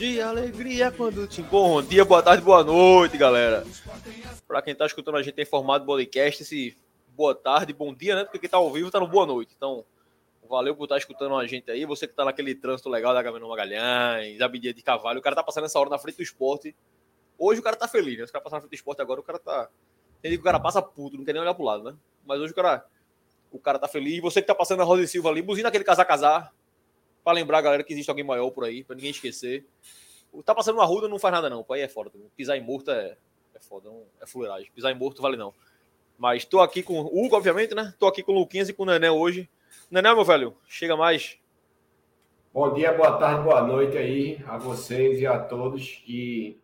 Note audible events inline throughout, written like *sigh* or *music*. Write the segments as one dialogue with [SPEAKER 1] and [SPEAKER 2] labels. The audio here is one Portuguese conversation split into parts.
[SPEAKER 1] De alegria quando te Bom dia, boa tarde, boa noite, galera. Para quem tá escutando a gente em formato podcast, esse boa tarde, bom dia, né? Porque quem tá ao vivo tá no boa noite. Então, valeu por estar escutando a gente aí. Você que tá naquele trânsito legal da Gabriel Magalhães, Abidia de Cavalho, o cara tá passando essa hora na frente do esporte. Hoje o cara tá feliz, né? O cara passar na frente do esporte agora, o cara tá. Tem que o cara passa puto, não quer nem olhar pro lado, né? Mas hoje o cara. O cara tá feliz. Você que tá passando na Rosa e Silva ali, buzina aquele casar casar para lembrar a galera que existe alguém maior por aí, para ninguém esquecer. Tá passando uma ruda não faz nada não, pô, aí é foda. Pisar em morto é, é foda, é fuleiragem. Pisar em morto vale não. Mas tô aqui com o Hugo, obviamente, né? Tô aqui com o Luquinhas e com o Nené hoje. Nené, meu velho, chega mais.
[SPEAKER 2] Bom dia, boa tarde, boa noite aí a vocês e a todos que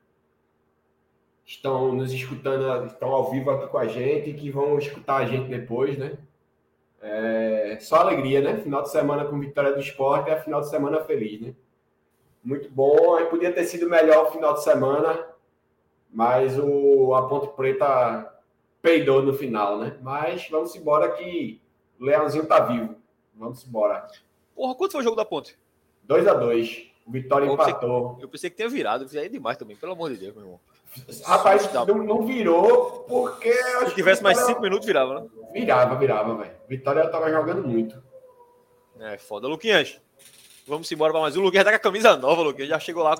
[SPEAKER 2] estão nos escutando, estão ao vivo aqui com a gente e que vão escutar a gente depois, né? É, só alegria, né? Final de semana com vitória do esporte é final de semana feliz, né? Muito bom. Aí podia ter sido melhor o final de semana, mas o, a Ponte Preta peidou no final, né? Mas vamos embora que o Leãozinho tá vivo. Vamos embora.
[SPEAKER 1] Porra, quanto foi o jogo da Ponte?
[SPEAKER 2] 2 a 2 Vitória eu empatou.
[SPEAKER 1] Pensei, eu pensei que tinha virado. Aí demais também, pelo amor de Deus, meu irmão.
[SPEAKER 2] Rapaz, não, não, virou porque.
[SPEAKER 1] Se tivesse mais cinco minutos, virava, né?
[SPEAKER 2] Virava, virava, velho. Vitória tava jogando muito.
[SPEAKER 1] É foda. Luquinhas, vamos embora pra mais um. O Luquinhas tá com a camisa nova, Luquinhas. Já chegou lá.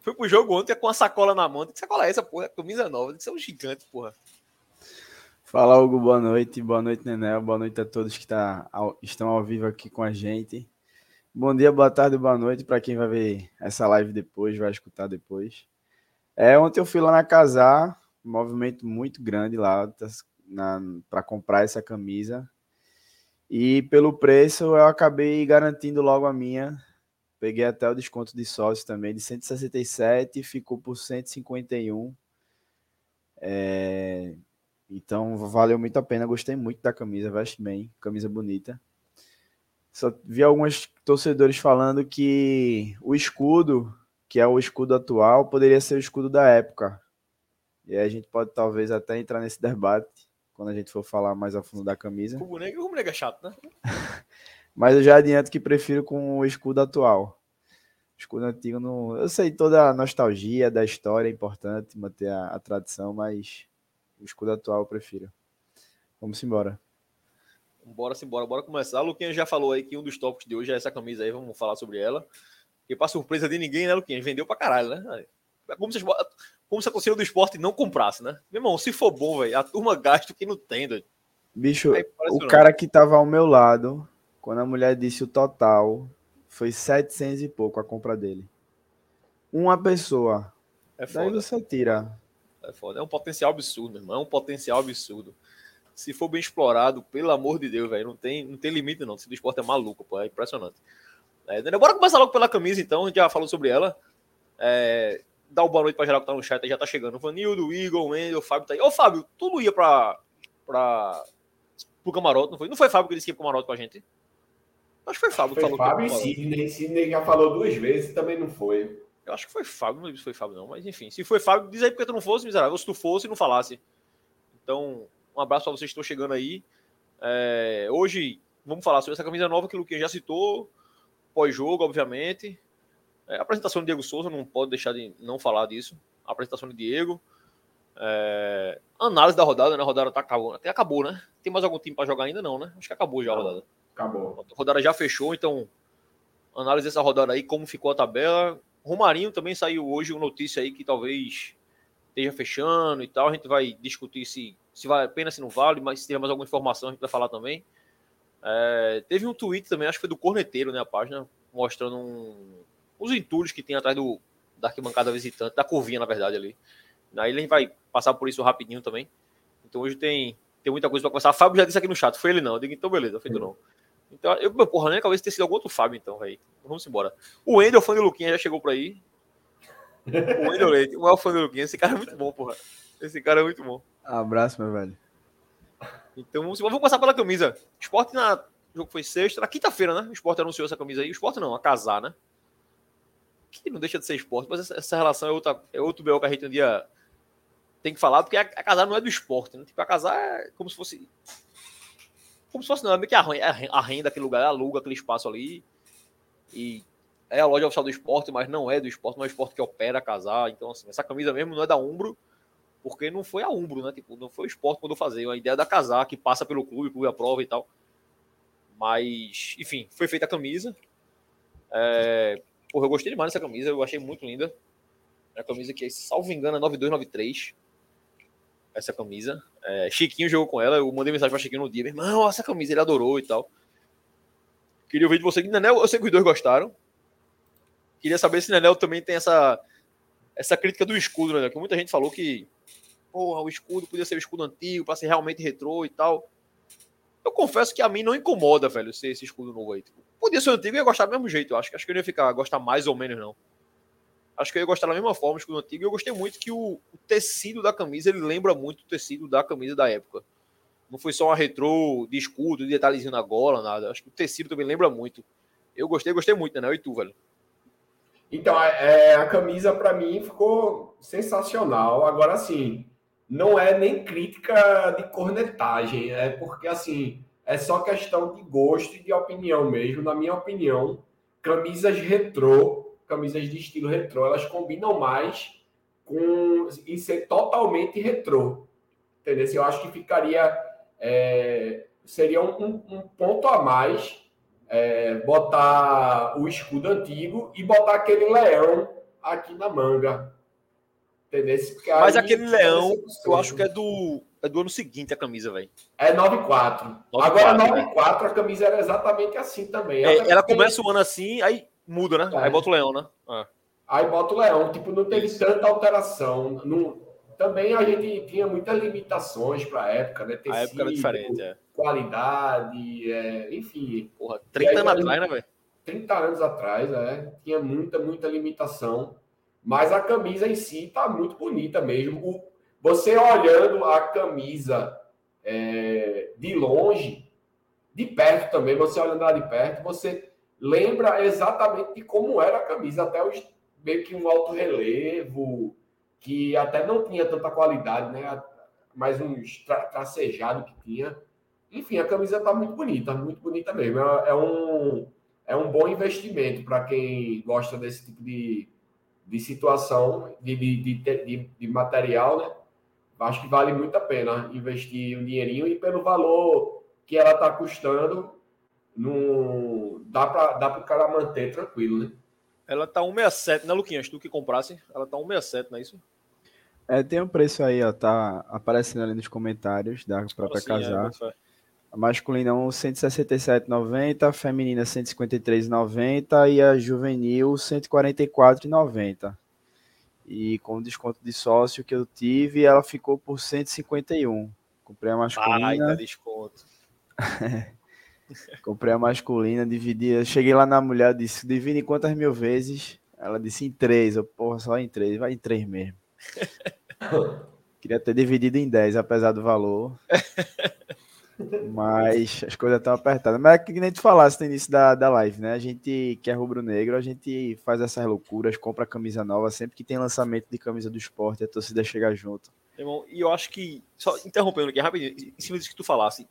[SPEAKER 1] Foi pro jogo ontem com a sacola na mão. Que sacola é essa, porra? Camisa nova. Tem que ser um gigante, porra.
[SPEAKER 3] Fala, Hugo. Boa noite. Boa noite, Nenel. Boa noite a todos que tá, ao, estão ao vivo aqui com a gente. Bom dia, boa tarde, boa noite para quem vai ver essa live depois, vai escutar depois. É, ontem eu fui lá na Casar, um movimento muito grande lá para comprar essa camisa. E pelo preço eu acabei garantindo logo a minha. Peguei até o desconto de sócio também, de 167 ficou por 151. É, então valeu muito a pena, gostei muito da camisa, veste bem, camisa bonita. Só vi alguns torcedores falando que o escudo que é o escudo atual, poderia ser o escudo da época. E aí a gente pode talvez até entrar nesse debate quando a gente for falar mais a fundo da camisa.
[SPEAKER 1] O boneco, o boneco é chato, né? *laughs*
[SPEAKER 3] Mas eu já adianto que prefiro com o escudo atual. O escudo antigo não. Eu sei toda a nostalgia da história é importante manter a, a tradição, mas o escudo atual eu prefiro. Vamos embora.
[SPEAKER 1] Bora embora, bora começar. O Luquinha já falou aí que um dos tópicos de hoje é essa camisa aí, vamos falar sobre ela. E para surpresa de ninguém, né, Luquinhas? Vendeu para caralho, né? É como se, como se a torcida do esporte não comprasse, né? Meu irmão, se for bom, velho, a turma gasta o que não tem, doido.
[SPEAKER 3] Bicho, é o cara que tava ao meu lado, quando a mulher disse o total, foi 700 e pouco a compra dele. Uma pessoa. É foda. Daí você tira.
[SPEAKER 1] É foda. É um potencial absurdo, meu irmão. É um potencial absurdo. Se for bem explorado, pelo amor de Deus, velho, não tem, não tem limite, não. Se do esporte é maluco, pô. É impressionante. É, bora começar logo pela camisa, então. A gente já falou sobre ela. É, dá uma boa noite para geral que tá no chat, já tá chegando. Vanildo, o Igor, o Wendel, o Fábio tá aí. Ô, Fábio, tu não ia pra, pra, pro camarote, não foi? Não foi Fábio que disse que ia pro camarote com a gente? Acho que foi Fábio
[SPEAKER 2] que
[SPEAKER 1] falou.
[SPEAKER 2] Fábio e Sidney. Sidney já falou duas vezes também não foi.
[SPEAKER 1] Eu acho que foi Fábio, não lembro se foi Fábio, não. Mas enfim, se foi Fábio, diz aí porque tu não fosse, miserável. Se tu fosse, não falasse. Então, um abraço para vocês que estão chegando aí. É, hoje, vamos falar sobre essa camisa nova que o Luquinha já citou pós-jogo, obviamente. É, a apresentação de Diego Souza, não pode deixar de não falar disso. A apresentação de Diego. É, análise da rodada, né? A rodada tá acabou. Até acabou, né? Tem mais algum time para jogar ainda? Não, né? Acho que acabou já a rodada.
[SPEAKER 2] Acabou.
[SPEAKER 1] A rodada já fechou, então. Análise dessa rodada aí, como ficou a tabela. Romarinho também saiu hoje uma notícia aí que talvez esteja fechando e tal. A gente vai discutir se, se vale a pena, se não vale, mas se tiver mais alguma informação, a gente vai falar também. É, teve um tweet também, acho que foi do Corneteiro, né? A página, mostrando um, os entulhos que tem atrás do, da arquibancada visitante, da curvinha, na verdade, ali. Aí ele vai passar por isso rapidinho também. Então hoje tem, tem muita coisa para conversar. Fábio já disse aqui no chat, foi ele não. Eu digo, então beleza, feito não. Então, eu, porra, nem talvez tenha sido algum outro Fábio, então, velho. Vamos embora. O Wendel, fã de Luquinha, já chegou por aí. *laughs* O Wendel Leite, o Alfano Luquinha, esse cara é muito bom, porra. Esse cara é muito bom.
[SPEAKER 3] Abraço, meu velho.
[SPEAKER 1] Então, vamos, passar pela camisa. Esporte na. O jogo foi sexta, na quinta-feira, né? O esporte anunciou essa camisa aí. O esporte não, a casar, né? Que não deixa de ser esporte, mas essa, relação é, outra, é outro BO que a gente um dia tem que falar, porque a, a casar não é do esporte, né? Tipo, a casar é como se fosse. Como se fosse, não, é meio que a renda aquele lugar, aluga aquele espaço ali. E é a loja oficial do esporte, mas não é do esporte, não é o esporte que opera a casar. Então, assim, essa camisa mesmo não é da Umbro, porque não foi a Umbro, né? Tipo, não foi o esporte que mandou fazer. A ideia da casar, que passa pelo clube, clube aprova e tal. Mas, enfim, foi feita a camisa. É... Porra, eu gostei demais dessa camisa, eu achei muito linda. É a camisa que, salvo engano, é 9293. Essa camisa. É, Chiquinho jogou com ela, eu mandei mensagem pra Chiquinho no dia. Meu irmão, essa camisa ele adorou e tal. Queria ouvir de você. Nenel, eu sei que os dois gostaram. Queria saber se Nenel também tem essa, essa crítica do escudo, né? Que muita gente falou que porra, o escudo podia ser o escudo antigo para ser realmente retrô e tal. Eu confesso que a mim não incomoda, velho, ser esse escudo novo aí. Tipo, podia ser antigo e ia gostar do mesmo jeito, eu acho. Acho que eu não ia ficar, gostar mais ou menos, não. Acho que eu ia gostar da mesma forma, o escudo antigo. E eu gostei muito que o, o, tecido da camisa, ele lembra muito o tecido da camisa da época. Não foi só uma retrô de escudo, de detalhezinho na gola, nada. Acho que o tecido também lembra muito. Eu gostei, gostei muito, né? E tu, velho?
[SPEAKER 2] Então, é, a camisa para mim ficou sensacional. Agora, sim, não é nem crítica de cornetagem, é porque assim é só questão de gosto e de opinião mesmo. Na minha opinião, camisas retrô, camisas de estilo retrô, elas combinam mais com e ser totalmente retrô. Entendeu? Eu acho que ficaria é, seria um, um, ponto a mais é, botar o escudo antigo e botar aquele leão aqui na manga
[SPEAKER 1] Entendeu? Mas aquele leão, eu acho que é do, é do ano seguinte a camisa, velho.
[SPEAKER 2] É 9-4. Agora 9-4 a camisa era exatamente assim também. É,
[SPEAKER 1] ela começa o ano assim, aí muda, né? É. Aí bota o leão, né? É.
[SPEAKER 2] Aí bota o leão. Tipo, não teve Isso. tanta alteração. Não... Também a gente tinha muitas limitações para a época, né?
[SPEAKER 1] Tecido, a época era diferente, é.
[SPEAKER 2] Qualidade, é... enfim.
[SPEAKER 1] Porra, 30 anos atrás, né, velho?
[SPEAKER 2] 30 anos atrás, é. Tinha muita, muita limitação. Mas a camisa em si está muito bonita mesmo. O, você olhando a camisa é, de longe, de perto também, você olhando ela de perto, você lembra exatamente de como era a camisa, até os, meio que um alto relevo, que até não tinha tanta qualidade, né? Mais um tra tracejado que tinha. Enfim, a camisa está muito bonita, muito bonita mesmo. É, é, um, é um bom investimento para quem gosta desse tipo de, de situação, de, de, de, de, material, né? Acho que vale muito a pena investir um dinheirinho e pelo valor que ela está custando, no, dá para dá o cara manter tranquilo, né?
[SPEAKER 1] Ela tá 167, né, Luquinhas? Tu que comprasse, ela tá 167, não é isso?
[SPEAKER 3] É, tem um preço aí, ó, tá aparecendo ali nos comentários da própria assim, casar. É, a masculina 167,90, a feminina 153,90 e a juvenil 144,90. E com desconto de sócio que eu tive, ela ficou por 151. Comprei a masculina. Ai,
[SPEAKER 1] dá desconto. *laughs*
[SPEAKER 3] Comprei a masculina, dividi. Cheguei lá na mulher, disse: divide em quantas mil vezes? Ela disse: em três. Eu, porra, só em três. Vai em três mesmo. *laughs* Queria ter dividido em dez, apesar do valor. *laughs* Mas as coisas estão apertadas. Mas é que nem tu falasse no início da, da live, né? A gente que é rubro-negro, a gente faz essas loucuras, compra camisa nova sempre que tem lançamento de camisa do esporte, a torcida chega junto.
[SPEAKER 1] Irmão, e eu acho que, só interrompendo aqui rapidinho, em cima disso que tu falasse,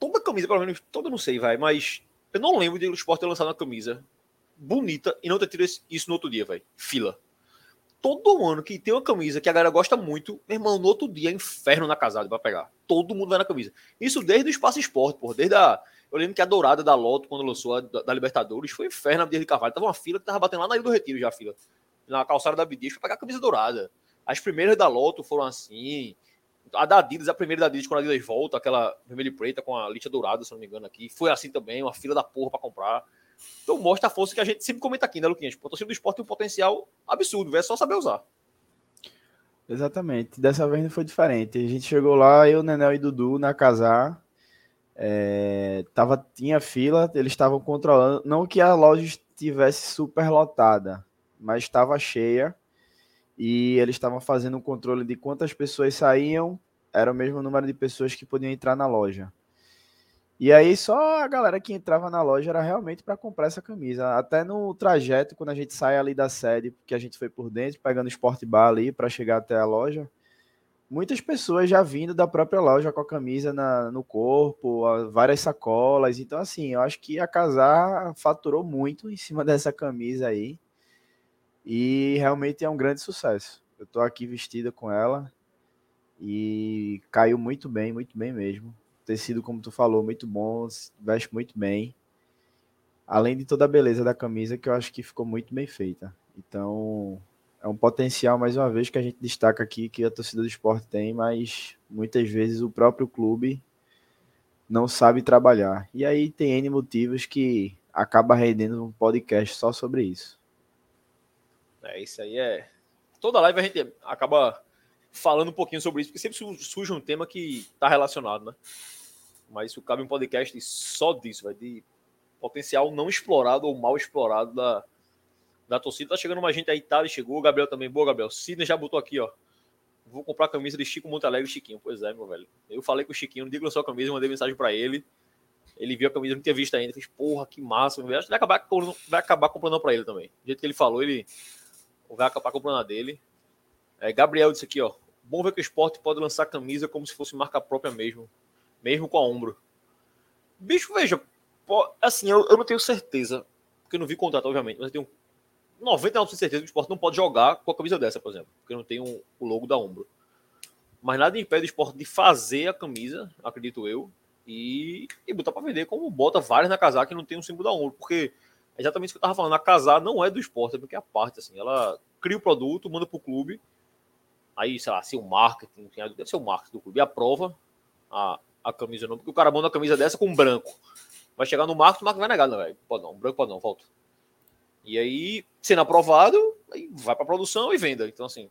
[SPEAKER 1] toda camisa, pelo menos, toda não sei, vai, mas eu não lembro de o esporte ter lançado uma camisa bonita e não ter tido isso no outro dia, vai. Fila todo ano que tem uma camisa que a galera gosta muito, meu irmão, no outro dia é inferno na casada para pegar. Todo mundo vai na camisa. Isso desde o Espaço Esporte, pô, desde a. Eu lembro que a dourada da Loto, quando lançou a da, Libertadores, foi inferno na de Carvalho. Tava uma fila que tava batendo lá na Ilha do Retiro já a fila. Na calçada da Bidias para pegar a camisa dourada. As primeiras da Loto foram assim. A da Adidas, a primeira da Adidas, quando a Adidas volta, aquela vermelha e preta com a lista dourada, se não me engano, aqui. Foi assim também, uma fila da porra para comprar. Então mostra a força que a gente sempre comenta aqui, né, Luquinhas? O torcedor do esporte tem um potencial absurdo, é só saber usar.
[SPEAKER 3] Exatamente. Dessa vez não foi diferente. A gente chegou lá, eu, Nenel e Dudu na casar. É, tava, tinha fila, eles estavam controlando. Não que a loja estivesse super lotada, mas estava cheia. E eles estavam fazendo um controle de quantas pessoas saíam, era o mesmo número de pessoas que podiam entrar na loja. E aí só a galera que entrava na loja era realmente para comprar essa camisa. Até no trajeto, quando a gente sai ali da sede, que a gente foi por dentro, pegando o Sport Bar ali para chegar até a loja, muitas pessoas já vindo da própria loja com a camisa na, no corpo, várias sacolas. Então, assim, eu acho que a Casar faturou muito em cima *laughs* dessa camisa aí. E realmente é um grande sucesso. Eu tô aqui vestida com ela e caiu muito bem, muito bem mesmo tecido, como tu falou, muito bom, veste muito bem. Além de toda a beleza da camisa, que eu acho que ficou muito bem feita. Então, é um potencial, mais uma vez, que a gente destaca aqui que a torcida do esporte tem, mas muitas vezes o próprio clube não sabe trabalhar. E aí tem N motivos que acaba rendendo um podcast só sobre isso.
[SPEAKER 1] É, isso aí é. Toda live a gente acaba falando um pouquinho sobre isso, porque sempre surge um tema que está relacionado, né? Mas isso cabe um podcast só disso, vai de potencial não explorado ou mal explorado da, da torcida. Tá chegando uma gente aí, Thales chegou, o Gabriel também, boa, Gabriel. Sidney já botou aqui, ó. Vou comprar a camisa de Chico Montalegre e Chiquinho. Pois é, meu velho. Eu falei com o Chiquinho, não digo só a camisa, mandei mensagem para ele. Ele viu a camisa, não tinha visto ainda. Fez, porra, que massa. Acho que vai acabar, vai acabar comprando para ele também. Do jeito que ele falou, ele vai acabar comprando a dele. É, Gabriel disse aqui, ó. Bom ver que o esporte pode lançar camisa como se fosse marca própria mesmo mesmo com a ombro. Bicho, veja, assim, eu, eu não tenho certeza, porque eu não vi contrato, obviamente, mas eu tenho 99% de certeza que o esporte não pode jogar com a camisa dessa, por exemplo, porque não tem um, o logo da ombro. Mas nada impede o esporte de fazer a camisa, acredito eu, e, e botar para vender, como bota várias na casaca que não tem um símbolo da ombro, porque exatamente isso que eu tava falando, a casar não é do esporte, é porque é a parte, assim, ela cria o produto, manda pro clube, aí, sei lá, se o marketing, deve ser o marketing do clube, aprova a, a camisa não, porque o cara manda a camisa dessa com branco. Vai chegar no Marcos, o Marcos vai negar, não, velho. Pode não, branco pode não, volta. E aí, sendo aprovado, aí vai para produção e venda. Então, assim,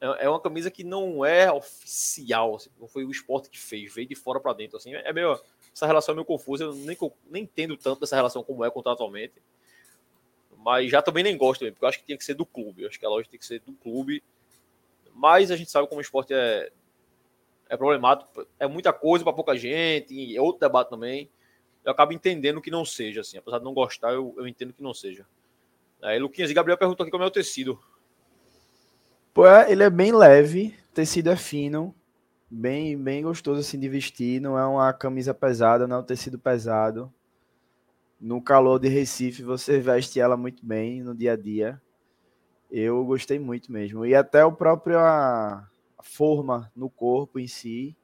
[SPEAKER 1] é, é uma camisa que não é oficial, assim, não foi o esporte que fez, veio de fora para dentro, assim, é meio, essa relação é meio confusa, eu nem, nem entendo tanto dessa relação como é contratualmente, mas já também nem gosto, porque eu acho que tinha que ser do clube, eu acho que a loja tem que ser do clube, mas a gente sabe como o esporte é, é problemático, é muita coisa para pouca gente, é outro debate também. Eu acabo entendendo que não seja, assim, apesar de não gostar, eu, eu entendo que não seja. Aí, Luquinhas e Gabriel perguntou aqui como é o tecido.
[SPEAKER 3] Pô, é, ele é bem leve, tecido é fino, bem, bem gostoso assim de vestir, não é uma camisa pesada, não é um tecido pesado. No calor de Recife, você veste ela muito bem no dia a dia. Eu gostei muito mesmo. E até o próprio a, forma no corpo em si.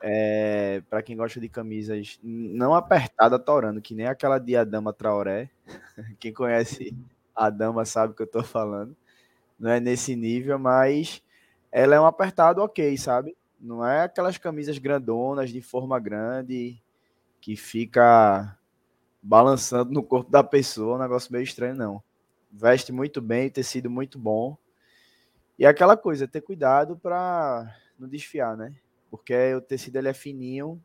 [SPEAKER 3] É, para quem gosta de camisas não apertada, torando, que nem aquela de Adama Traoré. *laughs* Quem conhece a dama sabe o que eu tô falando. Não é nesse nível, mas ela é um apertado ok, sabe? Não é aquelas camisas grandonas, de forma grande, que fica balançando no corpo da pessoa, um negócio meio estranho, não. Veste muito bem, tecido muito bom. E é aquela coisa, ter cuidado para não desfiar, né? Porque o tecido ele é fininho.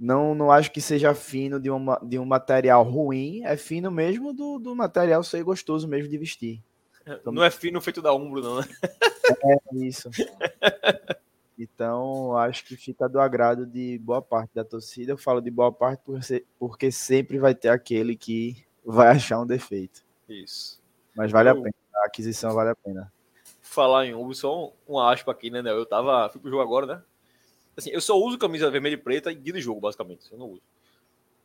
[SPEAKER 3] Não, não acho que seja fino de, uma, de um material ruim, é fino mesmo do, do material ser gostoso mesmo de vestir.
[SPEAKER 1] Então, não é fino feito da ombro, não, né? *laughs*
[SPEAKER 3] É isso. *laughs* Então, acho que fica do agrado de boa parte da torcida. Eu falo de boa parte porque, sempre vai ter aquele que vai *laughs* achar um defeito.
[SPEAKER 1] Isso.
[SPEAKER 3] Mas vale Eu... a pena. A aquisição vale a pena
[SPEAKER 1] falar em Uber, só um, aspa aqui, né, né? Eu tava. Fui pro jogo agora, né? Assim, eu só uso camisa vermelha e preta em dia de jogo, basicamente. Eu não uso.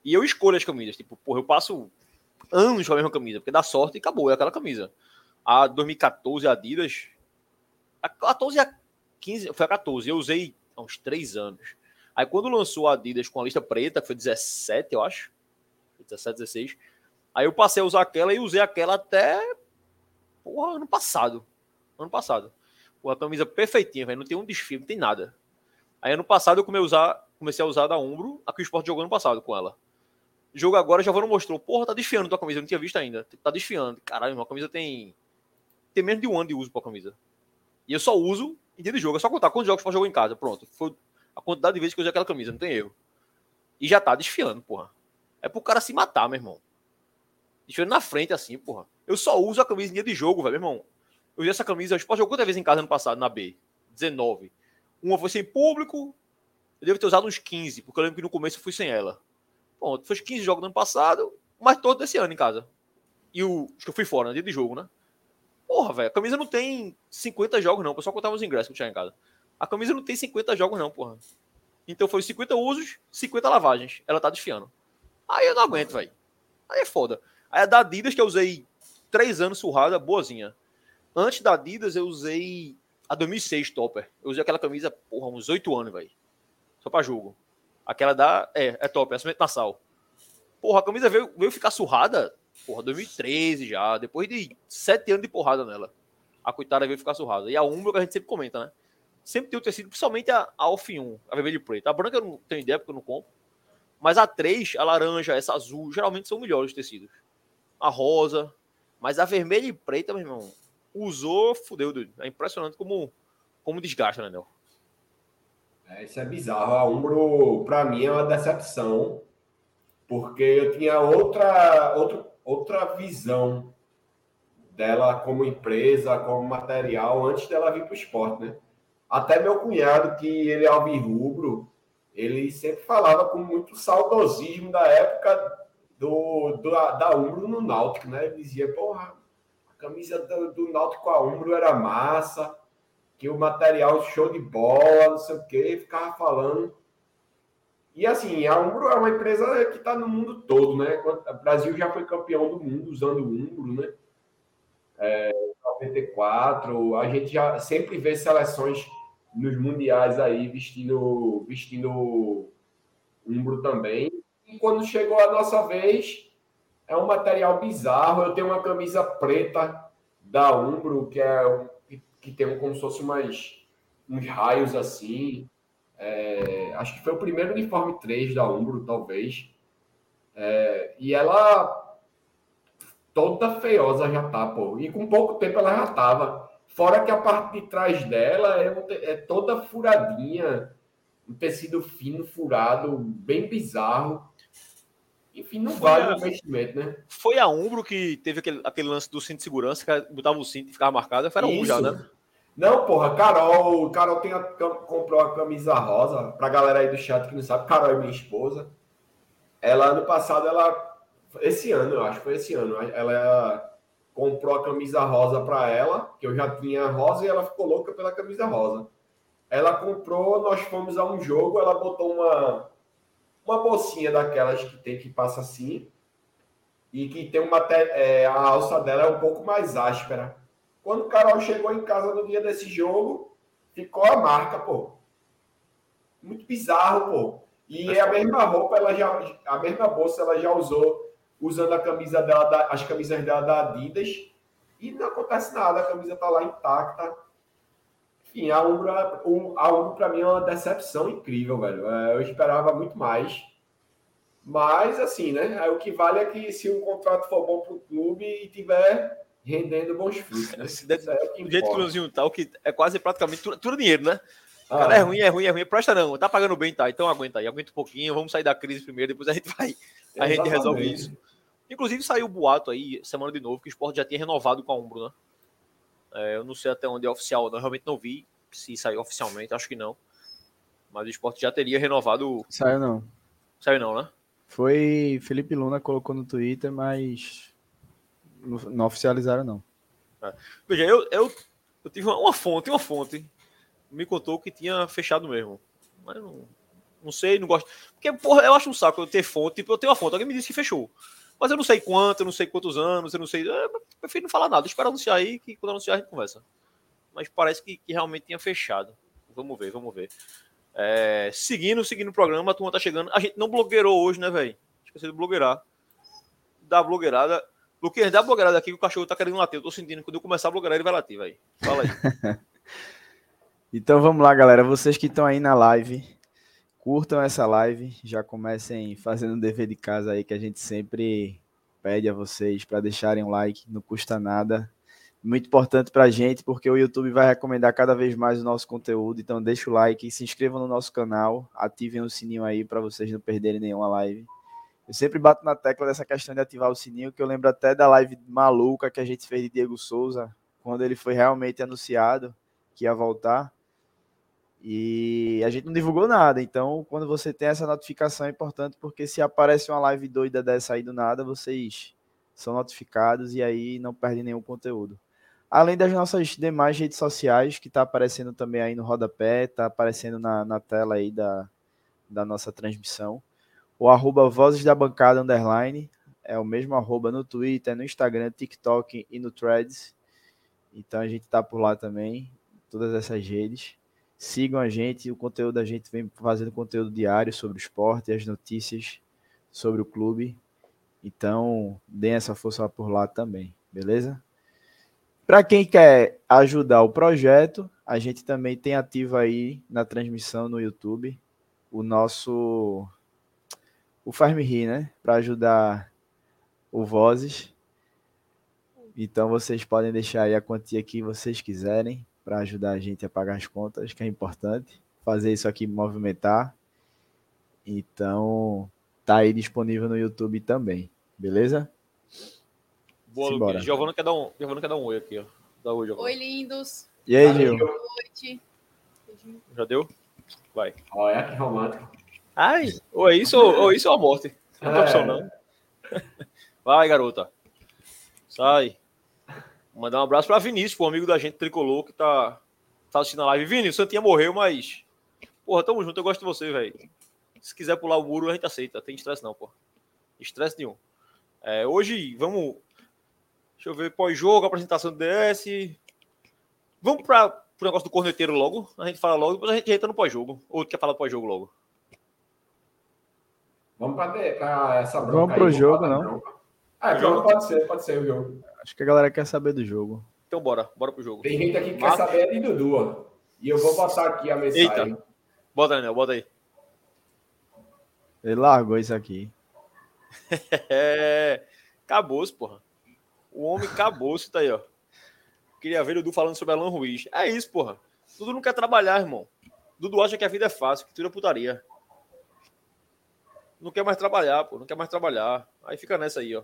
[SPEAKER 1] E eu escolho as camisas. Tipo, porra, eu passo anos com a mesma camisa, porque dá sorte e acabou, é aquela camisa. A 2014 Adidas. A 14 a 15. Foi a 14. Eu usei há uns 3 anos. Aí quando lançou a Adidas com a lista preta, foi 17, eu acho. 17, 16. Aí eu passei a usar aquela e usei aquela até. Porra, ano passado ano passado. Com a camisa perfeitinha, velho. Não tem um desfile, não tem nada. Aí ano passado eu comecei a usar, da Umbro, a que o Sport jogou ano passado com ela. Jogo agora, já não mostrou. Porra, tá desfiando tua camisa. Eu não tinha visto ainda. Tá desfiando. Caralho, uma camisa tem. Tem menos de um ano de uso pra camisa. E eu só uso em dia de jogo. É só contar quantos jogos o jogou em casa. Pronto. Foi a quantidade de vezes que eu usei aquela camisa. Não tem erro. E já tá desfiando, porra. É pro cara se matar, meu irmão. Desfiando na frente assim, porra. Eu só uso a camisa em dia de jogo, velho, meu irmão. Eu vi essa camisa, o Sport jogou quantas vezes em casa ano passado, na B? 19. Uma foi sem público, eu devo ter usado uns 15, porque eu lembro que no começo eu fui sem ela. Bom, foi 15 jogos no ano passado, mas todo esse ano em casa. E o. Acho que eu fui fora, no dia de jogo, né? Porra, velho, a camisa não tem 50 jogos, não. O pessoal contava os ingressos que eu tinha em casa. A camisa não tem 50 jogos, não, porra. Então foi 50 usos, 50 lavagens. Ela tá desfiando. Aí eu não aguento, velho. Aí é foda. Aí a da Adidas, que eu usei 3 anos surrada, boazinha. Antes da Adidas, eu usei a 2006 Topper. Eu usei aquela camisa, porra, uns 8 anos, velho. Só pra jogo. Aquela da. É, é top, é cimento sal. Porra, a camisa veio, veio ficar surrada, porra, 2013 já. Depois de 7 anos de porrada nela. A coitada veio ficar surrada. E a Umbro que a gente sempre comenta, né? Sempre tem o tecido, principalmente a, a Alf 1, a vermelho e preto. A branca eu não tenho ideia porque eu não compro. Mas a 3, a laranja, essa azul, geralmente são melhores os tecidos. A rosa. Mas a vermelha e preta, meu irmão, usou, fudeu, dude. É impressionante como, como desgasta, né, Nel?
[SPEAKER 2] É, isso é bizarro. A Umbro, para mim, é uma decepção, porque eu tinha outra, outra, outra visão dela como empresa, como material, antes dela vir para o esporte, né? Até meu cunhado, que ele é alvirrubro, ele sempre falava com muito saudosismo da época do, do da Umbro no Náutico, né? Ele dizia, porra, a camisa do, do Náutico a Umbro era massa, que o material show de bola, não sei o quê, ficava falando. E assim, a Umbro é uma empresa que está no mundo todo, né? O Brasil já foi campeão do mundo usando o Umbro, né? É, 94, a gente já sempre vê seleções nos mundiais aí vestindo, vestindo Umbro também. E quando chegou a nossa vez, é um material bizarro. Eu tenho uma camisa preta da Umbro, que é que tem como se fosse umas, uns raios assim. É, acho que foi o primeiro uniforme 3 da Umbro, talvez. É, e ela toda feiosa já tá, pô. E com pouco tempo ela já tava. Fora que a parte de trás dela é, é toda furadinha, um tecido fino, furado, bem bizarro. Enfim, não foi vale a, o investimento, né?
[SPEAKER 1] Foi a Umbro que teve aquele, aquele lance do cinto de segurança, que botava o cinto e ficava marcado. Foi a Umbro já, né?
[SPEAKER 2] Não, porra, Carol, Carol tem a, comprou a camisa rosa, pra galera aí do chat que não sabe, Carol é minha esposa. Ela, ano passado, ela, esse ano, eu acho, foi esse ano, ela comprou a camisa rosa para ela, que eu já tinha rosa, e ela ficou louca pela camisa rosa. Ela comprou, nós fomos a um jogo, ela botou uma, uma bolsinha daquelas que tem que passa assim, e que tem uma, é, a alça dela é um pouco mais áspera. Quando o Carol chegou em casa no dia desse jogo, ficou a marca, pô. Muito bizarro, pô. E é a mesma roupa, ela já, a mesma bolsa ela já usou usando a camisa dela, da, as camisas dela da Adidas, e não acontece nada, a camisa tá lá intacta. Enfim, a Umbro, a Umbro para mim é uma decepção incrível, velho. É, eu esperava muito mais. Mas, assim, né? O que vale é que se o contrato for bom para o clube e tiver rendendo bons frutos. Né?
[SPEAKER 1] É o jeito que o Luzinho tá, o que é quase praticamente tudo, tudo dinheiro, né? Ah, cara, é ruim, é ruim, é ruim. Presta não, tá pagando bem, tá? Então aguenta aí, aguenta um pouquinho, vamos sair da crise primeiro, depois a gente vai, a gente resolve isso. Inclusive saiu o boato aí, semana de novo, que o esporte já tinha renovado com a Umbro, né? É, eu não sei até onde é oficial, eu realmente não vi se saiu oficialmente, acho que não. Mas o esporte já teria renovado.
[SPEAKER 3] Saiu não.
[SPEAKER 1] Saiu não, né?
[SPEAKER 3] Foi Felipe Luna colocou no Twitter, mas não oficializaram, não.
[SPEAKER 1] É. Veja, eu, eu, eu tive uma, uma, fonte, uma fonte me contou que tinha fechado mesmo. Mas não, não sei, não gosto. Porque, porra, eu acho um saco eu ter fonte. Tipo, eu tenho uma fonte, alguém me disse que fechou. Mas eu não sei quanto, eu não sei quantos anos, eu não sei. Eu prefiro não falar nada. Espero anunciar aí, que quando anunciar a gente conversa. Mas parece que, que realmente tinha fechado. Vamos ver, vamos ver. É, seguindo, seguindo o programa, a turma tá chegando. A gente não blogueirou hoje, né, velho? Esqueci de blogueirar. Da blogueirada. Luquinhas, dá a blogueirada aqui que o cachorro tá querendo latir. Eu tô sentindo que quando eu começar a blogueirar, ele vai latir, velho. Fala aí. *laughs*
[SPEAKER 3] então vamos lá, galera. Vocês que estão aí na live, curtam essa live. Já comecem fazendo o dever de casa aí que a gente sempre pede a vocês para deixarem um like. Não custa nada. Muito importante para a gente, porque o YouTube vai recomendar cada vez mais o nosso conteúdo. Então deixa o like, se inscrevam no nosso canal, ativem o sininho aí para vocês não perderem nenhuma live. Eu sempre bato na tecla dessa questão de ativar o sininho, que eu lembro até da live maluca que a gente fez de Diego Souza, quando ele foi realmente anunciado que ia voltar. E a gente não divulgou nada. Então, quando você tem essa notificação é importante, porque se aparece uma live doida dessa aí do nada, vocês são notificados e aí não perdem nenhum conteúdo. Além das nossas demais redes sociais, que está aparecendo também aí no rodapé, está aparecendo na, na tela aí da, da nossa transmissão. O arroba Vozes da Bancada Underline, é o mesmo arroba no Twitter, no Instagram, TikTok e no Threads. Então a gente está por lá também, todas essas redes. Sigam a gente, o conteúdo da gente vem fazendo conteúdo diário sobre o esporte as notícias sobre o clube. Então, deem essa força por lá também, beleza? Para quem quer ajudar o projeto, a gente também tem ativo aí na transmissão no YouTube o nosso o Faz-me Rir, né? Para ajudar o Vozes. Então vocês podem deixar aí a quantia que vocês quiserem para ajudar a gente a pagar as contas, que é importante. Fazer isso aqui movimentar. Então, tá aí disponível no YouTube também, beleza?
[SPEAKER 1] Boa, Lucas. Giovana quer dar um, Giovana quer dar um oi aqui, ó. Dá oi,
[SPEAKER 4] Oi, lindos.
[SPEAKER 3] E aí, Gil?
[SPEAKER 4] Boa noite.
[SPEAKER 1] Já deu? Vai.
[SPEAKER 2] Olha que romântico.
[SPEAKER 1] Ai, ou é isso ou, ou isso ou a morte. Não tem opção, não. *laughs* Vai, garota. Sai. Mandar um abraço para Vinícius, o amigo da gente tricolor que tá, tá assistindo a live. Vinícius, o Santinha morreu, mas. Porra, tamo junto, eu gosto de você, velho. Se quiser pular o muro, a gente aceita. Tem estresse não, pô. Estresse nenhum. É, hoje, vamos Deixa eu ver, pós-jogo, apresentação do DS. Vamos para o negócio do corneteiro logo. A gente fala logo, depois a gente entra no pós-jogo. Ou quer falar pós-jogo logo?
[SPEAKER 2] Vamos para essa bronca.
[SPEAKER 3] Vamos para o jogo, não?
[SPEAKER 2] Ah, então pode ser, pode ser o jogo.
[SPEAKER 3] Acho que a galera quer saber do jogo.
[SPEAKER 1] Então bora, bora pro jogo.
[SPEAKER 2] Tem gente aqui que Marcos. quer saber de Dudu. E eu vou botar aqui a mensagem. Eita.
[SPEAKER 1] Bota, Daniel, bota aí.
[SPEAKER 3] Ele largou isso aqui. *laughs*
[SPEAKER 1] é, acabou-se, porra. O homem acabou, isso tá aí, ó. Queria ver o Dudu falando sobre Alan Ruiz. É isso, porra. Dudu não quer trabalhar, irmão. Dudu acha que a vida é fácil, que tudo é putaria. Não quer mais trabalhar, pô. Não quer mais trabalhar. Aí fica nessa aí, ó.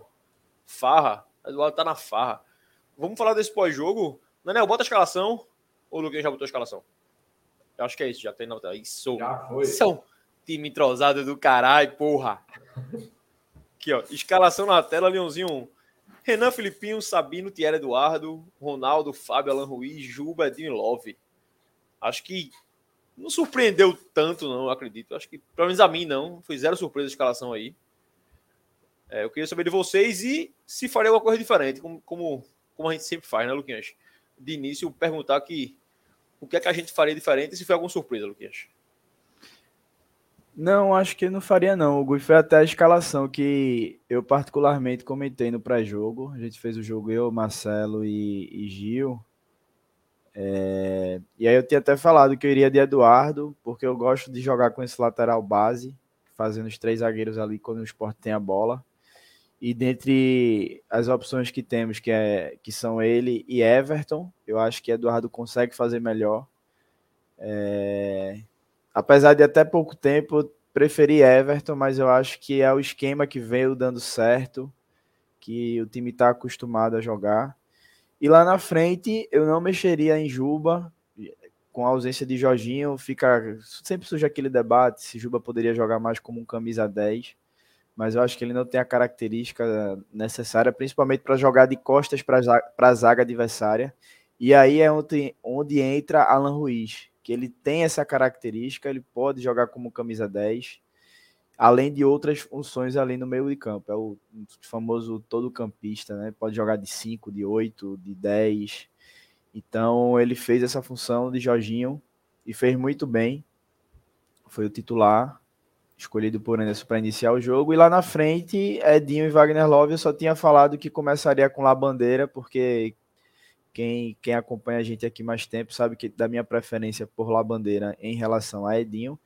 [SPEAKER 1] Farra. Eduardo tá na farra. Vamos falar desse pós-jogo. Daniel, bota a escalação. Ou o Luquinha já botou a escalação? Eu acho que é isso, já tem na Isso.
[SPEAKER 2] Já foi.
[SPEAKER 1] São time entrosado do caralho, porra. Aqui, ó. Escalação na tela, Leãozinho Renan Filipinho, Sabino, Thierry Eduardo, Ronaldo, Fábio, Alan Ruiz, Juba, Edinho Love. Acho que não surpreendeu tanto, não, acredito. Acho que, pelo menos a mim, não. Foi zero surpresa a escalação aí. É, eu queria saber de vocês e se faria alguma coisa diferente, como, como, como a gente sempre faz, né, Luquinhas? De início, perguntar que o que é que a gente faria diferente e se foi alguma surpresa, Luquinhas.
[SPEAKER 3] Não, acho que não faria não. O foi até a escalação que eu particularmente comentei no pré-jogo. A gente fez o jogo eu, Marcelo e, e Gil. É... E aí eu tinha até falado que eu iria de Eduardo, porque eu gosto de jogar com esse lateral base, fazendo os três zagueiros ali quando o esporte tem a bola. E dentre as opções que temos, que, é, que são ele e Everton, eu acho que Eduardo consegue fazer melhor. É apesar de até pouco tempo preferir Everton, mas eu acho que é o esquema que veio dando certo, que o time está acostumado a jogar. E lá na frente eu não mexeria em Juba, com a ausência de Jorginho, fica sempre surge aquele debate se Juba poderia jogar mais como um camisa 10, mas eu acho que ele não tem a característica necessária, principalmente para jogar de costas para a zaga adversária. E aí é onde, onde entra Alan Ruiz, que ele tem essa característica, ele pode jogar como camisa 10, além de outras funções ali no meio de campo. É o famoso todo campista, né? Pode jogar de 5, de 8, de 10. Então ele fez essa função de Jorginho e fez muito bem. Foi o titular, escolhido por Anderson para iniciar o jogo. E lá na frente, Edinho e Wagner Love, eu só tinha falado que começaria com La Bandeira, porque quem, quem acompanha a gente aqui mais tempo sabe que da minha preferência por La Bandeira em relação a Edinho,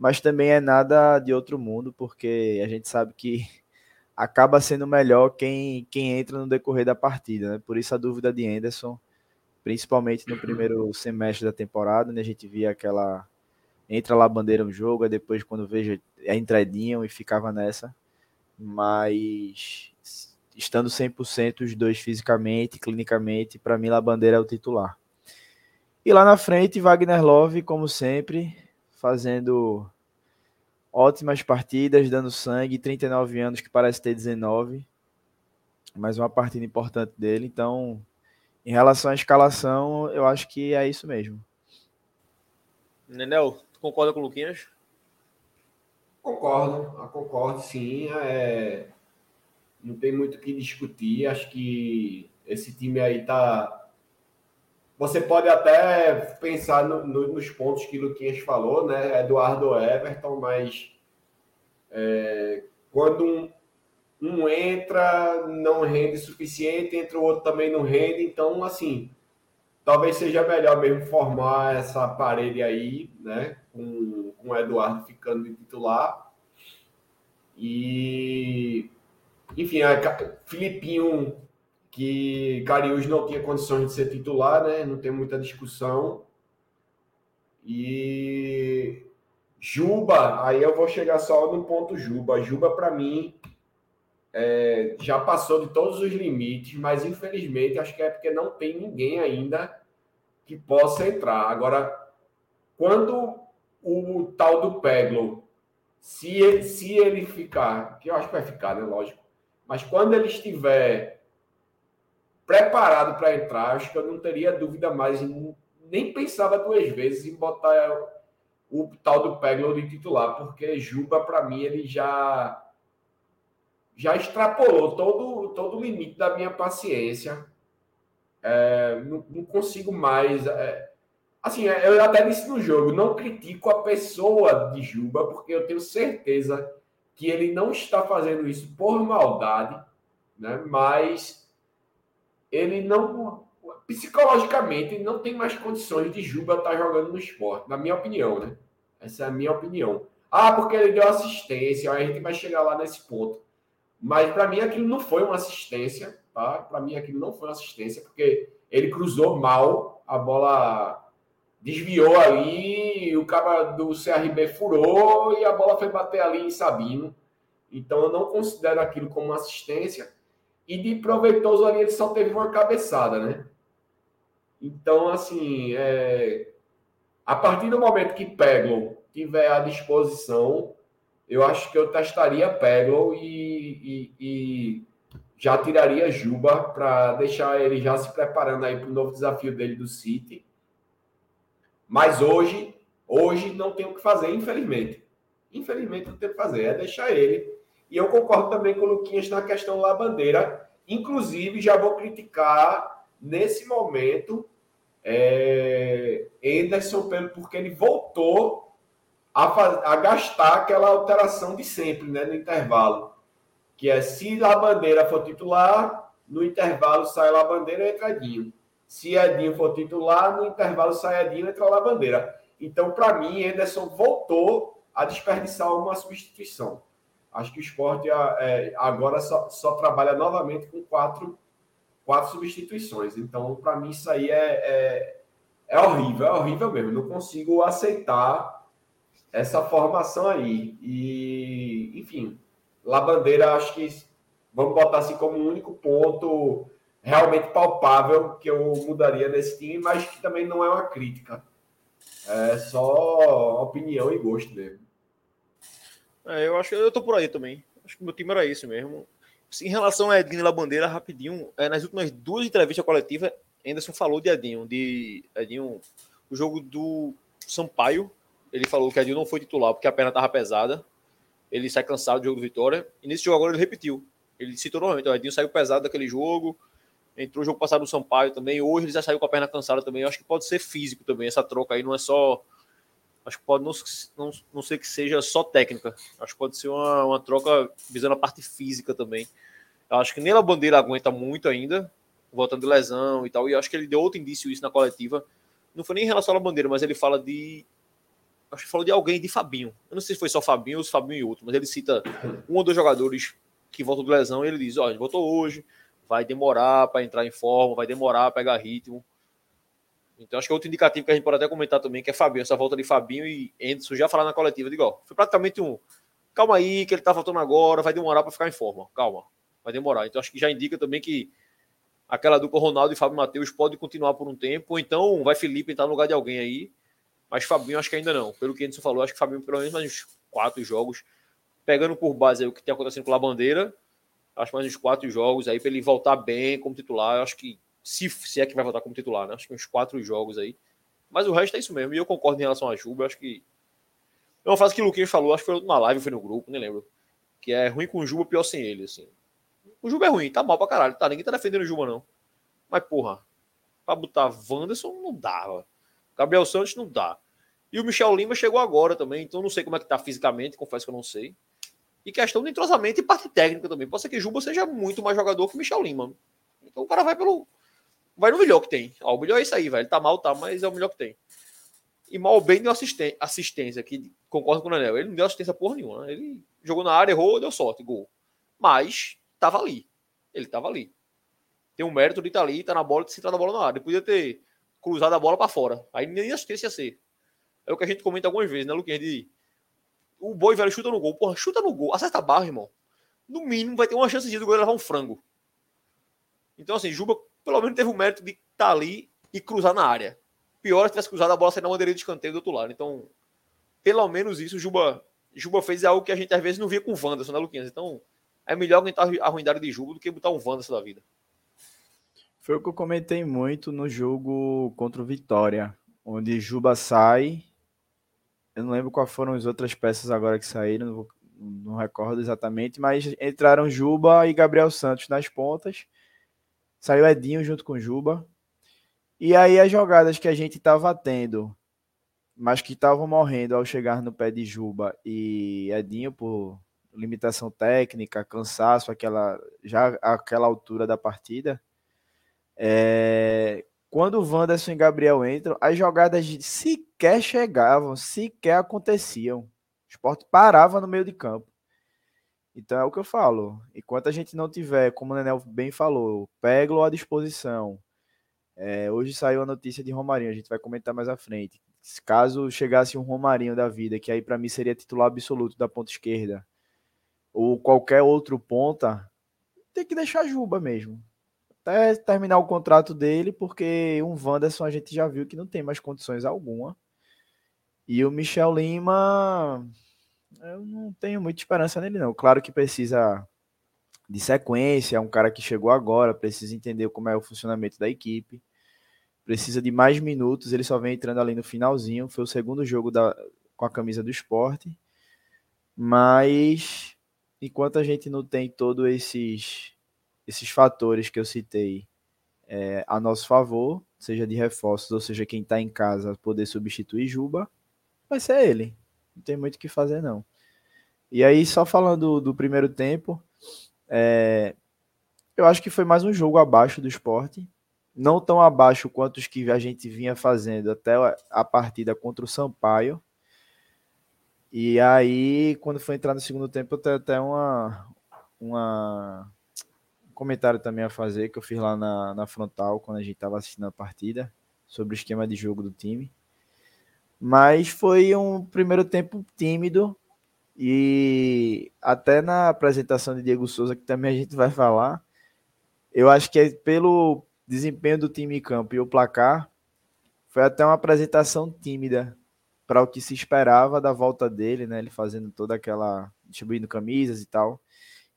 [SPEAKER 3] mas também é nada de outro mundo, porque a gente sabe que *laughs* acaba sendo melhor quem, quem entra no decorrer da partida, né? Por isso a dúvida de Anderson, principalmente no primeiro semestre da temporada, né? A gente via aquela entra lá bandeira no jogo, aí depois quando vejo é entradinho e ficava nessa. Mas estando 100% os dois fisicamente, clinicamente, para mim Labandeira é o titular. E lá na frente, Wagner Love, como sempre, fazendo ótimas partidas, dando sangue, 39 anos que parece ter 19. Mais uma partida importante dele, então em relação à escalação, eu acho que é isso mesmo.
[SPEAKER 1] Nenel, concorda com o Luquinhas?
[SPEAKER 2] Concordo, concordo sim. É... Não tem muito o que discutir. Acho que esse time aí tá. Você pode até pensar no, no, nos pontos que Luquinhas falou, né? Eduardo Everton, mas é... quando um, um entra, não rende o suficiente, entra o outro também não rende, então assim talvez seja melhor mesmo formar essa parede aí, né? Com, com o Eduardo ficando de titular. E, enfim, a Filipinho, que Cariús não tinha condições de ser titular, né? Não tem muita discussão. E Juba, aí eu vou chegar só no ponto Juba. Juba, para mim, é, já passou de todos os limites, mas infelizmente acho que é porque não tem ninguém ainda que possa entrar. Agora, quando o tal do Peglo, se ele, se ele ficar, que eu acho que vai ficar, né? Lógico, mas quando ele estiver preparado para entrar, acho que eu não teria dúvida mais, nem pensava duas vezes em botar o tal do Peglo de titular, porque Juba, para mim, ele já já extrapolou todo, todo o limite da minha paciência. É, não, não, consigo mais. É, assim, é, eu até disse no jogo, não critico a pessoa de Juba, porque eu tenho certeza que ele não está fazendo isso por maldade, né? mas ele não. Psicologicamente, não tem mais condições de Juba estar jogando no esporte, na minha opinião, né? Essa é a minha opinião. Ah, porque ele deu assistência, a gente vai chegar lá nesse ponto. Mas para mim aquilo não foi uma assistência, tá? Para mim aquilo não foi uma assistência, porque ele cruzou mal, a bola desviou ali, o cara do CRB furou e a bola foi bater ali em Sabino. Então eu não considero aquilo como assistência. E de proveitoso ali ele só teve uma cabeçada, né? Então, assim, é... a partir do momento que Peglo tiver à disposição, eu acho que eu testaria Peglo e, e, e já tiraria Juba para deixar ele já se preparando aí para o novo desafio dele do City. Mas hoje, hoje não tem o que fazer, infelizmente. Infelizmente não tem o que fazer, é deixar ele. E eu concordo também com o Luquinhas na questão lá bandeira. Inclusive, já vou criticar nesse momento é, Anderson porque ele voltou a, a gastar aquela alteração de sempre, né, no intervalo. Que é se a bandeira for titular, no intervalo sai a bandeira e entra Edinho. Se Edinho for titular, no intervalo sai Edinho e entra a bandeira. Então, para mim, Anderson voltou a desperdiçar uma substituição. Acho que o esporte é, agora só, só, trabalha novamente com quatro, quatro substituições. Então, para mim, isso aí é, é, é horrível, é horrível mesmo. Não consigo aceitar essa formação aí. E, enfim, Labandeira, acho que vamos botar assim como um único ponto realmente palpável que eu mudaria nesse time, mas que também não é uma crítica. É só opinião e gosto mesmo.
[SPEAKER 1] É, eu acho que eu tô por aí também. Acho que meu time era esse mesmo. Em relação a Edinho Labandeira, rapidinho, é, nas últimas duas entrevistas coletivas, Anderson falou de Edinho, de Edinho, o jogo do Sampaio, ele falou que Edinho não foi titular porque a perna estava pesada. Ele sai cansado do jogo do Vitória. E nesse jogo agora ele repetiu. Ele citou novamente. O Edinho saiu pesado daquele jogo. Entrou o jogo passado no Sampaio também. Hoje ele já saiu com a perna cansada também. Eu acho que pode ser físico também. Essa troca aí não é só. Acho que pode não, não, não ser que seja só técnica. Acho que pode ser uma, uma troca visando a parte física também. Eu acho que nem a bandeira aguenta muito ainda, voltando de lesão e tal. E acho que ele deu outro indício isso na coletiva. Não foi nem em relação à bandeira, mas ele fala de acho que falou de alguém, de Fabinho. Eu não sei se foi só Fabinho ou Fabinho e outro, mas ele cita um ou dois jogadores que voltam de lesão e ele diz: Ó, voltou hoje, vai demorar para entrar em forma, vai demorar para pegar ritmo. Então acho que é outro indicativo que a gente pode até comentar também, que é Fabinho, essa volta de Fabinho e Anderson já falar na coletiva, digo, ó, foi praticamente um calma aí, que ele tá voltando agora, vai demorar para ficar em forma, calma. vai demorar. Então acho que já indica também que aquela dupla Ronaldo e Fábio Matheus pode continuar por um tempo, ou então vai Felipe entrar no lugar de alguém aí. Mas Fabinho acho que ainda não. Pelo que Anderson falou, acho que Fabinho pelo menos mais uns quatro jogos. Pegando por base o que tem acontecendo com a Bandeira, acho mais uns quatro jogos aí para ele voltar bem como titular. Acho que se, se é que vai voltar como titular, né? Acho que uns quatro jogos aí. Mas o resto é isso mesmo. E eu concordo em relação a Juba. Acho que. É uma frase que o Luquinhas falou, acho que foi numa live, foi no grupo, nem lembro. Que é ruim com o Juba, pior sem ele, assim. O Juba é ruim, tá mal pra caralho. Tá, ninguém tá defendendo o Juba, não. Mas, porra, pra botar Wanderson não dava. Gabriel Santos não dá. E o Michel Lima chegou agora também, então não sei como é que tá fisicamente, confesso que eu não sei. E questão de entrosamento e parte técnica também. Pode ser que Juba seja muito mais jogador que o Michel Lima. Então o cara vai pelo. Vai no melhor que tem. Ó, o melhor é isso aí, velho. Tá mal, tá, mas é o melhor que tem. E mal bem deu assistência, assistência que concordo com o Daniel. Ele não deu assistência porra nenhuma. Né? Ele jogou na área, errou, deu sorte, gol. Mas tava ali. Ele tava ali. Tem um mérito de estar tá ali, tá na bola, de centrar a bola na área. Ele podia ter cruzado a bola para fora. Aí nem assistência ia ser. É o que a gente comenta algumas vezes, né, Luquinhas? De o boi velho chuta no gol. Porra, chuta no gol, acerta a barra, irmão. No mínimo vai ter uma chance de o gol levar um frango. Então, assim, Juba pelo menos teve o mérito de estar tá ali e cruzar na área. Pior se tivesse cruzado a bola sair na bandeirinha de escanteio do outro lado. Então, pelo menos isso, Juba, Juba fez algo que a gente às vezes não via com o Wanderson, né, Luquinhas? Então, é melhor aguentar a ruindade de Juba do que botar um Wanderson da vida.
[SPEAKER 3] Foi o que eu comentei muito no jogo contra o Vitória, onde Juba sai eu não lembro quais foram as outras peças agora que saíram, não recordo exatamente, mas entraram Juba e Gabriel Santos nas pontas. Saiu Edinho junto com Juba. E aí as jogadas que a gente estava tendo, mas que estavam morrendo ao chegar no pé de Juba e Edinho por limitação técnica, cansaço, aquela já aquela altura da partida, é, quando o Wanderson e Gabriel entram, as jogadas sequer chegavam, sequer aconteciam. O esporte parava no meio de campo. Então é o que eu falo. Enquanto a gente não tiver, como o Nenel bem falou, Peglo à disposição. É, hoje saiu a notícia de Romarinho, a gente vai comentar mais à frente. Caso chegasse um Romarinho da vida, que aí para mim seria titular absoluto da ponta esquerda, ou qualquer outro ponta, tem que deixar Juba mesmo até terminar o contrato dele, porque um Wanderson a gente já viu que não tem mais condições alguma. E o Michel Lima, eu não tenho muita esperança nele, não. Claro que precisa de sequência, é um cara que chegou agora, precisa entender como é o funcionamento da equipe, precisa de mais minutos, ele só vem entrando ali no finalzinho, foi o segundo jogo da, com a camisa do esporte, mas enquanto a gente não tem todos esses esses fatores que eu citei é, a nosso favor, seja de reforços, ou seja, quem está em casa poder substituir Juba, vai ser ele. Não tem muito o que fazer, não. E aí, só falando do, primeiro tempo, é, eu acho que foi mais um jogo abaixo do esporte. Não tão abaixo quanto os que a gente vinha fazendo até a partida contra o Sampaio. E aí, quando foi entrar no segundo tempo, eu tenho até uma, uma comentário também a fazer que eu fiz lá na, na frontal quando a gente estava assistindo a partida sobre o esquema de jogo do time. Mas foi um primeiro tempo tímido e até na apresentação de Diego Souza, que também a gente vai falar, eu acho que é pelo desempenho do time em campo e o placar, foi até uma apresentação tímida para o que se esperava da volta dele, né? Ele fazendo toda aquela distribuindo camisas e tal.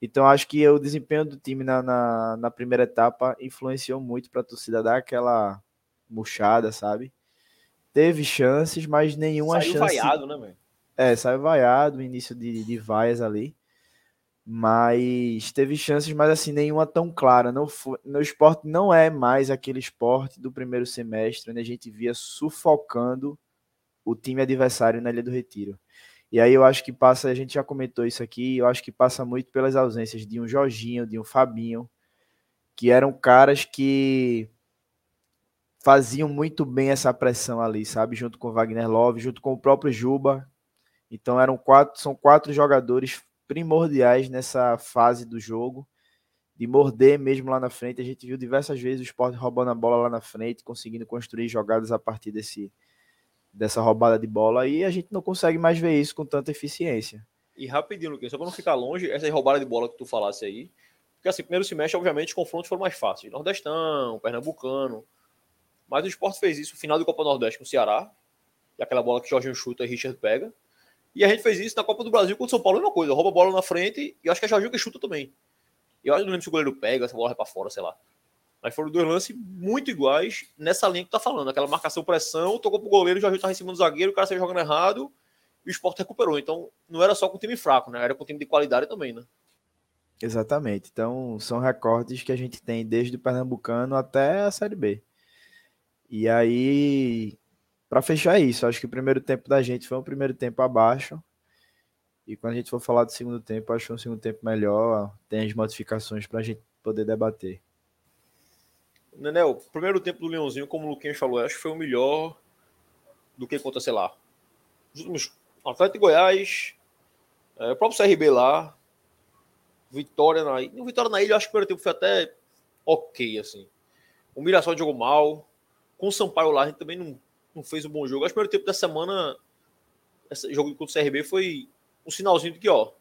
[SPEAKER 3] Então, acho que o desempenho do time na, na, na primeira etapa influenciou muito para a torcida dar aquela murchada, sabe? Teve chances, mas nenhuma saiu chance. Saiu vaiado, né, velho? É, saiu vaiado, início de, de vaias ali. Mas teve chances, mas assim, nenhuma tão clara. Não foi, no esporte não é mais aquele esporte do primeiro semestre, onde a gente via sufocando o time adversário na Ilha do Retiro. E aí eu acho que passa, a gente já comentou isso aqui, eu acho que passa muito pelas ausências de um Jorginho, de um Fabinho, que eram caras que faziam muito bem essa pressão ali, sabe? Junto com o Wagner Love, junto com o próprio Juba. Então eram quatro, são quatro jogadores primordiais nessa fase do jogo, de morder mesmo lá na frente. A gente viu diversas vezes o Sport roubando a bola lá na frente, conseguindo construir jogadas a partir desse, dessa roubada de bola e a gente não consegue mais ver isso com tanta eficiência.
[SPEAKER 1] E rapidinho, Luquinhos, só para não ficar longe, essa roubada de bola que tu falasse aí, Porque assim, primeiro semestre, obviamente, os confrontos foram mais fáceis. Nordestão, Pernambucano. Mas o Sport fez isso no final do Copa Nordeste com o Ceará. E aquela bola que Jorginho chuta e Richard pega. E a gente fez isso na Copa do Brasil contra o São Paulo, a mesma coisa. Rouba a bola na frente e acho que é Jorginho que chuta também. E eu não lembro se o goleiro pega, essa bola vai pra fora, sei lá. Mas foram dois lances muito iguais nessa linha que tá falando. Aquela marcação pressão, tocou pro goleiro, o Jorginho tava em cima do zagueiro, o cara saiu jogando errado e o Sport recuperou. Então não era só com time fraco, né? Era com time de qualidade também, né?
[SPEAKER 3] Exatamente. Então, são recordes que a gente tem desde o Pernambucano até a Série B. E aí, para fechar isso, acho que o primeiro tempo da gente foi um primeiro tempo abaixo. E quando a gente for falar do segundo tempo, acho que um segundo tempo melhor, tem as modificações para a gente poder debater.
[SPEAKER 1] Nenel, o primeiro tempo do Leãozinho, como o Luquinhas falou, acho que foi o melhor do que contra, sei lá, os últimos Atlético Goiás, é, o próprio CRB lá, Vitória na ilha. Vitória na ilha, acho que o primeiro tempo foi até ok, assim. O Mirassol jogou mal. Com o Sampaio lá, a gente também não, não fez um bom jogo. Acho que o primeiro tempo da semana, esse jogo contra o CRB foi um sinalzinho de que, ó,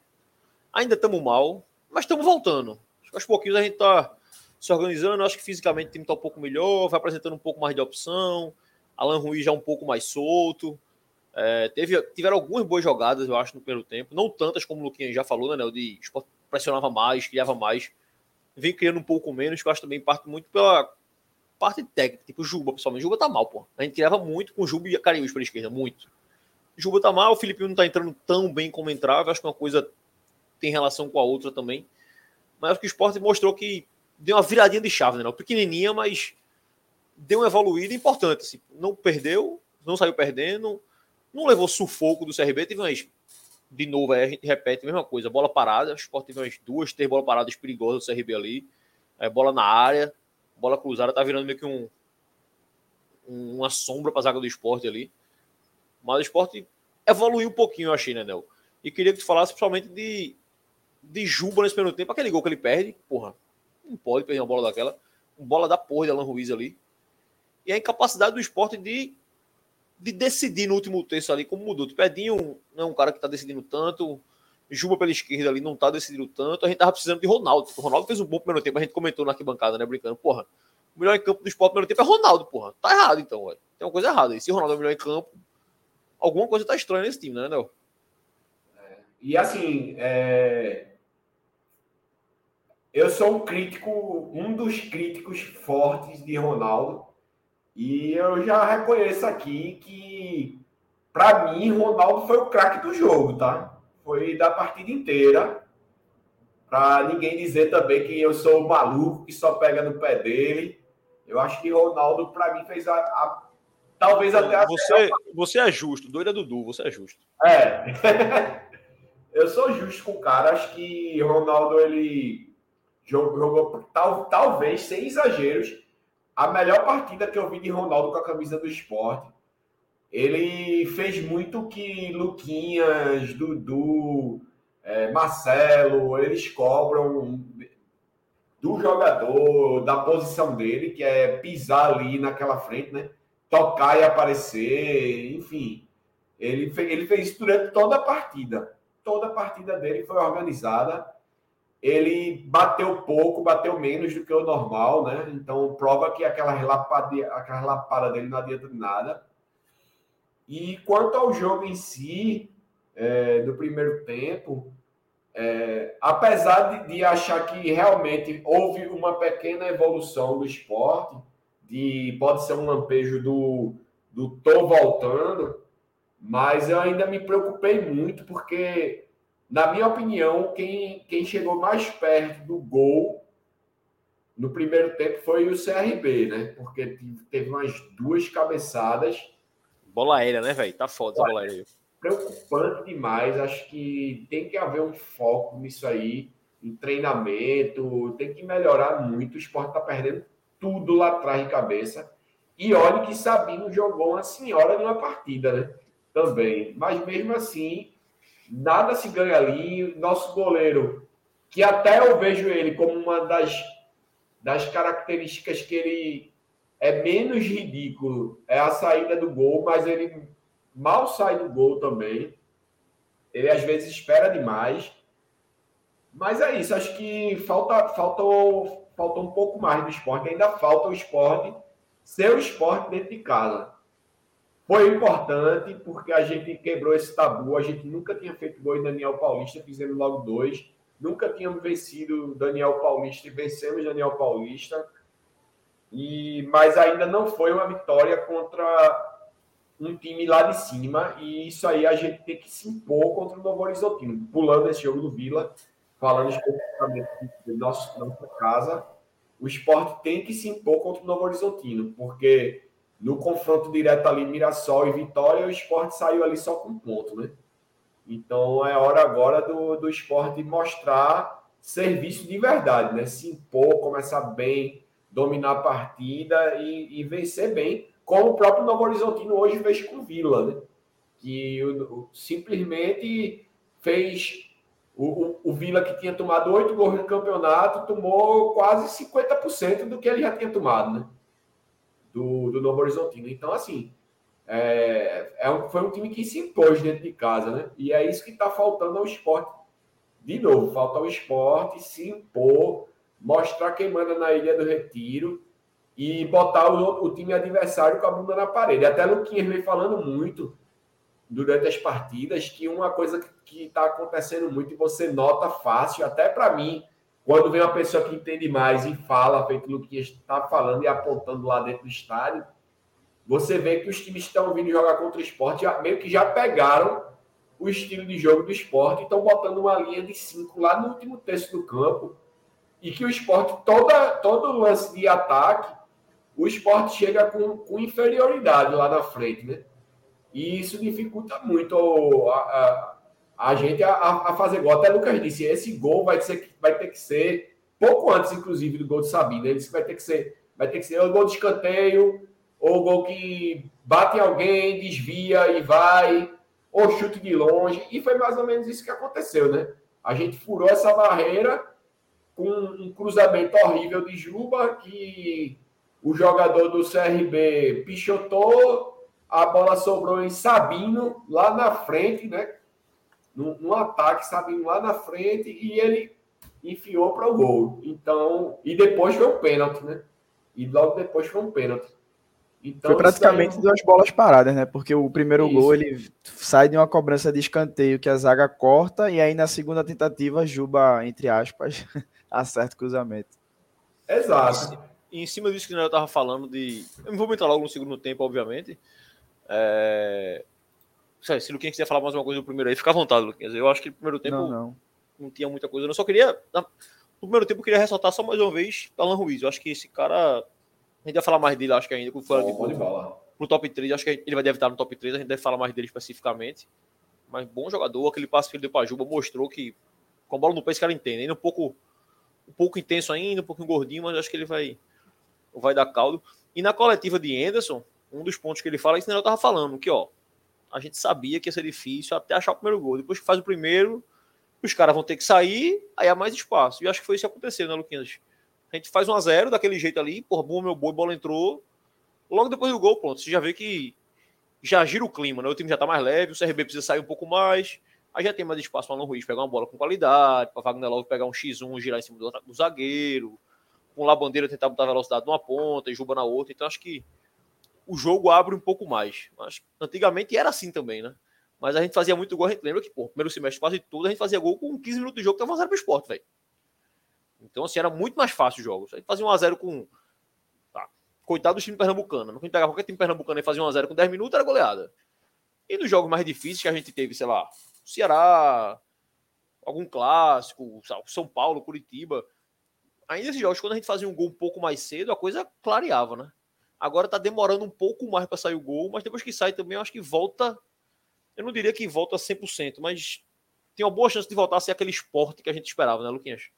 [SPEAKER 1] ainda estamos mal, mas estamos voltando. Acho que aos pouquinhos a gente tá se organizando. Acho que fisicamente o time tá um pouco melhor, vai apresentando um pouco mais de opção. Alan Ruiz já um pouco mais solto. É, teve, tiveram algumas boas jogadas, eu acho, no primeiro tempo. Não tantas como o Luquinha já falou, né, né? De pressionava mais, criava mais. Vem criando um pouco menos, que eu acho também parte muito pela parte técnica. Tipo, Juba, pessoalmente. Juba tá mal, pô. A gente criava muito com Juba e Cariús pela esquerda, muito. Juba tá mal, o Filipinho não tá entrando tão bem como entrava. Acho que uma coisa tem relação com a outra também. Mas acho que o esporte mostrou que deu uma viradinha de chave, né? Pequenininha, mas deu uma evoluída importante. Assim. Não perdeu, não saiu perdendo, não levou sufoco do CRB, teve umas. De novo, aí a gente repete a mesma coisa. Bola parada, o Sport teve umas duas, três bolas paradas perigosas do CRB ali. É, bola na área, bola cruzada, tá virando meio que um, uma sombra para a zaga do esporte ali. Mas o esporte evoluiu um pouquinho, eu achei, né, Nel? E queria que tu falasse principalmente de, de Juba nesse primeiro tempo, aquele gol que ele perde, porra, não pode perder uma bola daquela. Uma bola da porra de Alan Ruiz ali. E a incapacidade do esporte de de decidir no último terço ali, como mudou. Pedinho não é um cara que está decidindo tanto. Juba pela esquerda ali não está decidindo tanto. A gente tava precisando de Ronaldo. O Ronaldo fez um bom primeiro tempo. A gente comentou na arquibancada, né? Brincando. Porra, o melhor em campo do esporte no primeiro tempo é Ronaldo, porra. Tá errado então, ué. Tem uma coisa errada aí. Se o Ronaldo é o melhor em campo, alguma coisa tá estranha nesse time, né, Nel?
[SPEAKER 2] É, e assim, é... eu sou um crítico, um dos críticos fortes de Ronaldo e eu já reconheço aqui que, para mim, Ronaldo foi o craque do jogo, tá? Foi da partida inteira. Para ninguém dizer também que eu sou o maluco que só pega no pé dele. Eu acho que Ronaldo, para mim, fez a, a talvez até a
[SPEAKER 1] você, você é justo, doido é Dudu, você é justo.
[SPEAKER 2] É. *laughs* eu sou justo com o cara. Acho que Ronaldo ele jogou, jogou tal, talvez sem exageros a melhor partida que eu vi de Ronaldo com a camisa do esporte. Ele fez muito que Luquinhas, Dudu, é, Marcelo, eles cobram do jogador, da posição dele, que é pisar ali naquela frente, né? Tocar e aparecer, enfim. Ele fez, ele fez isso durante toda a partida. Toda a partida dele foi organizada ele bateu pouco, bateu menos do que o normal, né? Então prova que aquela relapada, aquela relapada dele não adianta de nada. E quanto ao jogo em si, é, do primeiro tempo, é, apesar de, de, achar que realmente houve uma pequena evolução do esporte, de pode ser um lampejo do, do tô voltando, mas eu ainda me preocupei muito porque na minha opinião, quem, quem chegou mais perto do gol no primeiro tempo foi o CRB, né? Porque teve umas duas cabeçadas.
[SPEAKER 1] Bola aérea, né, velho? Tá foda essa bola aérea.
[SPEAKER 2] Preocupante demais. Acho que tem que haver um foco nisso aí, em treinamento. Tem que melhorar muito. O esporte tá perdendo tudo lá atrás de cabeça. E olha que Sabino jogou uma senhora numa partida, né? Também. Mas mesmo assim, nada se ganha ali. Nosso goleiro, que até eu vejo ele como uma das, das características que ele é menos ridículo, é a saída do gol, mas ele mal sai do gol também. Ele às vezes espera demais. Mas é isso, acho que falta, faltou, faltou um pouco mais do esporte, ainda falta o esporte ser o esporte dentro de casa. Foi importante porque a gente quebrou esse tabu, a gente nunca tinha feito gol em Daniel Paulista, fizemos logo dois, nunca tínhamos vencido Daniel Paulista e vencemos Daniel Paulista, e mas ainda não foi uma vitória contra um time lá de cima, e isso aí a gente tem que se impor contra o Novo Horizontino, pulando esse jogo do Vila, falando especificamente da nossa casa, o esporte tem que se impor contra o Novo Horizontino, porque no confronto direto ali, Mirassol e Vitória, o esporte saiu ali só com um ponto, né? Então é hora agora do, do esporte mostrar serviço de verdade, né? Se impor, começar bem, dominar a partida e, e vencer bem, como o próprio Novo Horizontino hoje fez com o Vila, né? Que o, o, simplesmente fez o, o, Vila, que tinha tomado oito gols no campeonato, tomou quase 50% do que ele já tinha tomado, né? Do, do Novo Horizontino. Então, assim, é, é um, foi um time que se impôs dentro de casa, né? E é isso que está faltando ao esporte. De novo, falta ao esporte se impor, mostrar quem manda na Ilha do Retiro e botar o, o time adversário com a bunda na parede. Até Luquinhas vem falando muito durante as partidas que uma coisa que está acontecendo muito e você nota fácil, até para mim, quando vem uma pessoa que entende mais e fala, feito o Luquinhas está falando e apontando lá dentro do estádio, você vê que os times estão vindo jogar contra o esporte, já, meio que já pegaram o estilo de jogo do esporte e estão botando uma linha de cinco lá no último terço do campo. E que o esporte, toda, todo lance de ataque, o esporte chega com, com inferioridade lá na frente, né? E isso dificulta muito a, a, a gente a, a, fazer gol. Até Lucas disse, esse gol vai, ser, vai ter que ser pouco antes, inclusive, do gol de Sabino. Ele disse que vai ter que ser, vai ter que ser o gol de escanteio, ou gol que bate em alguém, desvia e vai, ou chute de longe. E foi mais ou menos isso que aconteceu, né? A gente furou essa barreira com um cruzamento horrível de Juba, que o jogador do CRB pichotou, a bola sobrou em Sabino, lá na frente, né? No, no ataque, Sabino lá na frente, e ele enfiou para o gol. Então, e depois foi um pênalti, né? E logo depois foi um pênalti.
[SPEAKER 3] Então, Foi praticamente duas bolas paradas, né? Porque o primeiro isso. gol ele sai de uma cobrança de escanteio que a zaga corta e aí na segunda tentativa Juba, entre aspas, *laughs* acerta o cruzamento.
[SPEAKER 1] Exato. E em cima disso que eu estava falando de, eu vou entrar logo no segundo tempo, obviamente. É... Se o Luquinhas quiser falar mais uma coisa do primeiro aí, fica à vontade, Luquinhas. Eu acho que no primeiro tempo não, não. não tinha muita coisa. Eu só queria no primeiro tempo eu queria ressaltar só mais uma vez Alan Ruiz. Eu acho que esse cara a gente vai falar mais dele, acho que ainda, com fora de bola. No top 3, acho que ele vai deve estar no top 3, a gente deve falar mais dele especificamente. Mas bom jogador, aquele passe que ele deu para Juba mostrou que com a bola no pé esse cara entende. Ainda um pouco, um pouco intenso ainda, um pouquinho gordinho, mas acho que ele vai, vai dar caldo. E na coletiva de Anderson, um dos pontos que ele fala, é isso que eu estava falando, que ó, a gente sabia que ia ser difícil até achar o primeiro gol. Depois que faz o primeiro, os caras vão ter que sair, aí há mais espaço. E acho que foi isso que aconteceu, né, Luquinhas? A gente faz 1 a 0 daquele jeito ali, porra, bom meu boi, bola entrou. Logo depois do gol, pronto, você já vê que já gira o clima, né? O time já tá mais leve, o CRB precisa sair um pouco mais. Aí já tem mais espaço para o Ruiz pegar uma bola com qualidade, para Wagner Love pegar um X1, girar em cima do, do zagueiro, com lá bandeira tentar botar velocidade numa ponta e Juba na outra. Então acho que o jogo abre um pouco mais. Mas antigamente era assim também, né? Mas a gente fazia muito gol, a gente lembra que, pô, primeiro semestre quase tudo, a gente fazia gol com 15 minutos de jogo, tava 0 pro esporte, velho. Então, assim, era muito mais fácil os jogos. A gente fazia 1x0 com. Tá. Coitado do time pernambucano. Não pegava qualquer time pernambucano e fazia 1x0 com 10 minutos, era goleada. E nos jogos mais difíceis que a gente teve, sei lá, Ceará, algum clássico, São Paulo, Curitiba. Ainda esses jogos, quando a gente fazia um gol um pouco mais cedo, a coisa clareava, né? Agora tá demorando um pouco mais para sair o gol, mas depois que sai também, eu acho que volta. Eu não diria que volta 100%, mas tem uma boa chance de voltar a ser aquele esporte que a gente esperava, né, Luquinhas?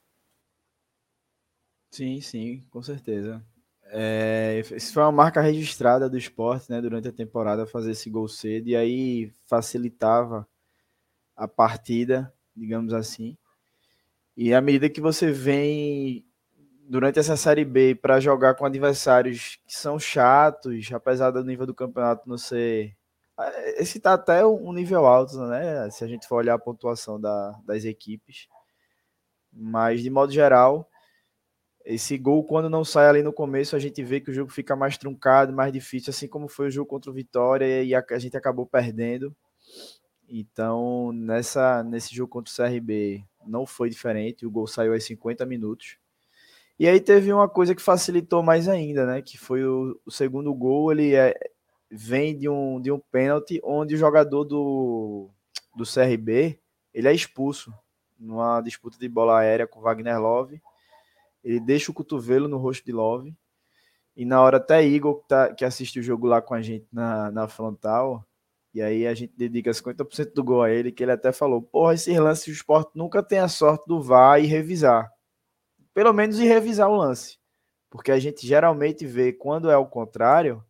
[SPEAKER 3] Sim, sim, com certeza. É, isso foi uma marca registrada do esporte, né, durante a temporada, fazer esse gol cedo, e aí facilitava a partida, digamos assim. E à medida que você vem durante essa Série B para jogar com adversários que são chatos, apesar do nível do campeonato não ser. É, esse tá até um nível alto, né? Se a gente for olhar a pontuação da, das equipes Mas, de modo geral, esse gol, quando não sai ali no começo, a gente vê que o jogo fica mais truncado, mais difícil, assim como foi o jogo contra o Vitória e a, a gente acabou perdendo. Então, nessa, nesse jogo contra o CRB, não foi diferente. O gol saiu aos 50 minutos. E aí teve uma coisa que facilitou mais ainda, né? Que foi o, o segundo gol, ele é, vem de um, de um pênalti onde o jogador do, do CRB ele é expulso numa disputa de bola aérea com Wagner Love ele deixa o cotovelo no rosto de Love. E na hora até Igor, que, tá, que assiste o jogo lá com a gente na, na frontal, e aí a gente dedica 50% do gol a ele, que ele até falou, porra, esse lance do esporte nunca tem a sorte do VAR e revisar. Pelo menos ir revisar o lance. Porque a gente geralmente vê, quando é o contrário,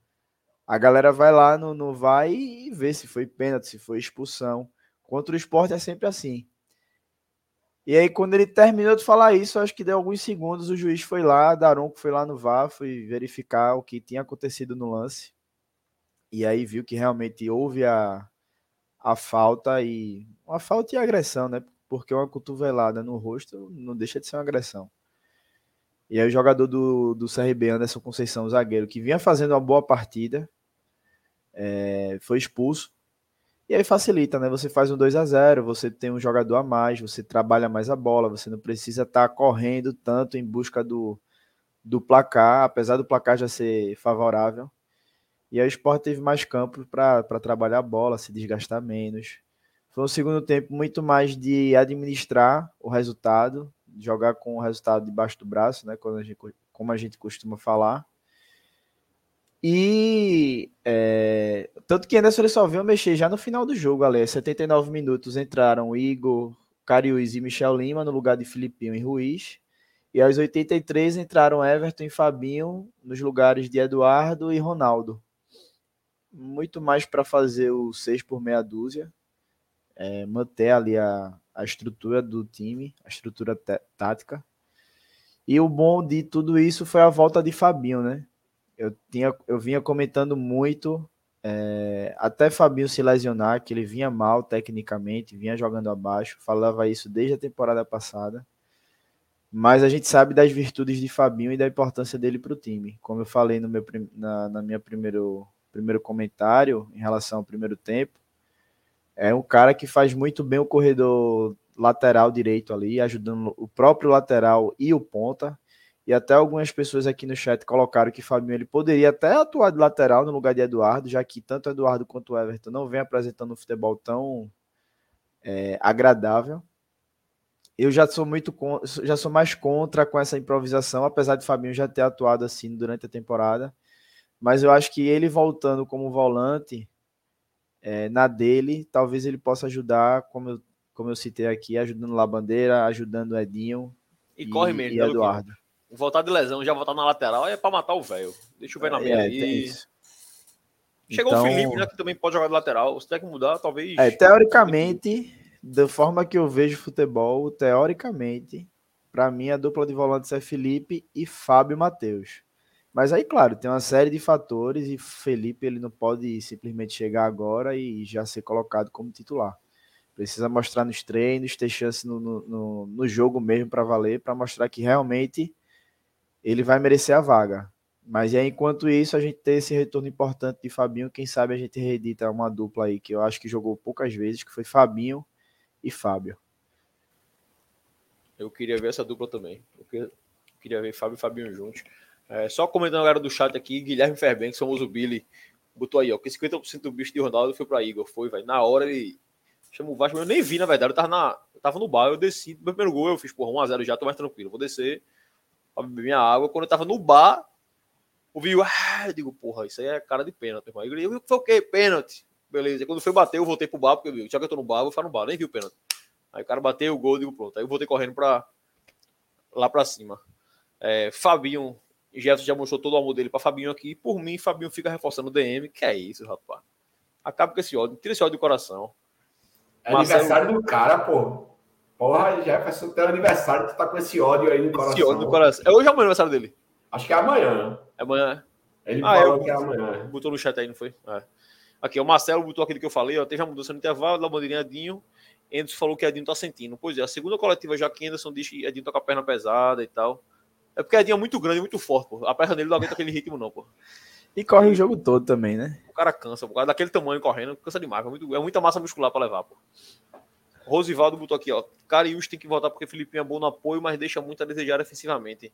[SPEAKER 3] a galera vai lá no, no VAR e, e vê se foi pênalti, se foi expulsão. Contra o esporte é sempre assim. E aí, quando ele terminou de falar isso, acho que deu alguns segundos, o juiz foi lá, Daronco foi lá no VAR, foi verificar o que tinha acontecido no lance. E aí viu que realmente houve a, a falta e. Uma falta e agressão, né? Porque uma cotovelada no rosto não deixa de ser uma agressão. E aí o jogador do, do CRB, Anderson Conceição, zagueiro, que vinha fazendo uma boa partida, é, foi expulso. E aí facilita, né? Você faz um 2 a 0 você tem um jogador a mais, você trabalha mais a bola, você não precisa estar tá correndo tanto em busca do, do placar, apesar do placar já ser favorável. E aí o Sport teve mais campo para trabalhar a bola, se desgastar menos. Foi um segundo tempo muito mais de administrar o resultado, jogar com o resultado debaixo do braço, né? Quando a gente, como a gente costuma falar. E é, tanto que Anderson só veio mexer já no final do jogo, ali. 79 minutos entraram Igor, Cariús e Michel Lima no lugar de Filipinho e Ruiz. E aos 83 entraram Everton e Fabinho nos lugares de Eduardo e Ronaldo. Muito mais para fazer o 6 por meia dúzia, é, manter ali a, a estrutura do time, a estrutura tática. E o bom de tudo isso foi a volta de Fabinho, né? eu, tinha, eu vinha comentando muito, é, até Fabinho se lesionar, que ele vinha mal tecnicamente, vinha jogando abaixo, falava isso desde a temporada passada. Mas a gente sabe das virtudes de Fabinho e da importância dele para o time. Como eu falei no meu, na, na minha primeiro, primeiro comentário em relação ao primeiro tempo, é um cara que faz muito bem o corredor lateral direito ali, ajudando o próprio lateral e o ponta. E até algumas pessoas aqui no chat colocaram que Fabinho ele poderia até atuar de lateral no lugar de Eduardo, já que tanto Eduardo quanto Everton não vem apresentando um futebol tão é, agradável. Eu já sou muito já sou mais contra com essa improvisação, apesar de Fabinho já ter atuado assim durante a temporada. Mas eu acho que ele voltando como volante é, na dele, talvez ele possa ajudar, como eu, como eu citei aqui, ajudando lá Bandeira, ajudando o Edinho
[SPEAKER 1] e, e corre mesmo,
[SPEAKER 3] e Eduardo. Que
[SPEAKER 1] voltar de lesão, já voltar na lateral, é pra matar o velho. Deixa o velho na meia é, aí. Chegou então... o Felipe, né, que também pode jogar de lateral. Se tem que mudar, talvez.
[SPEAKER 3] É, teoricamente, da forma que eu vejo futebol, teoricamente, para mim a dupla de volantes é Felipe e Fábio Matheus. Mas aí, claro, tem uma série de fatores e Felipe ele não pode simplesmente chegar agora e já ser colocado como titular. Precisa mostrar nos treinos, ter chance no, no, no jogo mesmo para valer, para mostrar que realmente ele vai merecer a vaga. Mas aí, enquanto isso, a gente tem esse retorno importante de Fabinho. Quem sabe a gente reedita uma dupla aí que eu acho que jogou poucas vezes, que foi Fabinho e Fábio.
[SPEAKER 1] Eu queria ver essa dupla também. Eu queria ver Fábio e Fabinho juntos. É, só comentando agora do chat aqui, Guilherme Ferben, famoso Billy, botou aí, ó, que 50% do bicho de Ronaldo foi para Igor. Foi, vai. Na hora ele chamou o Vasco, eu nem vi, na verdade. Eu tava, na, eu tava no bar, eu desci. Meu primeiro gol, eu fiz, porra, 1x0 já, tô mais tranquilo. Vou descer pra beber minha água. Quando eu tava no bar, ouvi. Ah, eu digo, porra, isso aí é cara de pênalti, irmão. Eu digo, foi o quê? Pênalti. Beleza. Quando foi bater, eu voltei pro bar, porque eu, já que eu tô no bar, eu vou ficar no bar, nem vi o pênalti. Aí o cara bateu o gol, eu digo, pronto. Aí eu voltei correndo pra, lá pra cima. É, Fabinho, Jefferson já mostrou todo o amor dele pra Fabinho aqui. Por mim, Fabinho fica reforçando o DM. Que é isso, rapaz. Acaba com esse ódio, tira esse ódio do coração.
[SPEAKER 2] É Marcelo... aniversário do cara, pô. Porra, Jefferson, teu aniversário, tu tá com esse ódio aí no coração. Esse ódio no coração.
[SPEAKER 1] É hoje ou amanhã o aniversário dele?
[SPEAKER 2] Acho que é amanhã.
[SPEAKER 1] É amanhã.
[SPEAKER 2] Ele ah, falou que é amanhã.
[SPEAKER 1] Botou no chat aí, não foi? É. Aqui, o Marcelo botou aquilo que eu falei, ó, teve a mudança no intervalo, da bandeirinha Dinho Anderson falou que Edinho tá sentindo. Pois é, a segunda coletiva já que Anderson diz que Edinho tá com a perna pesada e tal. É porque Edinho é muito grande, muito forte, pô. A perna dele não aguenta aquele ritmo, não, pô.
[SPEAKER 3] E corre o jogo todo também, né?
[SPEAKER 1] O cara cansa, pô. Daquele tamanho correndo, cansa demais. É, muito, é muita massa muscular para levar, pô. Rosivaldo botou aqui, ó. Carius tem que voltar porque Filipinho é bom no apoio, mas deixa muito a desejar defensivamente.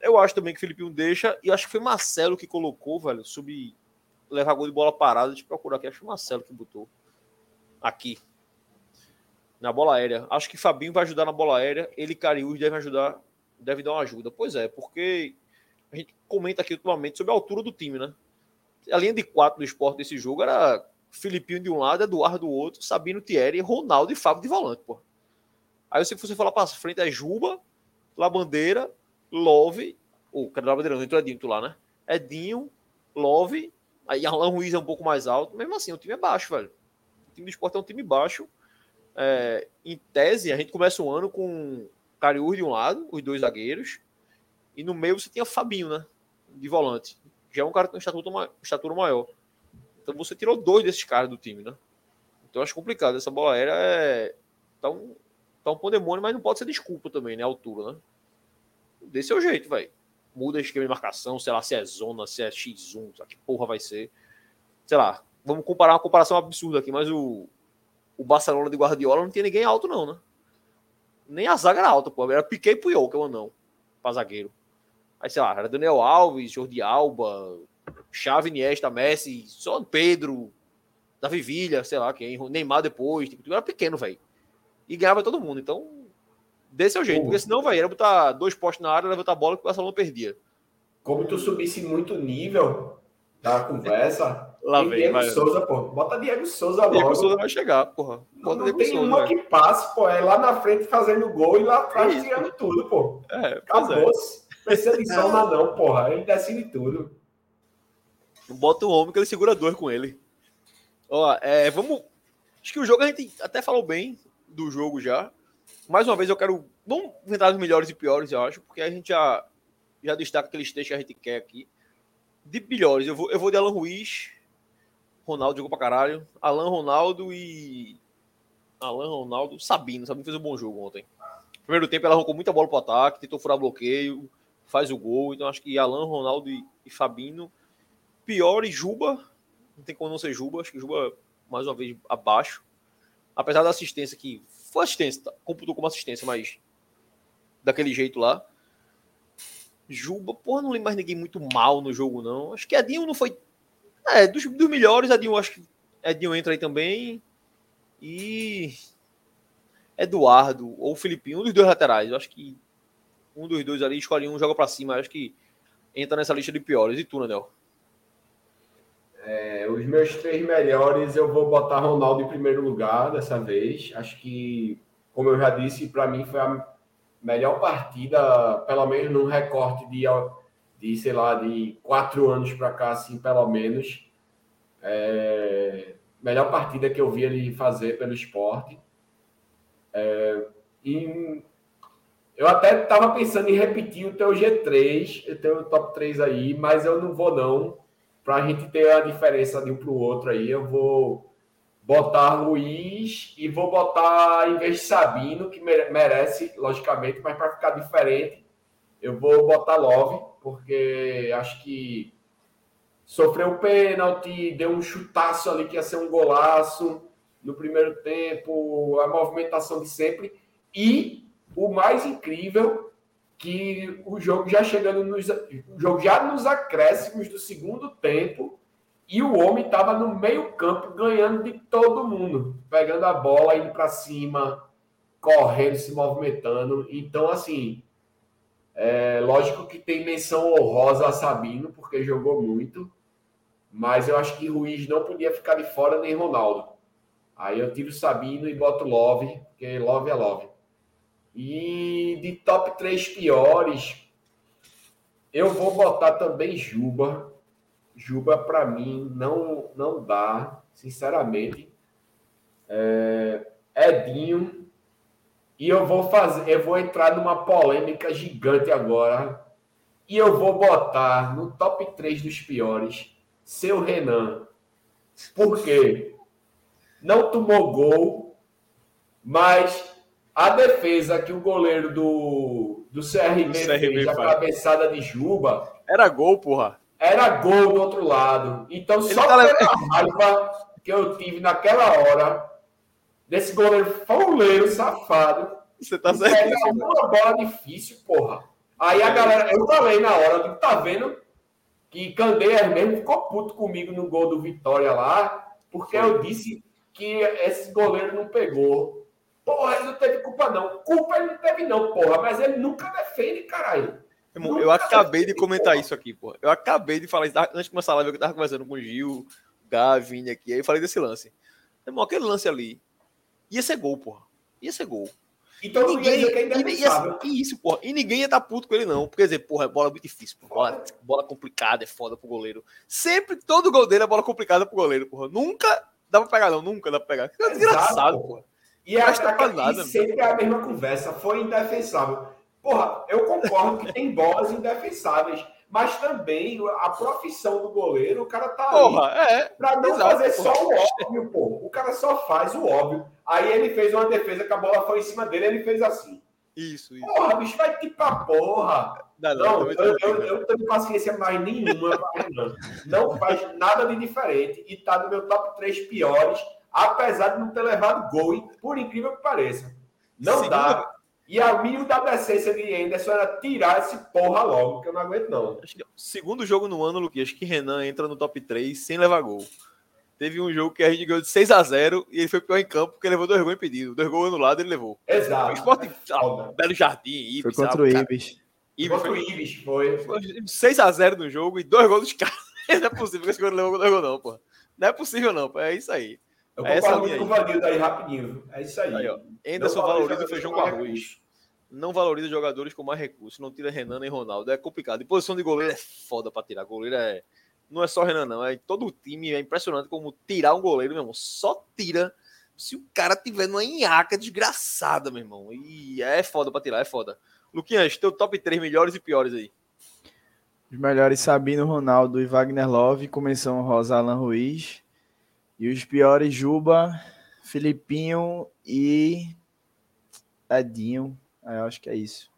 [SPEAKER 1] Eu acho também que Filipinho deixa, e acho que foi Marcelo que colocou, velho, sub levar gol de bola parada. Deixa eu procurar aqui, acho que foi Marcelo que botou. Aqui. Na bola aérea. Acho que Fabinho vai ajudar na bola aérea. Ele e Carius devem ajudar, devem dar uma ajuda. Pois é, porque a gente comenta aqui ultimamente sobre a altura do time, né? A linha de quatro do esporte desse jogo era Filipinho de um lado, Eduardo do outro, Sabino Thierry, Ronaldo e Fábio de volante, pô. Aí se você falar para frente é Juba, Labandeira, Love, ou oh, Labandeira não, entrou Edinho lá, né? Edinho, Love, aí Alan Ruiz é um pouco mais alto, mesmo assim, o time é baixo, velho. O time do esporte é um time baixo. É, em tese, a gente começa o ano com Cariús de um lado, os dois zagueiros, e no meio você tinha Fabinho, né? De volante. Já é um cara com estatura, maior. Então você tirou dois desses caras do time, né? Então acho complicado. Essa bola aérea é. Tá um, tá um pandemônio, mas não pode ser desculpa também, né? A altura, né? Desse é o jeito, vai. Muda esquema de marcação, sei lá se é zona, se é X1, sabe que porra vai ser. Sei lá, vamos comparar uma comparação absurda aqui, mas o, o Barcelona de Guardiola não tinha ninguém alto, não, né? Nem a zaga era alta, pô. Era Piquet e Puyol, que é o anão, pra zagueiro. Aí, sei lá, era Daniel Alves, Jordi Alba, Xavi, Iniesta, Messi, só Pedro, Davi Villa, sei lá quem, Neymar depois, tipo, era pequeno, velho. E ganhava todo mundo, então desse é o jeito, porque senão, velho, era botar dois postos na área, levantar a bola que o Barcelona perdia.
[SPEAKER 2] Como tu subisse muito nível da conversa,
[SPEAKER 1] Lá vem,
[SPEAKER 2] Diego vai. Souza, pô. Bota Diego Souza logo. Diego
[SPEAKER 1] Souza vai chegar, porra.
[SPEAKER 2] Bota não, Diego tem Souza, uma que passe, pô. É lá na frente fazendo gol e lá atrás tirando tudo, pô.
[SPEAKER 1] É, Acabou-se.
[SPEAKER 2] É. Perseguição é. não, porra. Ele decide tudo.
[SPEAKER 1] Bota o homem que ele segura dois com ele. Ó, é, vamos. Acho que o jogo a gente até falou bem do jogo já. Mais uma vez eu quero. Vamos entrar os melhores e piores, eu acho, porque a gente já, já destaca aqueles textos que a gente quer aqui. De melhores, eu vou, eu vou de Alan Ruiz. Ronaldo jogou pra caralho. Alan Ronaldo e. Alan Ronaldo. Sabino. Sabino fez um bom jogo ontem. Primeiro tempo ela arrancou muita bola pro ataque, tentou furar bloqueio faz o gol. Então acho que Alan, Ronaldo e, e Fabinho. Pior e Juba. Não tem como não ser Juba. Acho que Juba, mais uma vez, abaixo. Apesar da assistência que. Foi assistência, tá? computou como assistência, mas. Daquele jeito lá. Juba, porra, não lembro mais ninguém muito mal no jogo, não. Acho que Edinho não foi. É, dos, dos melhores, Edinho, acho que Edinho entra aí também. E. Eduardo ou Filipinho, um dos dois laterais. Eu acho que um dos dois ali, escolhe um, joga para cima. Acho que entra nessa lista de piores. E tu, Nanel?
[SPEAKER 2] É, os meus três melhores, eu vou botar Ronaldo em primeiro lugar dessa vez. Acho que, como eu já disse, para mim foi a melhor partida, pelo menos num recorte de, de sei lá, de quatro anos para cá, assim, pelo menos. É, melhor partida que eu vi ele fazer pelo esporte. É, e eu até estava pensando em repetir o teu G3, o teu top 3 aí, mas eu não vou não. Para a gente ter a diferença de um para o outro aí, eu vou botar Luiz e vou botar, em vez de Sabino, que merece, logicamente, mas para ficar diferente, eu vou botar Love, porque acho que sofreu pênalti, deu um chutaço ali que ia ser um golaço no primeiro tempo, a movimentação de sempre. E o mais incrível que o jogo já chegando nos o jogo já nos acréscimos do segundo tempo e o homem estava no meio campo ganhando de todo mundo, pegando a bola indo para cima, correndo, se movimentando. Então assim, é lógico que tem menção honrosa a Sabino porque jogou muito, mas eu acho que Ruiz não podia ficar de fora nem Ronaldo. Aí eu tiro Sabino e boto Love, porque Love é Love. E de top 3 piores, eu vou botar também Juba. Juba, para mim, não, não dá, sinceramente. É, Edinho. E eu vou fazer, eu vou entrar numa polêmica gigante agora. E eu vou botar no top 3 dos piores seu Renan. Por quê? Não tomou gol Mas a defesa que o goleiro do, do CRB,
[SPEAKER 1] Do
[SPEAKER 2] fez,
[SPEAKER 1] CRB
[SPEAKER 2] a cabeçada de Juba,
[SPEAKER 1] Era gol, porra.
[SPEAKER 2] era gol do outro lado. Então,
[SPEAKER 1] Ele
[SPEAKER 2] só
[SPEAKER 1] tá
[SPEAKER 2] pela raiva que eu tive naquela hora, desse goleiro fauleiro, safado,
[SPEAKER 1] Você tá
[SPEAKER 2] Pega
[SPEAKER 1] certo.
[SPEAKER 2] uma bola difícil, porra. Aí a galera, eu falei na hora, digo, tá vendo que Candeias mesmo ficou puto comigo no gol do Vitória lá, porque eu disse que esse goleiro não pegou. Porra, ele não teve culpa não. Culpa ele não teve não, porra, mas ele nunca defende, caralho.
[SPEAKER 1] Irmão, eu acabei de comentar isso aqui, pô. Eu acabei de falar isso antes de começar a live, eu tava conversando com o Gil, Gavin aqui, aí eu falei desse lance. Irmão, aquele lance ali ia ser gol, porra. Ia ser gol.
[SPEAKER 2] Então não ia
[SPEAKER 1] Ninguém,
[SPEAKER 2] é
[SPEAKER 1] e, e,
[SPEAKER 2] indefensável.
[SPEAKER 1] assim, isso, porra. E ninguém ia estar puto com ele, não. Porque, dizer, porra, é bola muito difícil, porra. Bola, bola complicada, é foda pro goleiro. Sempre, todo gol dele é bola complicada pro goleiro, porra. Nunca dá pra pegar, não. Nunca dá pra pegar. É desgraçado,
[SPEAKER 2] porra.
[SPEAKER 1] porra.
[SPEAKER 2] E,
[SPEAKER 1] tá
[SPEAKER 2] aquela-
[SPEAKER 1] pra nada,
[SPEAKER 2] e sempre é a mesma conversa, foi indefensável. Porra, eu concordo que tem bolas indefensáveis, mas também a profissão do goleiro, o cara tá ali
[SPEAKER 1] Porra, é.
[SPEAKER 2] pra não
[SPEAKER 1] exato,
[SPEAKER 2] fazer só o óbvio, pô. O cara só faz o óbvio. Aí ele fez uma defesa que a bola foi em cima dele, ele fez assim.
[SPEAKER 1] Isso, isso.
[SPEAKER 2] Porra, bicho, vai te pra porra.
[SPEAKER 1] Não, não,
[SPEAKER 2] Não, eu, eu, eu não tenho paciência mais nenhuma Renan. Não faz nada de diferente e tá no meu top 3 piores, apesar de não ter levado gol, por incrível que pareça. Não
[SPEAKER 1] Segunda-
[SPEAKER 2] dá. E a mil da decência de Anderson era tirar esse porra logo, que eu não aguento, não.
[SPEAKER 1] Acho que é o segundo jogo no ano, Luquinhas, que Renan entra no top 3 sem levar gol. Teve um jogo que a gente ganhou de 6 a 0 e ele foi pior em campo porque levou dois gols impedidos. Dois gols anulados ele levou. O
[SPEAKER 2] Exato.
[SPEAKER 1] esporte,
[SPEAKER 2] Foda.
[SPEAKER 1] Belo Jardim, Ibis.
[SPEAKER 3] Foi contra o Ibis.
[SPEAKER 1] Ibis
[SPEAKER 2] Contra o
[SPEAKER 1] foi,
[SPEAKER 2] Ibis, foi.
[SPEAKER 1] foi 6 a 0 no jogo e dois gols dos caras. *laughs* Não é possível que esse goleiro levou dois gols, não, pô. Não é possível, não, pô. É isso aí.
[SPEAKER 2] Eu
[SPEAKER 1] É essa
[SPEAKER 2] concordo muito
[SPEAKER 1] linha
[SPEAKER 2] com o Vanildo aí, rapidinho. É isso aí.
[SPEAKER 1] Aí, ó. Anderson
[SPEAKER 2] Não
[SPEAKER 1] valoriza o feijão com arroz.
[SPEAKER 2] recursos.
[SPEAKER 1] Não valoriza jogadores com mais recursos. Não tira Renan nem Ronaldo. É complicado. E posição de goleiro é foda pra tirar. Goleiro é. Não é só Renan, não. É todo o time. É impressionante como tirar um goleiro, meu irmão. Só tira se o cara tiver numa enhaca desgraçada, meu irmão. E é foda pra tirar, é foda. Luquinhas, teu top 3 melhores e piores aí.
[SPEAKER 3] Os melhores Sabino Ronaldo e Wagner Love, começam Rosa Alan Ruiz. E os piores Juba, Filipinho e Edinho. É, eu acho que é isso.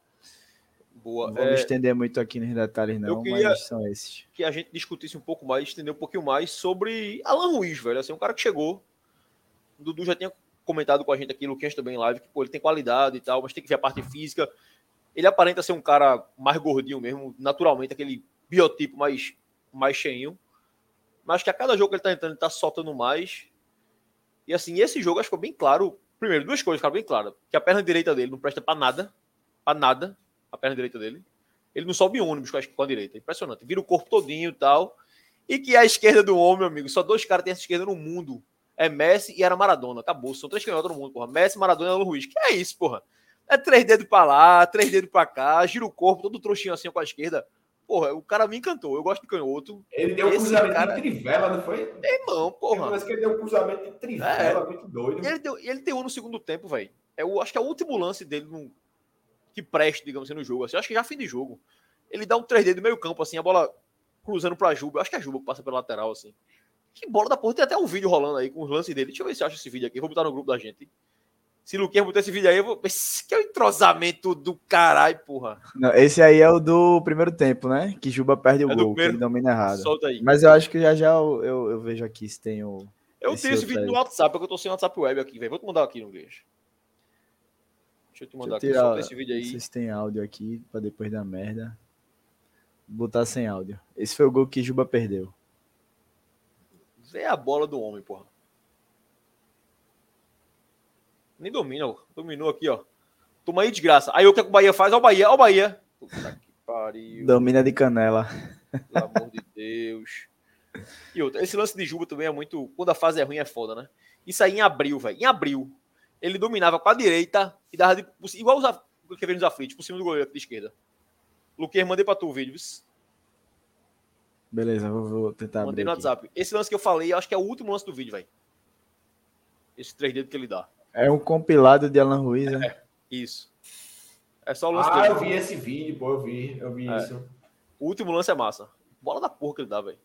[SPEAKER 1] Boa.
[SPEAKER 3] Não vou
[SPEAKER 1] É,
[SPEAKER 3] me estender muito aqui nos detalhes, não,
[SPEAKER 1] queria-
[SPEAKER 3] mas são esses.
[SPEAKER 1] que a gente discutisse um pouco mais, estender um pouquinho mais sobre Alan Ruiz, velho. Assim, um cara que chegou. O Dudu já tinha comentado com a gente aqui, Luquinhas também em live, que pô, ele tem qualidade e tal, mas tem que ver a parte física. Ele aparenta ser um cara mais gordinho mesmo, naturalmente, aquele biotipo mais, mais cheinho. Mas que a cada jogo que ele tá entrando, ele tá soltando mais. E assim, esse jogo acho que ficou bem claro. Primeiro, duas coisas ficaram bem claras. Que a perna direita dele não presta pra nada. Pra nada. A perna direita dele. Ele não sobe ônibus com a- direita. Impressionante. Vira o corpo todinho e tal. E que a esquerda do homem, amigo, só dois caras têm essa esquerda no mundo. É Messi e era Maradona. Acabou. São três canhotos no mundo, porra. Messi, Maradona e Alan Ruiz. Que é isso, porra? É três dedos pra lá, três dedos pra cá, gira o corpo, todo trouxinho assim com a esquerda. Porra, o cara me encantou. Eu gosto de canhoto.
[SPEAKER 2] Ele deu um cruzamento
[SPEAKER 1] cara-
[SPEAKER 2] de trivela, não foi?
[SPEAKER 1] Irmão, porra.
[SPEAKER 2] Parece que ele deu um cruzamento de trivela, muito doido.
[SPEAKER 1] E ele, deu, ele tem um no segundo tempo, velho. É o, acho que é o último lance dele no- que preste, digamos assim, no jogo. Assim, acho que já fim de jogo. Ele dá um 3D do meio campo, assim, a bola cruzando pra Juba. Eu acho que é a Juba que passa pela lateral, assim. Que bola da porra. Tem até um vídeo rolando aí com os lances dele. Deixa eu ver se eu acho esse vídeo aqui. Eu Vou botar no grupo da gente. Se Luquinhas botar esse vídeo aí, eu vou. Esse que é o entrosamento do caralho, porra.
[SPEAKER 3] Não, esse aí é o do primeiro tempo, né? Que Juba perde o
[SPEAKER 1] É do
[SPEAKER 3] gol, que
[SPEAKER 1] primeiro.
[SPEAKER 3] ele domina errado.
[SPEAKER 1] Solta aí.
[SPEAKER 3] Mas eu acho que já já eu, eu, eu vejo aqui se tem o.
[SPEAKER 1] Eu tenho esse vídeo
[SPEAKER 3] aí.
[SPEAKER 1] no WhatsApp, porque eu tô sem WhatsApp web aqui, velho. Vou te mandar aqui no inglês. Deixa eu te mandar
[SPEAKER 3] Deixa eu
[SPEAKER 1] aqui.
[SPEAKER 3] tirar-
[SPEAKER 1] Solta esse vídeo aí.
[SPEAKER 3] se tem áudio aqui pra depois da merda. Botar sem áudio. Esse foi o gol que Juba perdeu.
[SPEAKER 1] Vê a bola do homem, porra. Nem domina, ó. Dominou aqui, ó. Toma aí, desgraça. Aí o que, é que o Bahia faz? Ó o Bahia, ó o Bahia. Puta que pariu.
[SPEAKER 3] Domina de canela.
[SPEAKER 1] Pelo amor de Deus. E outra, esse lance de Juba também é muito. Quando a fase é ruim, é foda, né? Isso aí em abril, velho. Em abril. Ele dominava com a direita e dava de, igual os o que vem nos aflitos, por cima do goleiro de esquerda. Luquinhas, mandei pra tu o vídeo.
[SPEAKER 3] Beleza, vou, vou tentar
[SPEAKER 1] Mandei no
[SPEAKER 3] aqui.
[SPEAKER 1] WhatsApp. Esse lance que eu falei, acho que é o último lance do vídeo, velho. Esse três dedos que ele dá.
[SPEAKER 3] É um compilado de Alan Ruiz, né?
[SPEAKER 1] Isso. É só o lance
[SPEAKER 2] Ah,
[SPEAKER 1] dele.
[SPEAKER 2] eu vi esse vídeo, pô, eu vi, eu vi
[SPEAKER 1] É.
[SPEAKER 2] isso.
[SPEAKER 1] O último lance é massa. Bola da porra que ele dá, velho.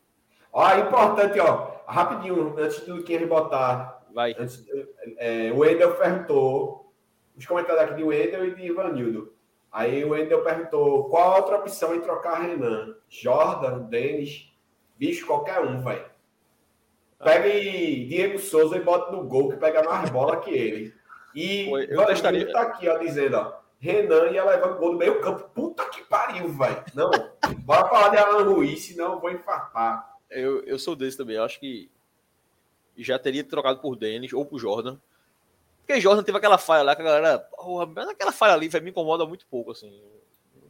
[SPEAKER 2] Ó, importante, ó, rapidinho, antes do Luquinhas botar,
[SPEAKER 1] Vai.
[SPEAKER 2] antes, é, o Wendel perguntou, os comentários aqui de Wendel e de Ivanildo. Aí o Wendel perguntou qual a outra opção em trocar Renan? Jordan, Denis, bicho, qualquer um, velho. Pegue Diego Souza e bota no gol que pega mais bola que ele. E
[SPEAKER 1] Pô, eu testaria.
[SPEAKER 2] tá aqui, ó, dizendo, ó. Renan ia levar o gol do meio campo. Puta que pariu, velho. Não, bora falar de Alan Ruiz, senão eu vou infartar.
[SPEAKER 1] Eu, eu sou desse também. Eu acho que já teria trocado por Denis ou por Jordan. Porque Jordan teve aquela falha lá que a galera. Porra, mas aquela falha ali véio, me incomoda muito pouco, assim.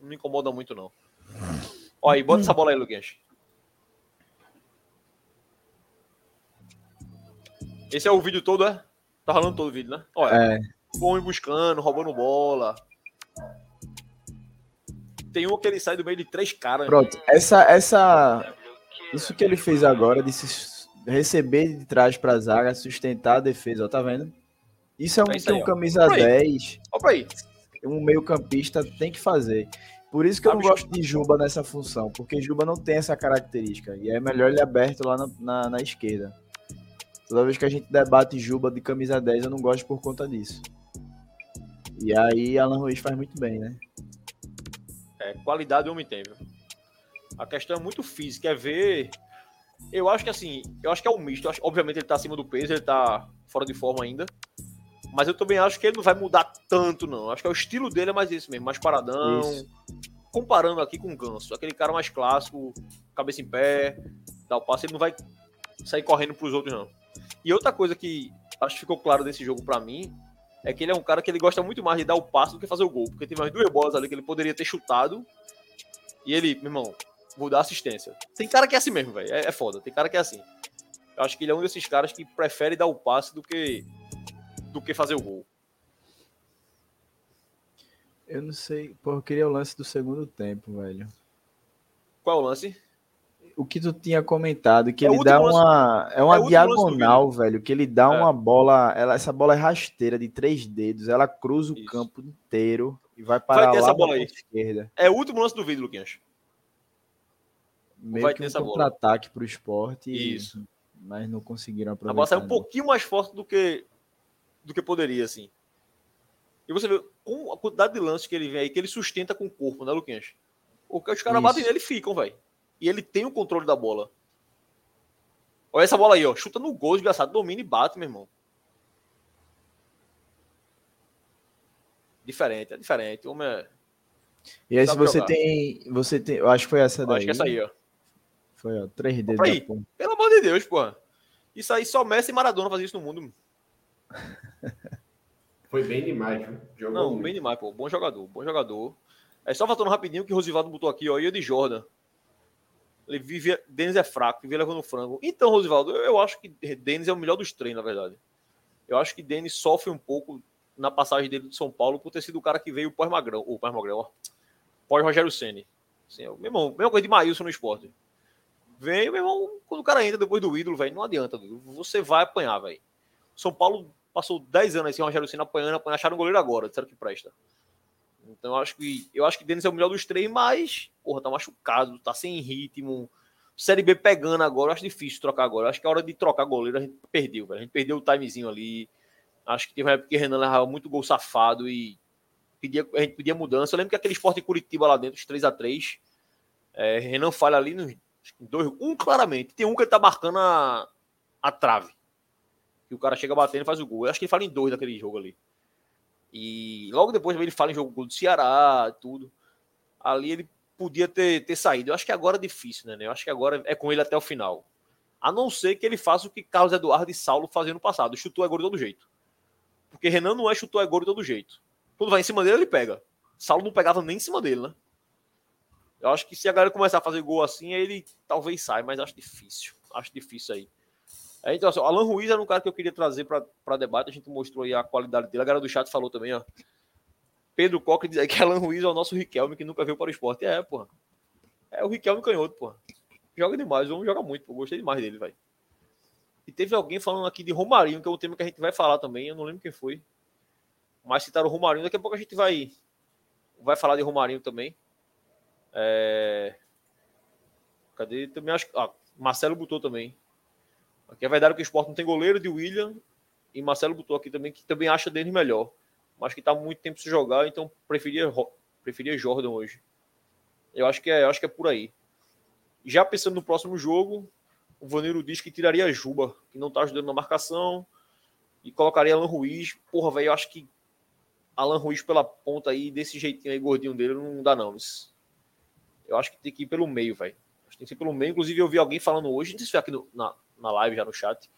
[SPEAKER 1] Não me incomoda muito, não. Ó, aí, bota essa bola aí, Luquinhas. Esse é o vídeo todo, é? Tá rolando todo o vídeo, né? Olha,
[SPEAKER 3] É,
[SPEAKER 1] o homem buscando, roubando bola. Tem um que ele sai do meio de três caras.
[SPEAKER 3] pronto. Essa, essa, isso que ele fez agora, de se receber de trás para a zaga, sustentar a defesa, ó, tá vendo? Isso é um
[SPEAKER 1] É isso
[SPEAKER 3] que
[SPEAKER 1] aí,
[SPEAKER 3] um
[SPEAKER 1] ó.
[SPEAKER 3] camisa
[SPEAKER 1] aí.
[SPEAKER 3] 10,
[SPEAKER 1] Olha pra aí.
[SPEAKER 3] um meio campista tem que fazer. Por isso que eu não gosto de Juba nessa função, porque Juba não tem essa característica. E é melhor ele aberto lá na, na, na esquerda. Toda vez que a gente debate Juba de camisa 10, eu não gosto por conta disso. E aí Alan Ruiz faz muito bem, né?
[SPEAKER 1] É, qualidade o homem tem, viu? A questão é muito física, é ver. Eu acho que assim, eu acho que é um misto. Acho- obviamente ele tá acima do peso, ele tá fora de forma ainda. Mas eu também acho que ele não vai mudar tanto, não. Acho que é o estilo dele é mais isso mesmo, mais paradão.
[SPEAKER 3] Isso.
[SPEAKER 1] Comparando aqui com o Ganso, aquele cara mais clássico, cabeça em pé, dá o passe, ele não vai sair correndo pros outros, não. E outra coisa que acho que ficou claro desse jogo pra mim é que ele é um cara que ele gosta muito mais de dar o passe do que fazer o gol. Porque tem mais duas bolas ali que ele poderia ter chutado. E ele, meu irmão, vou dar assistência. Tem cara que é assim mesmo, velho. É, é foda. Tem cara que é assim. Eu acho que ele é um desses caras que prefere dar o passe do que do que fazer o gol.
[SPEAKER 3] Eu não sei, pô, eu queria o lance do segundo tempo, velho.
[SPEAKER 1] Qual é o lance?
[SPEAKER 3] O que tu tinha comentado, que
[SPEAKER 1] É o
[SPEAKER 3] ele dá
[SPEAKER 1] lance-
[SPEAKER 3] uma. É
[SPEAKER 1] é
[SPEAKER 3] uma
[SPEAKER 1] o do
[SPEAKER 3] diagonal, velho. Que ele dá
[SPEAKER 1] É.
[SPEAKER 3] uma bola. Ela, essa bola é rasteira de três dedos. Ela cruza o
[SPEAKER 1] Isso.
[SPEAKER 3] campo inteiro e vai parar
[SPEAKER 1] ter
[SPEAKER 3] lá
[SPEAKER 1] essa bola aí.
[SPEAKER 3] esquerda.
[SPEAKER 1] É o último lance do vídeo, Luquinhas.
[SPEAKER 3] Meio
[SPEAKER 1] vai
[SPEAKER 3] que
[SPEAKER 1] ter
[SPEAKER 3] um
[SPEAKER 1] essa bola.
[SPEAKER 3] contra-ataque pro esporte. e-
[SPEAKER 1] Isso.
[SPEAKER 3] Mas não conseguiram
[SPEAKER 1] A
[SPEAKER 3] aproveitar.
[SPEAKER 1] bola saiu um pouquinho mais forte do que do que poderia, assim. E você vê com a quantidade de lances que ele vem aí, que ele sustenta com o corpo, né, Luquinhas? O os caras batem nele e ficam, velho. E ele tem o controle da bola. Olha essa bola aí, ó. Chuta no gol, desgraçado. Domina e bate, meu irmão. Diferente, é diferente. O homem é...
[SPEAKER 3] E aí, se você
[SPEAKER 1] jogar.
[SPEAKER 3] tem. Você tem. Eu acho que foi essa
[SPEAKER 1] Eu
[SPEAKER 3] daí.
[SPEAKER 1] acho que é essa aí, ó.
[SPEAKER 3] Foi, ó. Três dedos.
[SPEAKER 1] aí.
[SPEAKER 3] ponta.
[SPEAKER 1] Pelo amor de Deus, porra. Isso aí só Messi e Maradona fazem isso no mundo. *laughs*
[SPEAKER 2] Foi bem demais, viu? Jogou
[SPEAKER 1] Não,
[SPEAKER 2] muito.
[SPEAKER 1] bem demais, pô. Bom jogador, bom jogador. É só voltando rapidinho que o Rosivaldo botou aqui, ó. E o de Jordan. Ele vive. Denis é fraco, vive levando frango. Então, Rosivaldo, eu, acho que Denis é o melhor dos três, na verdade. Eu acho que Denis sofre um pouco na passagem dele do São Paulo por ter sido o cara que veio pós-Magrão. Ou pós-Magrão. Pós-Rogério Senni. Assim, é o mesma coisa de Maílson no esporte. Vem, meu irmão, quando o cara entra depois do ídolo, velho, não adianta. Você vai apanhar, velho. São Paulo passou 10 anos assim, o Rogério Senna apanhando, apanhando, acharam o goleiro agora, disseram que presta. Então eu acho que eu acho que Denis é o melhor dos três, mas porra, tá machucado, tá sem ritmo. Série B pegando agora, eu acho difícil trocar agora. Eu acho que a hora de trocar goleiro a gente perdeu, velho. A gente perdeu o timezinho ali. Acho que teve uma época que Renan levava muito gol safado e pedia, a gente pedia mudança. Eu lembro que aquele esporte em Curitiba lá dentro, os 3x3, é, Renan falha ali nos dois. Um claramente. Tem um que ele tá marcando a, a trave. Que o cara chega batendo e faz o gol. Eu acho que ele fala em dois daquele jogo ali. E logo depois ele fala em jogo gol do Ceará, tudo. Ali ele podia ter, ter saído. Eu acho que agora é difícil, né? Eu acho que agora é com ele até o final. A não ser que ele faça o que Carlos Eduardo e Saulo faziam no passado. Chutou é gol de todo jeito. Porque Renan não é chutou é gol de todo jeito. Quando vai em cima dele, ele pega. Saulo não pegava nem em cima dele, né? Eu acho que se a galera começar a fazer gol assim, ele talvez saia, mas acho difícil. Acho difícil aí. Então, assim, Alan Ruiz era um cara que eu queria trazer para debate. A gente mostrou aí a qualidade dele. A galera do chat falou também, ó. Pedro Coque diz aí que Alan Ruiz é o nosso Riquelme que nunca veio para o esporte. É, porra. É o Riquelme canhoto, porra. Joga demais, o homem joga muito, pô. Gostei demais dele, velho. E teve alguém falando aqui de Romarinho, que é um tema que a gente vai falar também. Eu não lembro quem foi. Mas citaram o Romarinho. Daqui a pouco a gente vai, vai falar de Romarinho também. É... Cadê? Também acho. Ah, Marcelo botou também. Aqui é verdade que o esporte não tem goleiro de William e Marcelo botou aqui também que também acha Denis melhor. Mas que tá muito tempo se jogar, então preferia, preferia Jordan hoje. Eu acho que é, acho que é por aí. Já pensando no próximo jogo, o Vaneiro diz que tiraria Juba, que não tá ajudando na marcação, e colocaria Alan Ruiz. Porra, velho, eu acho que Alan Ruiz pela ponta aí, desse jeitinho aí, gordinho dele, não dá não. Eu acho que tem que ir pelo meio, velho. Tem que ir pelo meio. Inclusive, eu vi alguém falando hoje, não sei se foi aqui no, na, na live já no chat,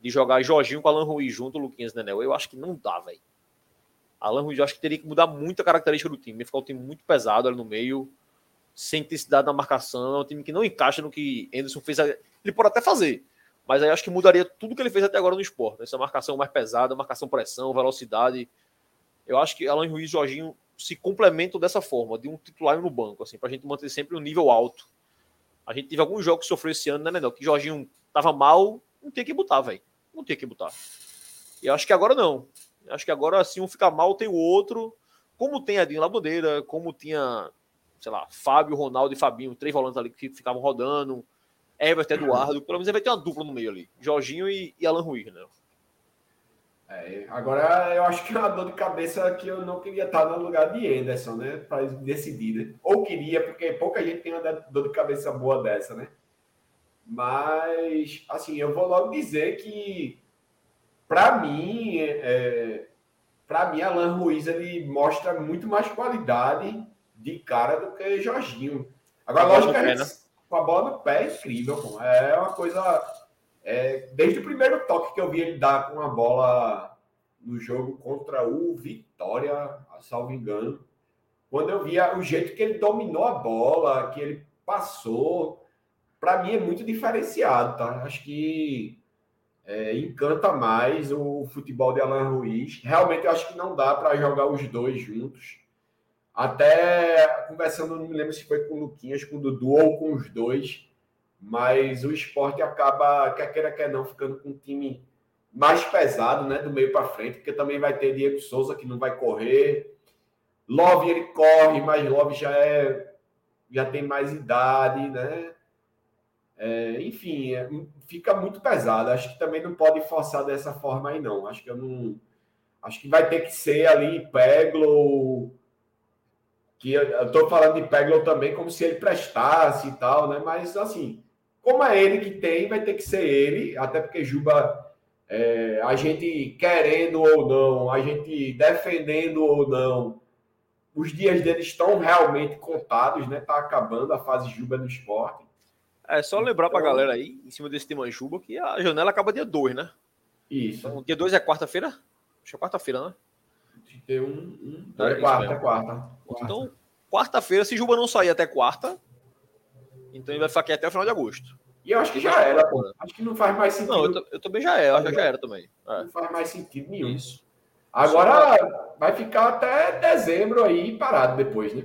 [SPEAKER 1] de jogar Jorginho com Alan Ruiz junto, Luquinhas Nenel. Eu acho que não dá, velho. Alan Ruiz, eu acho que teria que mudar muito a característica do time. Ficar um time muito pesado ali no meio, sem intensidade na marcação. É um time que não encaixa no que Anderson fez. Ele pode até fazer, mas aí acho que mudaria tudo que ele fez até agora no esporte. Essa marcação mais pesada, marcação pressão, velocidade. Eu acho que Alan Ruiz e Jorginho se complementam dessa forma, de um titular no banco, assim, pra gente manter sempre um nível alto. A gente teve alguns jogos que sofreu esse ano, né, Menor? Que Jorginho tava mal, não tem que botar, velho. Não tem que botar. E acho que agora não. Acho que agora, assim, um fica mal, tem o outro. Como tem Edinho Labandeira, como tinha, sei lá, Fábio, Ronaldo e Fabinho, três volantes ali que ficavam rodando. Everton, Eduardo, pelo menos vai ter uma dupla no meio ali. Jorginho e, e Alan Ruiz, né?
[SPEAKER 2] É, agora eu acho que é uma dor de cabeça que eu não queria estar no lugar de Anderson, né? Para decidir, né? Ou queria, porque pouca gente tem uma dor de cabeça boa dessa, né? Mas, assim, eu vou logo dizer que, para mim, é, para mim, Alan Ruiz ele mostra muito mais qualidade de cara do que Jorginho. Agora, lógico que né? com a bola no pé é incrível, pô. É uma coisa é, desde o primeiro toque que eu vi ele dar com a bola no jogo contra o Vitória, salvo engano, quando eu via o jeito que ele dominou a bola, que ele passou, para mim é muito diferenciado, tá? Acho que é, encanta mais o futebol de Alan Ruiz. Realmente eu acho que não dá para jogar os dois juntos. Até conversando, não me lembro se foi com o Luquinhas, com o Dudu ou com os dois mas o esporte acaba, quer queira, quer não, ficando com um time mais pesado, né, do meio para frente, porque também vai ter Diego Souza que não vai correr. Love ele corre, mas Love já é já tem mais idade, né? É, enfim, é, fica muito pesado. Acho que também não pode forçar dessa forma aí não. Acho que eu não acho que vai ter que ser ali Peglo que eu estou falando de Peglo também como se ele prestasse e tal, né? Mas assim, como é ele que tem, vai ter que ser ele, até porque Juba, é, a gente querendo ou não, a gente defendendo ou não, os dias dele estão realmente contados, né? Tá acabando a fase Juba no esporte.
[SPEAKER 1] É só lembrar então, pra galera aí, em cima desse tema Juba, que a janela acaba dia 2, né?
[SPEAKER 2] Isso.
[SPEAKER 1] Então, dia 2 é quarta-feira? Acho que é quarta-feira, né?
[SPEAKER 2] Tem um. um é, é quarta, é quarta,
[SPEAKER 1] quarta. Então, quarta-feira, se Juba não sair até quarta, então ele vai ficar aqui até o final de agosto.
[SPEAKER 2] E eu acho que já era, pô. Acho que não faz mais sentido. Não,
[SPEAKER 1] eu, eu também já era, acho que já era também.
[SPEAKER 2] É. Não faz mais sentido nenhum. Isso. Agora vai ficar até dezembro aí parado depois, né?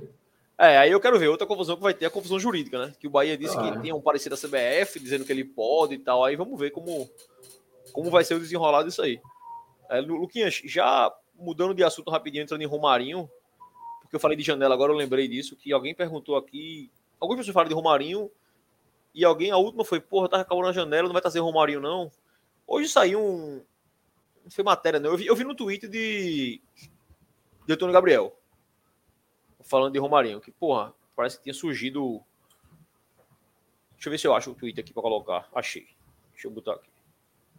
[SPEAKER 1] É, aí eu quero ver outra confusão que vai ter, a confusão jurídica, né? Que o Bahia disse ah, que tinha um parecer da CBF, dizendo que ele pode e tal. Aí vamos ver como, como vai ser o desenrolado disso aí. É, Luquinhas, já mudando de assunto rapidinho, entrando em Romarinho, porque eu falei de janela, agora eu lembrei disso, que alguém perguntou aqui Algumas pessoas falam de Romarinho e alguém, a última foi, porra, tá acabando na janela, não vai trazer Romarinho, não. Hoje saiu um. Não foi matéria, não. Eu vi, eu vi no Twitter de. De Antônio Gabriel. Falando de Romarinho, que, porra, parece que tinha surgido. Deixa eu ver se eu acho o Twitter aqui pra colocar. Achei. Deixa eu botar aqui.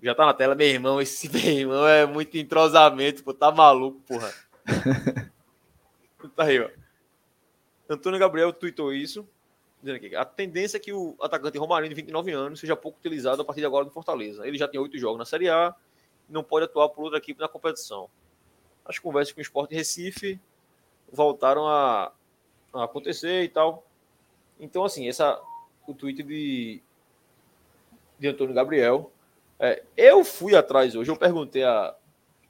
[SPEAKER 1] Já tá na tela, meu irmão. Esse *laughs* meu irmão é muito entrosamento, pô. Tá maluco, porra. *laughs* tá aí, ó. Antônio Gabriel tweetou isso dizendo aqui, a tendência é que o atacante Romarinho, de 29 anos, seja pouco utilizado a partir de agora no Fortaleza. Ele já tem oito jogos na Série A e não pode atuar por outra equipe na competição. As conversas com o Sport Recife voltaram a, a, acontecer e tal. Então, assim, essa, o tweet de, de Antônio Gabriel. É, eu fui atrás hoje, eu perguntei a.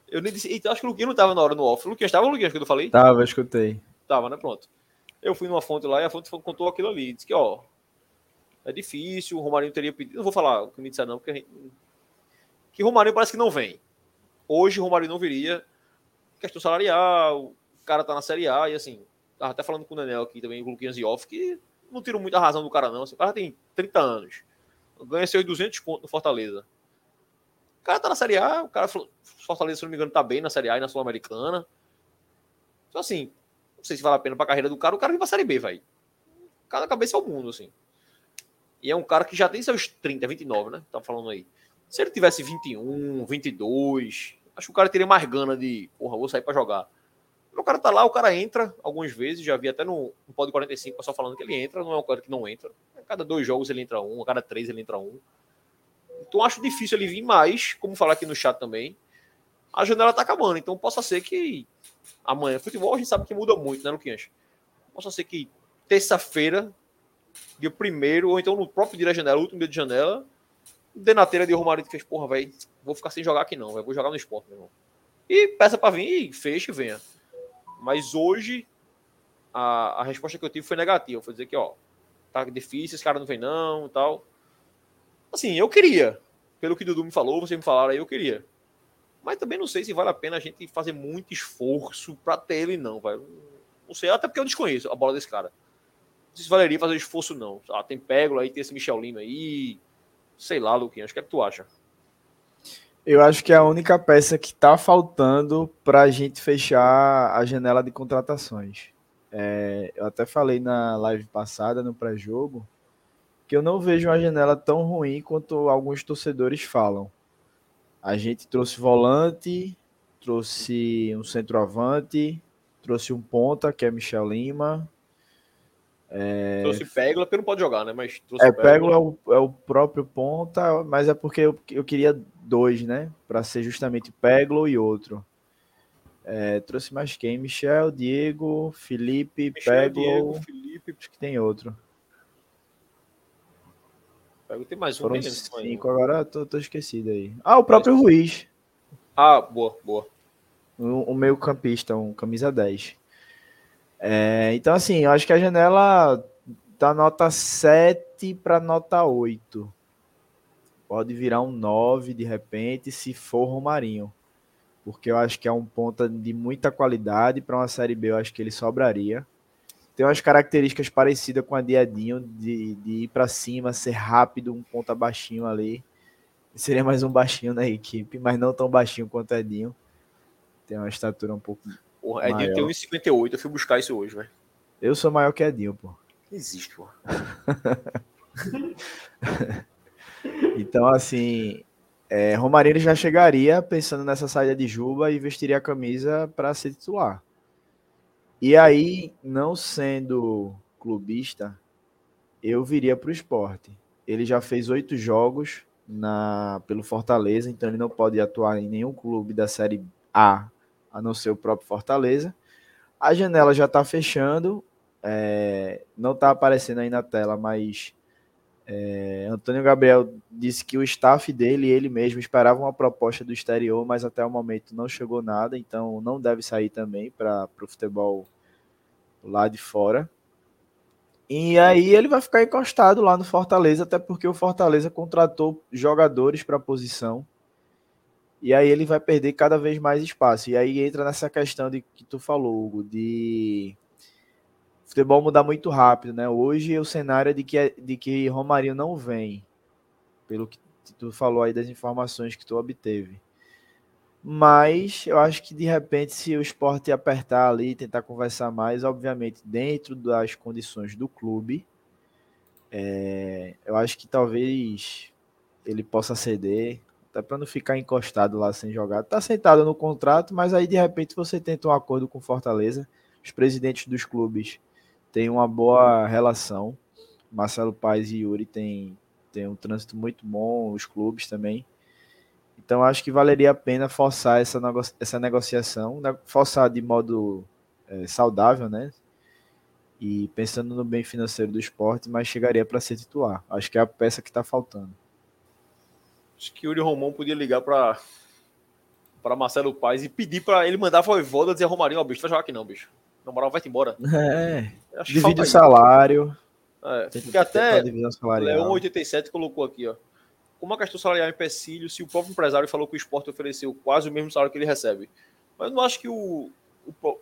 [SPEAKER 1] Eu nem disse. Acho que o Luquinhas não estava na hora no off. O Luquinhas estava, Luquinhas, que eu falei?
[SPEAKER 3] Tava, escutei.
[SPEAKER 1] Tava, né? Pronto. Eu fui numa fonte lá e a fonte contou aquilo ali. Disse que, ó, é difícil, o Romarinho teria pedido. Não vou falar o que me disseram, não, porque gente... que Romarinho parece que não vem. Hoje o Romarinho não viria. Questão salarial, o cara tá na Série A e assim, tava até falando com o Nenel aqui também, com o Luquinhas e Off, que não tiro muita razão do cara, não. Assim, o cara tem 30 anos, ganha seus 200 pontos no Fortaleza. cara tá na Série A, o cara Fortaleza, se não me engano, tá bem na Série A e na Sul-Americana. Então, assim, não sei se vale a pena pra carreira do cara, o cara vem pra Série B, vai. Cada cabeça é o mundo, assim. E é um cara que já tem seus 30, 29, né? Tá falando aí. Se ele tivesse 21, 22, acho que o cara teria mais gana de, porra, vou sair para jogar. O cara tá lá, o cara entra algumas vezes, já vi até no, no Pod 45 pessoal falando que ele entra, não é um cara que não entra. A cada dois jogos ele entra um, a cada três ele entra um. Então acho difícil ele vir mais, como falar aqui no chat também. A janela tá acabando, então possa ser que amanhã, futebol a gente sabe que muda muito, né, Luquinhas? Possa ser que terça-feira, dia primeiro, ou então no próprio dia da janela, último dia de janela, Denateira de Romário fez, porra, velho, vou ficar sem jogar aqui não, véio, vou jogar no esporte, meu irmão. E peça para vir e fecha e venha. Mas hoje a, a resposta que eu tive foi negativa. Foi dizer que, ó, tá difícil, esse cara não vem não e tal. Assim, eu queria. Pelo que Dudu me falou, você me falaram aí, eu queria. Mas também não sei se vale a pena a gente fazer muito esforço para ter ele, não, vai. Não sei, até porque eu desconheço a bola desse cara. Não sei se valeria fazer esforço, não. Ah, tem Pégola aí, tem esse Michel Lima aí, Sei lá, Luquinhas, o que é que tu acha?
[SPEAKER 3] Eu acho que é a única peça que está faltando para a gente fechar a janela de contratações. É, eu até falei na live passada, no pré-jogo, que eu não vejo uma janela tão ruim quanto alguns torcedores falam. A gente trouxe volante, trouxe um centroavante, trouxe um ponta, que é Michel Lima,
[SPEAKER 1] é... Trouxe Pégula, porque não pode jogar, né? Mas
[SPEAKER 3] é, Pégula é o, é o próprio ponta, mas é porque eu, eu queria dois, né? Para ser justamente Pégula e outro. É, trouxe mais quem? Michel, Diego, Felipe, Pégula. Felipe. Acho que tem outro.
[SPEAKER 1] Pégula tem mais um.
[SPEAKER 3] Foram cinco, agora tô, tô esquecido aí. Ah, o próprio Ruiz.
[SPEAKER 1] Ah, boa, boa.
[SPEAKER 3] O, o meio campista, um camisa 10. É, então, assim, eu acho que a janela tá nota 7 para nota 8. Pode virar um 9 de repente, se for Romarinho. Porque eu acho que é um ponta de muita qualidade. Para uma Série B, eu acho que ele sobraria. Tem umas características parecidas com a de Edinho, de, de ir para cima, ser rápido, um ponta baixinho ali. Seria mais um baixinho na equipe, mas não tão baixinho quanto Edinho. Tem uma estatura um pouco
[SPEAKER 1] Porra, Edinho tem 1,58. Eu fui buscar isso hoje, velho.
[SPEAKER 3] Eu sou maior que Edinho, pô.
[SPEAKER 1] Existe, pô. *laughs*
[SPEAKER 3] então, assim, é, Romarinho já chegaria pensando nessa saída de Juba e vestiria a camisa para ser titular. E aí, não sendo clubista, eu viria para o esporte. Ele já fez oito jogos na, pelo Fortaleza, então ele não pode atuar em nenhum clube da Série A a não ser o próprio Fortaleza. A janela já está fechando, é, não está aparecendo aí na tela, mas é, Antônio Gabriel disse que o staff dele e ele mesmo esperavam uma proposta do exterior, mas até o momento não chegou nada, então não deve sair também para o futebol lá de fora. E aí ele vai ficar encostado lá no Fortaleza, até porque o Fortaleza contratou jogadores para a posição e aí ele vai perder cada vez mais espaço. E aí entra nessa questão de que tu falou, Hugo, de futebol mudar muito rápido, né? Hoje o cenário é de que, de que Romarinho não vem, pelo que tu falou aí das informações que tu obteve. Mas eu acho que de repente, se o esporte apertar ali, tentar conversar mais, obviamente, dentro das condições do clube, é, eu acho que talvez ele possa ceder até para não ficar encostado lá sem jogar. Tá sentado no contrato, mas aí de repente você tenta um acordo com Fortaleza. Os presidentes dos clubes têm uma boa relação. Marcelo Paes e Yuri têm, têm um trânsito muito bom, os clubes também. Então acho que valeria a pena forçar essa, essa negociação, né? forçar de modo é, saudável, né? E pensando no bem financeiro do esporte, mas chegaria para ser titular. Acho que é a peça que está faltando.
[SPEAKER 1] Acho que Yuri Romão podia ligar para para Marcelo Paes e pedir para ele mandar a Voivoda dizer Romarinho, ó, bicho, vai jogar aqui não, bicho. Na moral, vai-te embora. *laughs*
[SPEAKER 3] É, divide o salário.
[SPEAKER 1] É, porque até Leão 87 colocou aqui, ó. Como a questão salarial é empecilho se o próprio empresário falou que o esporte ofereceu quase o mesmo salário que ele recebe? Mas eu não acho que o, o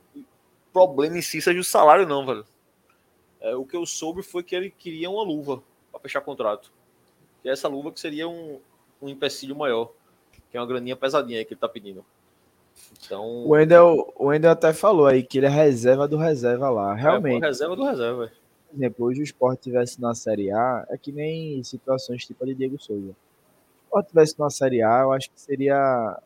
[SPEAKER 1] problema em si seja o salário, não, velho. É, o que eu soube foi que ele queria uma luva para fechar contrato. E essa luva que seria um, um empecilho maior. Que é uma graninha pesadinha que ele tá pedindo. Então.
[SPEAKER 3] O Wendel, o Wendel até falou aí que ele é reserva do reserva lá. Realmente.
[SPEAKER 1] É, reserva do reserva.
[SPEAKER 3] Por exemplo, hoje o Sport tivesse na Série A, é que nem situações tipo a de Diego Souza. Se o Sport tivesse na Série A, eu acho que seria.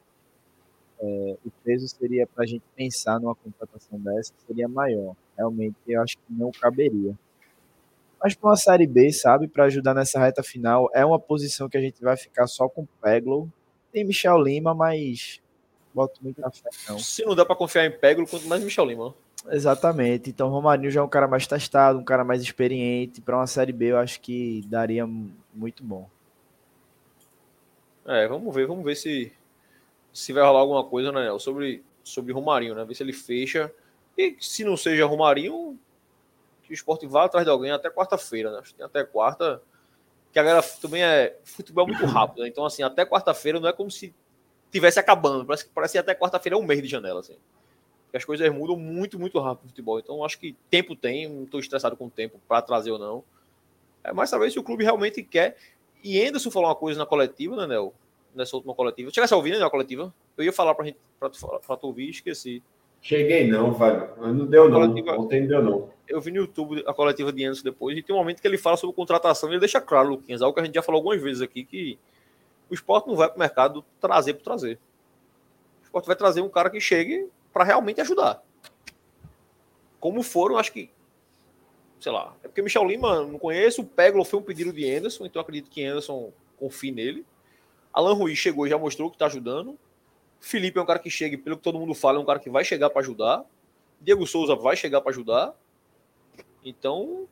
[SPEAKER 3] É, o peso seria para a gente pensar numa contratação dessa, seria maior. Realmente, eu acho que não caberia. Mas para uma Série B, sabe, para ajudar nessa reta final, é uma posição que a gente vai ficar só com Peglo. Tem Michel Lima, mas boto muito na fé, não.
[SPEAKER 1] Se não dá para confiar em Peglo, quanto mais Michel Lima.
[SPEAKER 3] Exatamente. Então, Romarinho já é um cara mais testado, um cara mais experiente. Para uma Série B, eu acho que daria muito bom.
[SPEAKER 1] É, vamos ver, vamos ver se se vai rolar alguma coisa, né, sobre sobre Romarinho, né? Ver se ele fecha. E se não seja Romarinho, que o esporte vá atrás de alguém até quarta-feira, né? Tem até quarta. Que a galera também é. Futebol é muito rápido, né? Então, assim, até quarta-feira não é como se tivesse acabando. Parece que parece que até quarta-feira é um mês de janela, assim. Porque as coisas mudam muito, muito rápido no futebol. Então, acho que tempo tem, não estou estressado com o tempo para trazer ou não. É mais saber se o clube realmente quer. E Anderson falou uma coisa na coletiva, né, Nel? Nessa última coletiva. Chegasse a ouvir, né, na coletiva? Eu ia falar para gente, pra, tu ouvir, esqueci.
[SPEAKER 2] Cheguei não, velho. Não deu não. Coletiva, Ontem não deu não.
[SPEAKER 1] Eu vi no YouTube a coletiva de Anderson depois e tem um momento que ele fala sobre contratação e ele deixa claro, Luquinhas, algo que a gente já falou algumas vezes aqui, que o esporte não vai para o mercado trazer por trazer. O esporte vai trazer um cara que chegue para realmente ajudar. Como foram, acho que. Sei lá. É porque Michel Lima não conheço. O Peglo foi um pedido de Anderson, então acredito que Anderson confie nele. Alan Ruiz chegou e já mostrou que está ajudando. Felipe é um cara que chega, pelo que todo mundo fala, é um cara que vai chegar para ajudar. Diego Souza vai chegar para ajudar. Então,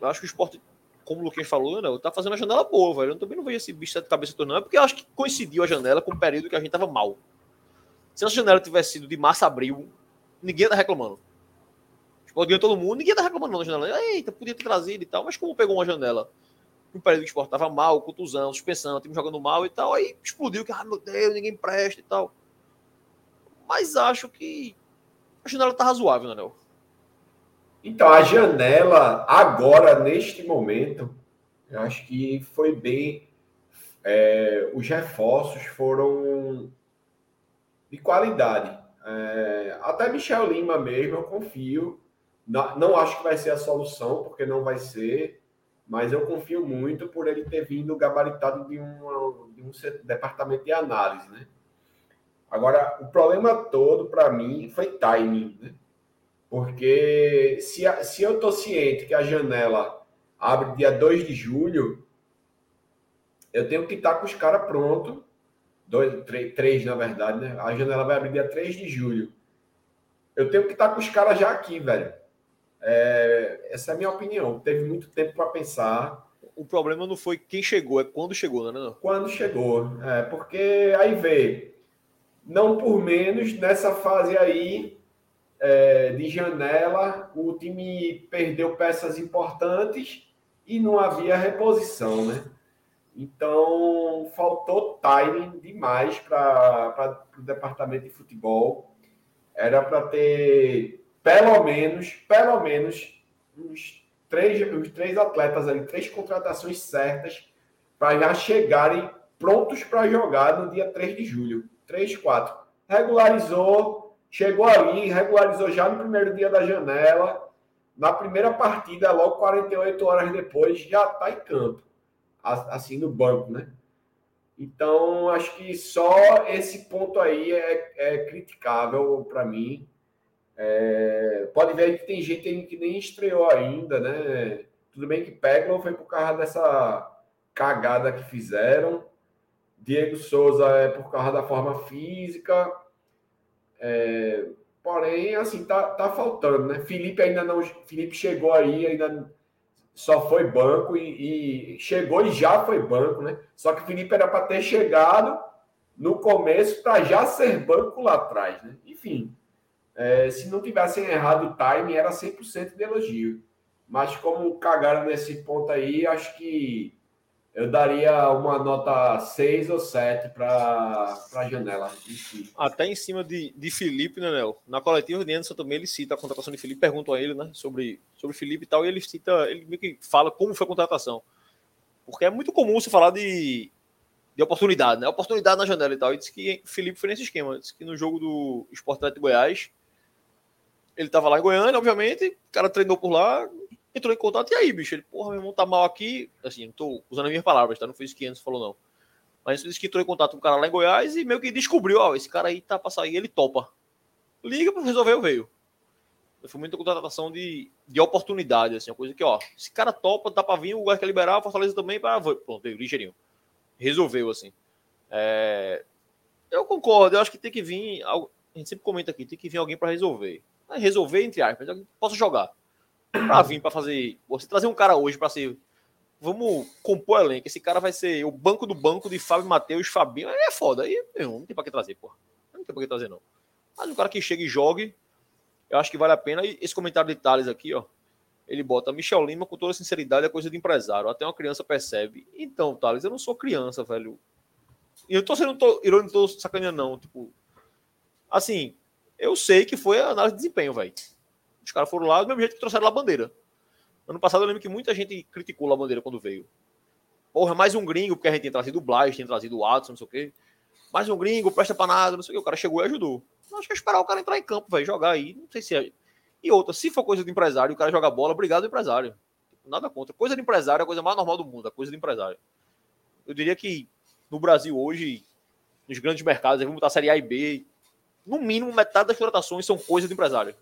[SPEAKER 1] eu acho que o esporte, como o Luquinhas falou, né, tá fazendo a janela boa, velho. Eu também não vejo esse bicho de cabeça tornando, porque eu acho que coincidiu a janela com o período que a gente tava mal. Se essa janela tivesse sido de março a abril, ninguém tá reclamando. Ganhou todo mundo, ninguém tá reclamando não na janela. Eita, podia ter trazido e tal, mas como pegou uma janela um período que o tava mal, contusão, suspensão, time jogando mal e tal, aí explodiu que, ah, meu Deus, ninguém presta e tal. Mas acho que a janela tá razoável, né, Nel?
[SPEAKER 2] Então, a janela, agora, neste momento, eu acho que foi bem. É, os reforços foram de qualidade. É, até Michel Lima mesmo, eu confio. Não, não acho que vai ser a solução, porque não vai ser, mas eu confio muito por ele ter vindo gabaritado de, uma, de um departamento de análise, né? Agora, o problema todo para mim foi timing, né? Porque se, se eu estou ciente que a janela abre dia 2 de julho, eu tenho que estar com os caras prontos dois, três, três, na verdade, né? A janela vai abrir dia 3 de julho. Eu tenho que estar com os caras já aqui, velho. É, essa é a minha opinião. Teve muito tempo para pensar.
[SPEAKER 1] O problema não foi quem chegou, é quando chegou, né? Não?
[SPEAKER 2] Quando chegou. É, porque aí vê, não por menos, nessa fase aí é, de janela, o time perdeu peças importantes e não havia reposição, né? Então, faltou timing demais para o departamento de futebol. Era para ter, pelo menos, pelo menos, uns três, os três atletas ali, três contratações certas para já chegarem prontos para jogar no dia 3 de julho. 3, 4. Regularizou, chegou ali, regularizou já no primeiro dia da janela. Na primeira partida, logo 48 horas depois, já está em campo assim no banco, né? Então, acho que só esse ponto aí é, é criticável para mim. É, pode ver que tem gente que nem estreou ainda, né? Tudo bem que Peglo foi por causa dessa cagada que fizeram. Diego Souza é por causa da forma física. É, porém, assim, tá, tá faltando, né? Felipe ainda não. Felipe chegou aí, ainda só foi banco e, e, chegou e já foi banco, né? Só que Felipe era para ter chegado no começo para já ser banco lá atrás, né? Enfim, é, se não tivessem errado o time, era 100% de elogio. Mas como cagaram nesse ponto aí, acho que eu daria uma nota 6 ou 7 para a janela.
[SPEAKER 1] Até em cima de, de Felipe, né, Nel? Na coletiva de Anderson também ele cita a contratação de Felipe, perguntam a ele, né, sobre, sobre Felipe e tal, e ele cita, ele meio que fala como foi a contratação. Porque é muito comum você falar de, de oportunidade, né? Oportunidade na janela e tal. E disse que Felipe foi nesse esquema. Disse que no jogo do Esporte de Goiás, ele tava lá em Goiânia, obviamente, o cara treinou por lá, entrou em contato, e aí, bicho? Ele, porra, meu irmão tá mal aqui. Assim, não tô usando as minhas palavras, tá? Não foi isso que antes falou, não. Mas ele disse que entrou em contato com o cara lá em Goiás e meio que descobriu, ó, esse cara aí tá pra sair, ele topa. Liga pra resolver, veio. Foi muita contratação de, de oportunidade, assim, uma coisa que, ó, esse cara topa, dá pra vir, o lugar quer liberar, o Fortaleza também, para Pronto, veio, ligeirinho. Resolveu, assim. É... Eu concordo, eu acho que tem que vir, a gente sempre comenta aqui, tem que vir alguém para resolver. Resolver, entre aspas, posso jogar. Pra vir, para fazer. Você trazer um cara hoje para ser. Vamos compor elenco. Esse cara vai ser o banco do banco de Fábio Matheus, Fabinho. É foda. Aí não tem pra que trazer, porra. Não tem pra que trazer, não. Mas um cara que chega e jogue, eu acho que vale a pena. E esse comentário de Thales aqui, ó. Ele bota Michel Lima com toda sinceridade é coisa de empresário. Até uma criança percebe. Então, Thales, eu não sou criança, velho. E eu tô sendo tô, irônico, tô sacaneando, não. Tipo, assim, eu sei que foi a análise de desempenho, velho. Os caras foram lá do mesmo jeito que trouxeram a bandeira. Ano passado eu lembro que muita gente criticou a bandeira quando veio. Porra, mais um gringo, porque a gente tinha trazido o Blas, tinha trazido o Watson, não sei o quê. Mais um gringo, presta pra nada, não sei o quê. O cara chegou e ajudou. Acho que é esperar o cara entrar em campo, velho, jogar aí. Não sei se é. E outra, se for coisa de empresário, o cara joga bola, obrigado, empresário. Nada contra. Coisa de empresário é a coisa mais normal do mundo, a coisa de empresário. Eu diria que no Brasil hoje, nos grandes mercados, vamos botar a Série A e B, no mínimo metade das contratações são coisa de empresário.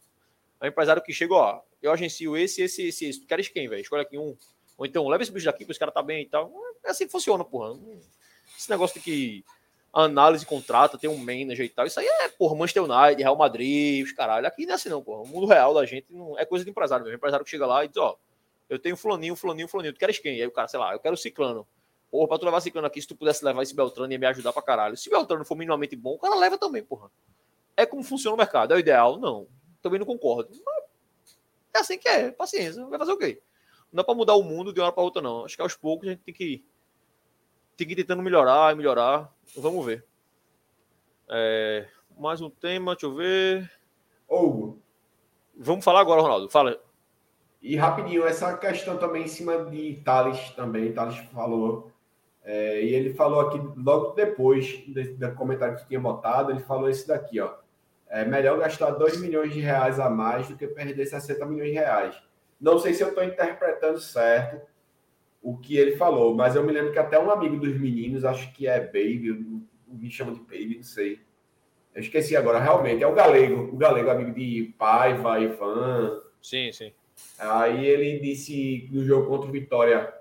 [SPEAKER 1] É um empresário que chega, ó, eu agencio esse, esse, esse, esse. Tu queres quem, velho? Escolhe aqui um. Ou então, leva esse bicho daqui, que esse cara tá bem e tal. É assim que funciona, porra. Esse negócio de que análise contrata, tem um manager e tal. Isso aí é, porra, Manchester United, Real Madrid, os caralho. Aqui não é assim, não, porra. O mundo real da gente não é coisa de empresário mesmo. empresário que chega lá e diz, ó, eu tenho fulaninho, fulaninho, fulaninho. Tu queres quem? Aí o cara, sei lá, eu quero o ciclano. Porra, pra tu levar ciclano aqui, se tu pudesse levar esse Beltrano ia me ajudar pra caralho. Se o Beltrano for minimamente bom, o cara leva também, porra. É como funciona o mercado. É o ideal? Não. Também não concordo. Mas é assim que é. Paciência. Vai fazer o quê? Não dá pra mudar o mundo de uma hora pra outra, não. Acho que aos poucos a gente tem que, tem que ir tentando melhorar e melhorar. Vamos ver. É, mais um tema, deixa eu ver.
[SPEAKER 2] Hugo.
[SPEAKER 1] Vamos falar agora, Ronaldo. Fala.
[SPEAKER 2] E rapidinho, essa questão também em cima de Thales também, Thales falou. É, e ele falou aqui, logo depois do comentário que tinha botado, ele falou isso daqui, ó. É melhor gastar 2 milhões de reais a mais do que perder 60 milhões de reais. Não sei se eu estou interpretando certo o que ele falou, mas eu me lembro que até um amigo dos meninos, acho que é Baby, me chama de Baby, não sei. Eu esqueci agora, realmente, é o Galego, o Galego, amigo de Paiva, Ivan.
[SPEAKER 1] Sim, sim.
[SPEAKER 2] Aí ele disse no jogo contra o Vitória,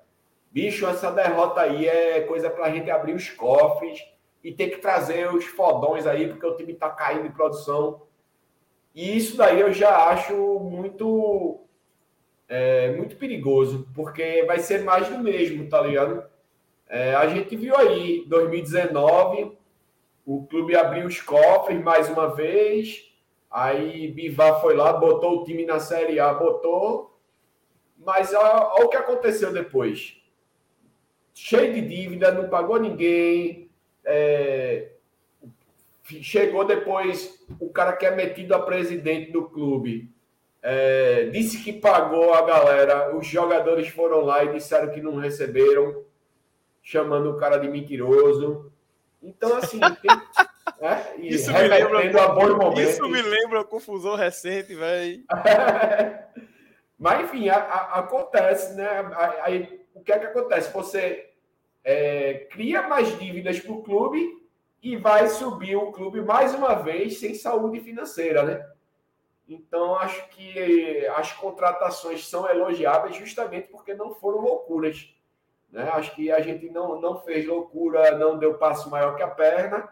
[SPEAKER 2] bicho, essa derrota aí é coisa para a gente abrir os cofres e ter que trazer os fodões aí, porque o time tá caindo em produção. E isso daí eu já acho muito é, muito perigoso, porque vai ser mais do mesmo, tá ligado? É, a gente viu aí, 2019, o clube abriu os cofres mais uma vez. Aí Bivar foi lá, botou o time na Série A, botou. Mas olha o que aconteceu depois. Cheio de dívida, não pagou ninguém. É... Chegou depois o cara que é metido a presidente do clube. É... Disse que pagou a galera. Os jogadores foram lá e disseram que não receberam, chamando o cara de mentiroso. Então, assim, *laughs* tem,
[SPEAKER 1] é, isso, me lembra, a bons momentos. isso me lembra a confusão recente, velho. *laughs*
[SPEAKER 2] Mas, enfim, a, a, acontece, né? Aí, o que é que acontece? Você é, cria mais dívidas para o clube e vai subir o clube mais uma vez sem saúde financeira, né? Então, acho que as contratações são elogiáveis justamente porque não foram loucuras. Né? Acho que a gente não, não fez loucura, não deu passo maior que a perna.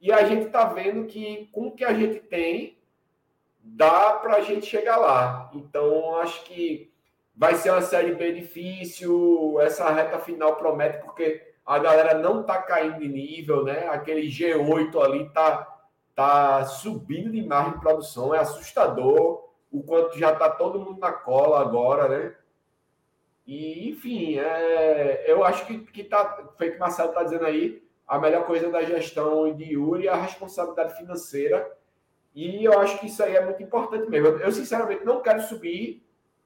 [SPEAKER 2] E a gente está vendo que com o que a gente tem, dá para a gente chegar lá. Então, acho que vai ser uma série bem difícil. Essa reta final promete, porque a galera não está caindo de nível, né? Aquele G8 ali tá, tá subindo demais de produção, é assustador o quanto já está todo mundo na cola agora, né? E, enfim, é, eu acho que, que tá, feito o Marcelo está dizendo aí, a melhor coisa da gestão de Yuri é a responsabilidade financeira. E eu acho que isso aí é muito importante mesmo. Eu sinceramente, não quero subir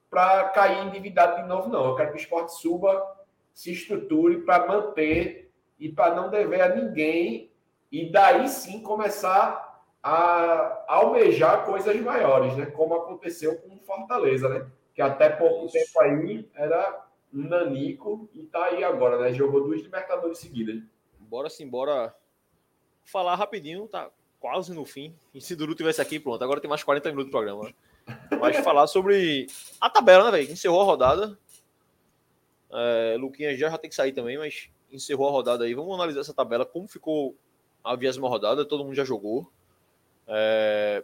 [SPEAKER 2] para cair endividado de novo, não. Eu quero que o esporte suba, se estruture para manter e para não dever a ninguém, e daí sim começar a almejar coisas maiores, né? Como aconteceu com Fortaleza, né? Que até pouco tempo aí era Nanico e tá aí agora, né? Jogou duas Libertadores seguidas.
[SPEAKER 1] Bora sim, bora falar rapidinho, tá quase no fim. E se Duru tivesse aqui, pronto. Agora tem mais 40 minutos do programa. Mas falar sobre a tabela, né, velho? Encerrou a rodada. É, Luquinha já, já tem que sair também, mas encerrou a rodada aí. Vamos analisar essa tabela, como ficou a vigésima rodada, todo mundo já jogou. É...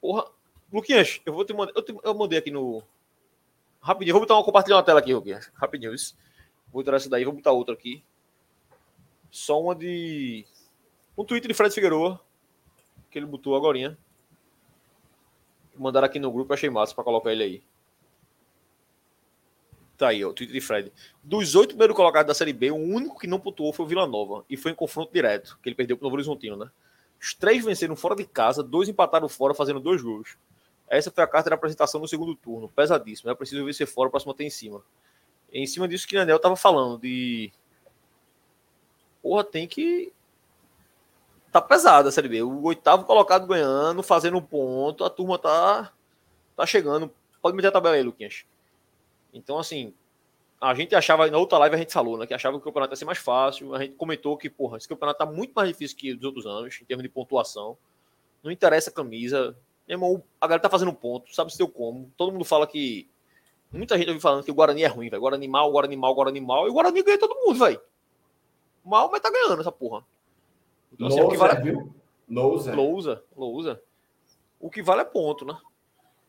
[SPEAKER 1] Porra, Luquinhas, eu vou te mandar. Eu, te, eu mandei aqui no. Rapidinho, vou botar uma compartilhar uma tela aqui, Luquinhas. Rapidinho, isso. Vou tirar essa daí, vou botar outra aqui. Só uma de. Um tweet de Fred Figueroa, que ele botou agora. Mandaram aqui no grupo, achei massa para colocar ele aí. Tá aí, ó, o tweet de Fred. Dos oito primeiros colocados da Série B, o único que não pontuou foi o Vila Nova. E foi em confronto direto, que ele perdeu pro Novo Horizontino, né? Os três venceram fora de casa, dois empataram fora, fazendo dois gols. Essa foi a carta de apresentação no segundo turno. Pesadíssimo. É preciso vencer fora, o próximo em cima. em cima disso que o Nanel tava falando, de. Porra, tem que. Tá pesada a Série B. O oitavo colocado ganhando, fazendo um ponto, a turma tá. Tá chegando. Pode meter a tabela aí, Luquinhas. Então, assim, a gente achava, na outra live a gente falou, né, que achava que o campeonato ia ser mais fácil. A gente comentou que, porra, esse campeonato tá muito mais difícil que os outros anos, em termos de pontuação. Não interessa a camisa. Meu irmão, a galera tá fazendo ponto, sabe se deu como. Todo mundo fala que. Muita gente ouviu falando que o Guarani é ruim, velho. Guarani mal, Guarani mal, Guarani mal. E o Guarani ganha todo mundo, velho. Mal, mas tá ganhando essa porra.
[SPEAKER 2] Então, assim, Lousa, o que vale... viu? Lousa.
[SPEAKER 1] Lousa, Lousa. O que vale é ponto, né?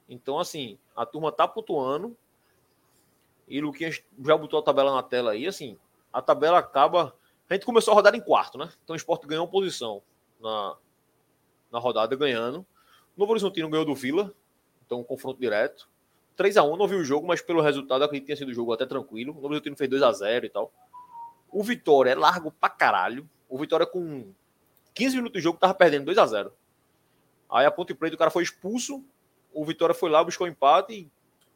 [SPEAKER 1] Então, assim, a turma tá pontuando e Luquinhas já botou a tabela na tela aí. Assim, a tabela acaba. A gente começou a rodar em quarto, né? Então o esporte ganhou posição na, na rodada, ganhando. O Novo Horizontino ganhou do Vila, então um confronto direto. 3 a 1 não vi o jogo, mas pelo resultado acredito que tenha sido o jogo até tranquilo. O Novo Horizontino fez 2 a 0 e tal. O Vitória é largo pra caralho. O Vitória com 15 minutos de jogo tava perdendo 2 a 0 Aí a Ponte Preta o cara foi expulso. O Vitória foi lá, buscou empate e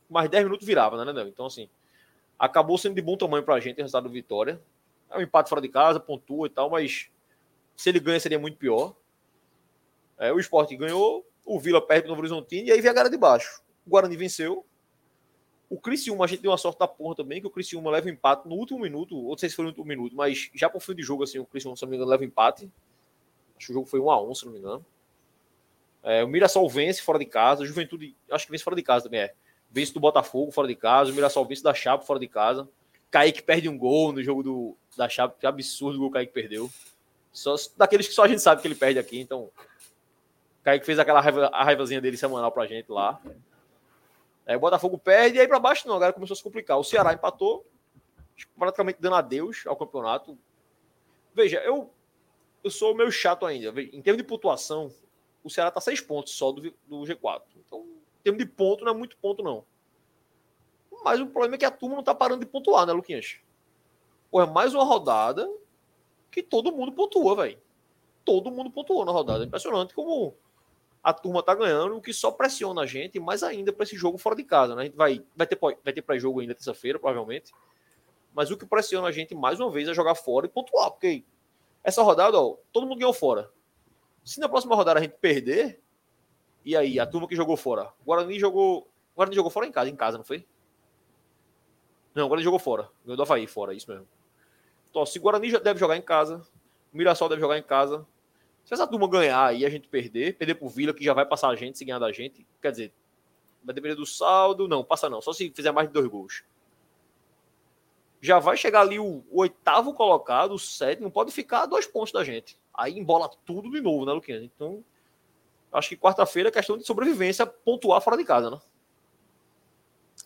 [SPEAKER 1] mais 10 minutos virava, né, né? Então, assim, acabou sendo de bom tamanho para a gente o resultado do Vitória. É um empate fora de casa, pontua e tal, mas se ele ganha seria muito pior. É, o esporte ganhou, o Vila perde o Novo Horizontino e aí vem a galera de baixo. O Guarani venceu. O Criciúma, a gente deu uma sorte da porra também, que o Criciúma leva empate no último minuto, ou não sei se foi no último minuto, mas já por fim de jogo, assim, o Criciúma, se não me engano, leva empate. Acho que o jogo foi 1 a 1 se não me engano. É, o Mirassol vence fora de casa, a Juventude, acho que vence fora de casa também, é vence do Botafogo fora de casa, o Mirassol vence da Chape fora de casa. Kaique perde um gol no jogo do, da Chape, que absurdo o gol Kaique perdeu. Só, daqueles que só a gente sabe que ele perde aqui, então. Kaique fez aquela raiva, a raivazinha dele semanal pra gente lá. Aí o Botafogo perde e aí pra baixo não, agora começou a se complicar. O Ceará empatou, praticamente dando adeus ao campeonato. Veja, eu, eu sou meio chato ainda. Em termos de pontuação, o Ceará tá seis pontos só do, do G4. Então, termos de ponto, não é muito ponto, não. Mas o problema é que a turma não tá parando de pontuar, né, Luquinhas? Pô, é mais uma rodada que todo mundo pontua, velho. Todo mundo pontuou na rodada. É impressionante como a turma tá ganhando, o que só pressiona a gente, mais ainda para esse jogo fora de casa, né? A gente vai, vai ter, vai ter pré-jogo ainda terça-feira, provavelmente. Mas o que pressiona a gente mais uma vez é jogar fora e pontuar, porque essa rodada, ó, todo mundo ganhou fora. Se na próxima rodada a gente perder, e aí, a turma que jogou fora? Guarani jogou. Guarani jogou fora em casa, em casa, não foi? Não, Guarani jogou fora. Ganhou do Havaí fora, isso mesmo. Então, se o Guarani deve jogar em casa, o Mirassol deve jogar em casa. Se essa turma ganhar e a gente perder, perder pro Vila, que já vai passar a gente se ganhar da gente, quer dizer, vai depender do saldo. Não, passa não, só se fizer mais de dois gols. Já vai chegar ali o, o oitavo colocado, o sétimo, pode ficar a dois pontos da gente. Aí embola tudo de novo, né, Luquinhas? Então, acho que quarta-feira é questão de sobrevivência, pontuar fora de casa, né?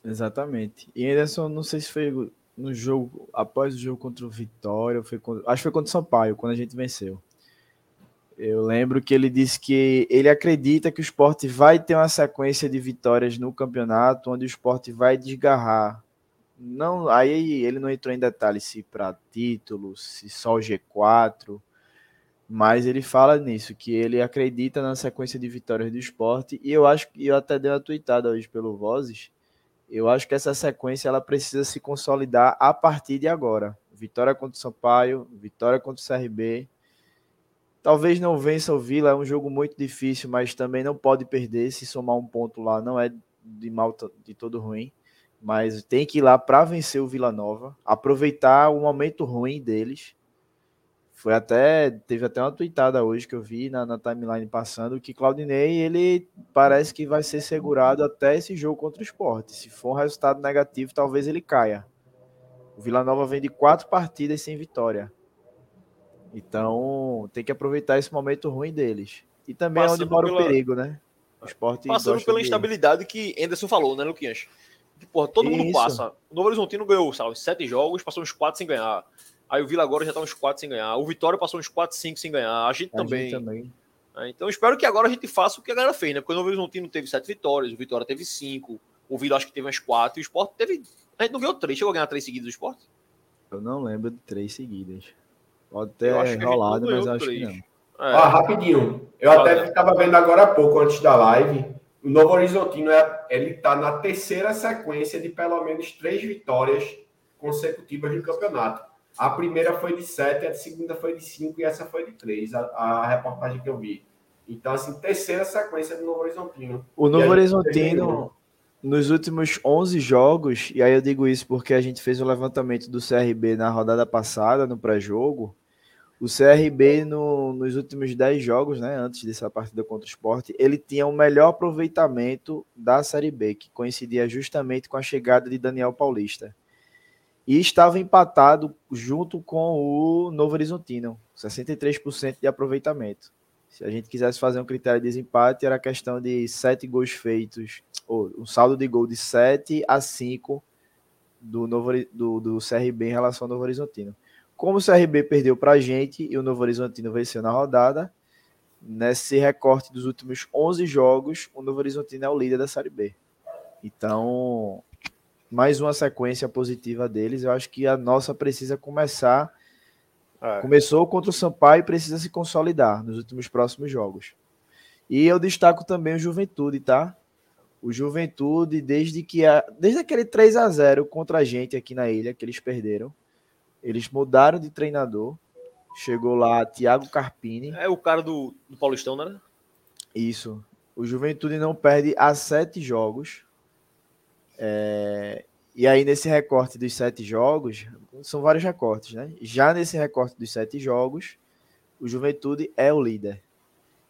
[SPEAKER 3] Exatamente. E só, não sei se foi no jogo, após o jogo contra o Vitória, foi contra, acho que foi contra o Sampaio, quando a gente venceu. Eu lembro que ele disse que ele acredita que o esporte vai ter uma sequência de vitórias no campeonato, onde o esporte vai desgarrar. Não, aí ele não entrou em detalhes se para títulos, se só o G4, mas ele fala nisso, que ele acredita na sequência de vitórias do esporte, e eu acho que eu até dei uma tweetada hoje pelo Vozes, eu acho que essa sequência ela precisa se consolidar a partir de agora. vitória contra o Sampaio, vitória contra o CRB. Talvez não vença o Vila, é um jogo muito difícil, mas também não pode perder. Se somar um ponto lá, não é de mal de todo ruim. Mas tem que ir lá para vencer o Vila Nova, aproveitar o momento ruim deles foi até. Teve até uma tweetada hoje que eu vi na, na timeline passando que Claudinei ele parece que vai ser segurado até esse jogo contra o esporte. Se for um resultado negativo, talvez ele caia. O Vila Nova vem de quatro partidas sem vitória. Então tem que aproveitar esse momento ruim deles. E também Passando é onde mora pela... o perigo, né?
[SPEAKER 1] O esporte Passando pela instabilidade que Anderson falou, né, Luquinhas? Porra, todo Isso. mundo passa. O Novo Horizontino ganhou, sabe, sete jogos, passou uns quatro sem ganhar. Aí o Vila agora já tá uns 4 sem ganhar. O Vitória passou uns 4, 5 sem ganhar. A gente a também. Gente também. É, então espero que agora a gente faça o que a galera fez, né? Porque o Novo Horizontino teve 7 vitórias, o Vitória teve 5, o Vila acho que teve umas 4, e o Sport teve. A gente não ganhou 3. Chegou a ganhar 3 seguidas do Sport?
[SPEAKER 3] Eu não lembro de 3 seguidas. Pode ter rolado, mas acho 3. que não.
[SPEAKER 2] É. Ah, rapidinho. Eu até estava vendo agora há pouco, antes da live. O Novo Horizontino é, ele está na terceira sequência de pelo menos três vitórias consecutivas no campeonato. A primeira foi de 7, a segunda foi de 5 e essa foi de 3, a, a, reportagem que eu vi. Então, assim, terceira sequência do Novo Horizontino.
[SPEAKER 3] O Novo Horizontino, nos últimos 11 jogos, e aí eu digo isso porque a gente fez o levantamento do CRB na rodada passada, no pré-jogo. O CRB, no, nos últimos 10 jogos, né, antes dessa partida contra o Sport, ele tinha o melhor aproveitamento da Série B, que coincidia justamente com a chegada de Daniel Paulista e estava empatado junto com o Novo Horizontino, 63% de aproveitamento. Se a gente quisesse fazer um critério de desempate, era questão de sete gols feitos, ou um saldo de gol de 7 a 5 do, Novo, do, do CRB em relação ao Novo Horizontino. Como o CRB perdeu para a gente e o Novo Horizontino venceu na rodada, nesse recorte dos últimos 11 jogos, o Novo Horizontino é o líder da Série B. Então, mais uma sequência positiva deles. Eu acho que a nossa precisa começar. É. Começou contra o Sampaio e precisa se consolidar nos últimos próximos jogos. E eu destaco também o Juventude, tá? O Juventude, desde que a, desde aquele 3 a 0 contra a gente aqui na ilha, que eles perderam, eles mudaram de treinador. Chegou lá Thiago Carpini.
[SPEAKER 1] É o cara do, do Paulistão, né?
[SPEAKER 3] Isso. O Juventude não perde há sete jogos. É, e aí, nesse recorte dos sete jogos, são vários recortes, né? Já nesse recorte dos sete jogos, o Juventude é o líder.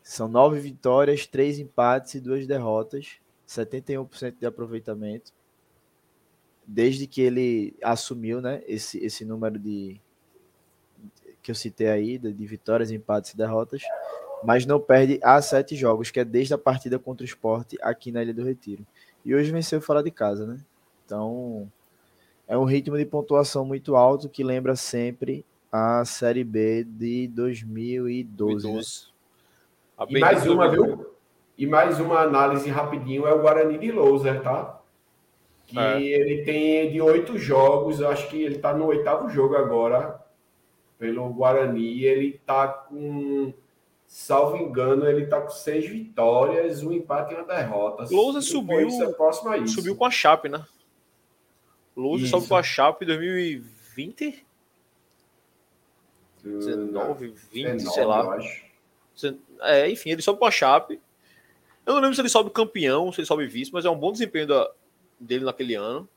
[SPEAKER 3] São nove vitórias, três empates e duas derrotas, 71% de aproveitamento. Desde que ele assumiu né, esse, esse número de que eu citei aí, de, de vitórias, empates e derrotas, mas não perde há sete jogos, que é desde a partida contra o esporte aqui na Ilha do Retiro. E hoje venceu fora de casa, né? Então, é um ritmo de pontuação muito alto que lembra sempre a Série B de 2012. 2012.
[SPEAKER 2] Né? E mais uma, viu? E mais uma análise rapidinho é o Guarani de Louser, tá? Que é. ele tem de oito jogos, acho que ele tá no oitavo jogo agora pelo Guarani. Ele tá com salvo engano, ele tá com seis vitórias, um empate e uma derrota.
[SPEAKER 1] Lousa subiu, é subiu com a Chape, né? Lousa sobe com a Chape em 2020? 19, 20, 19, sei lá. É, enfim, ele sobe com a Chape. Eu não lembro se ele sobe campeão, se ele sobe vice, mas é um bom desempenho da, dele naquele ano.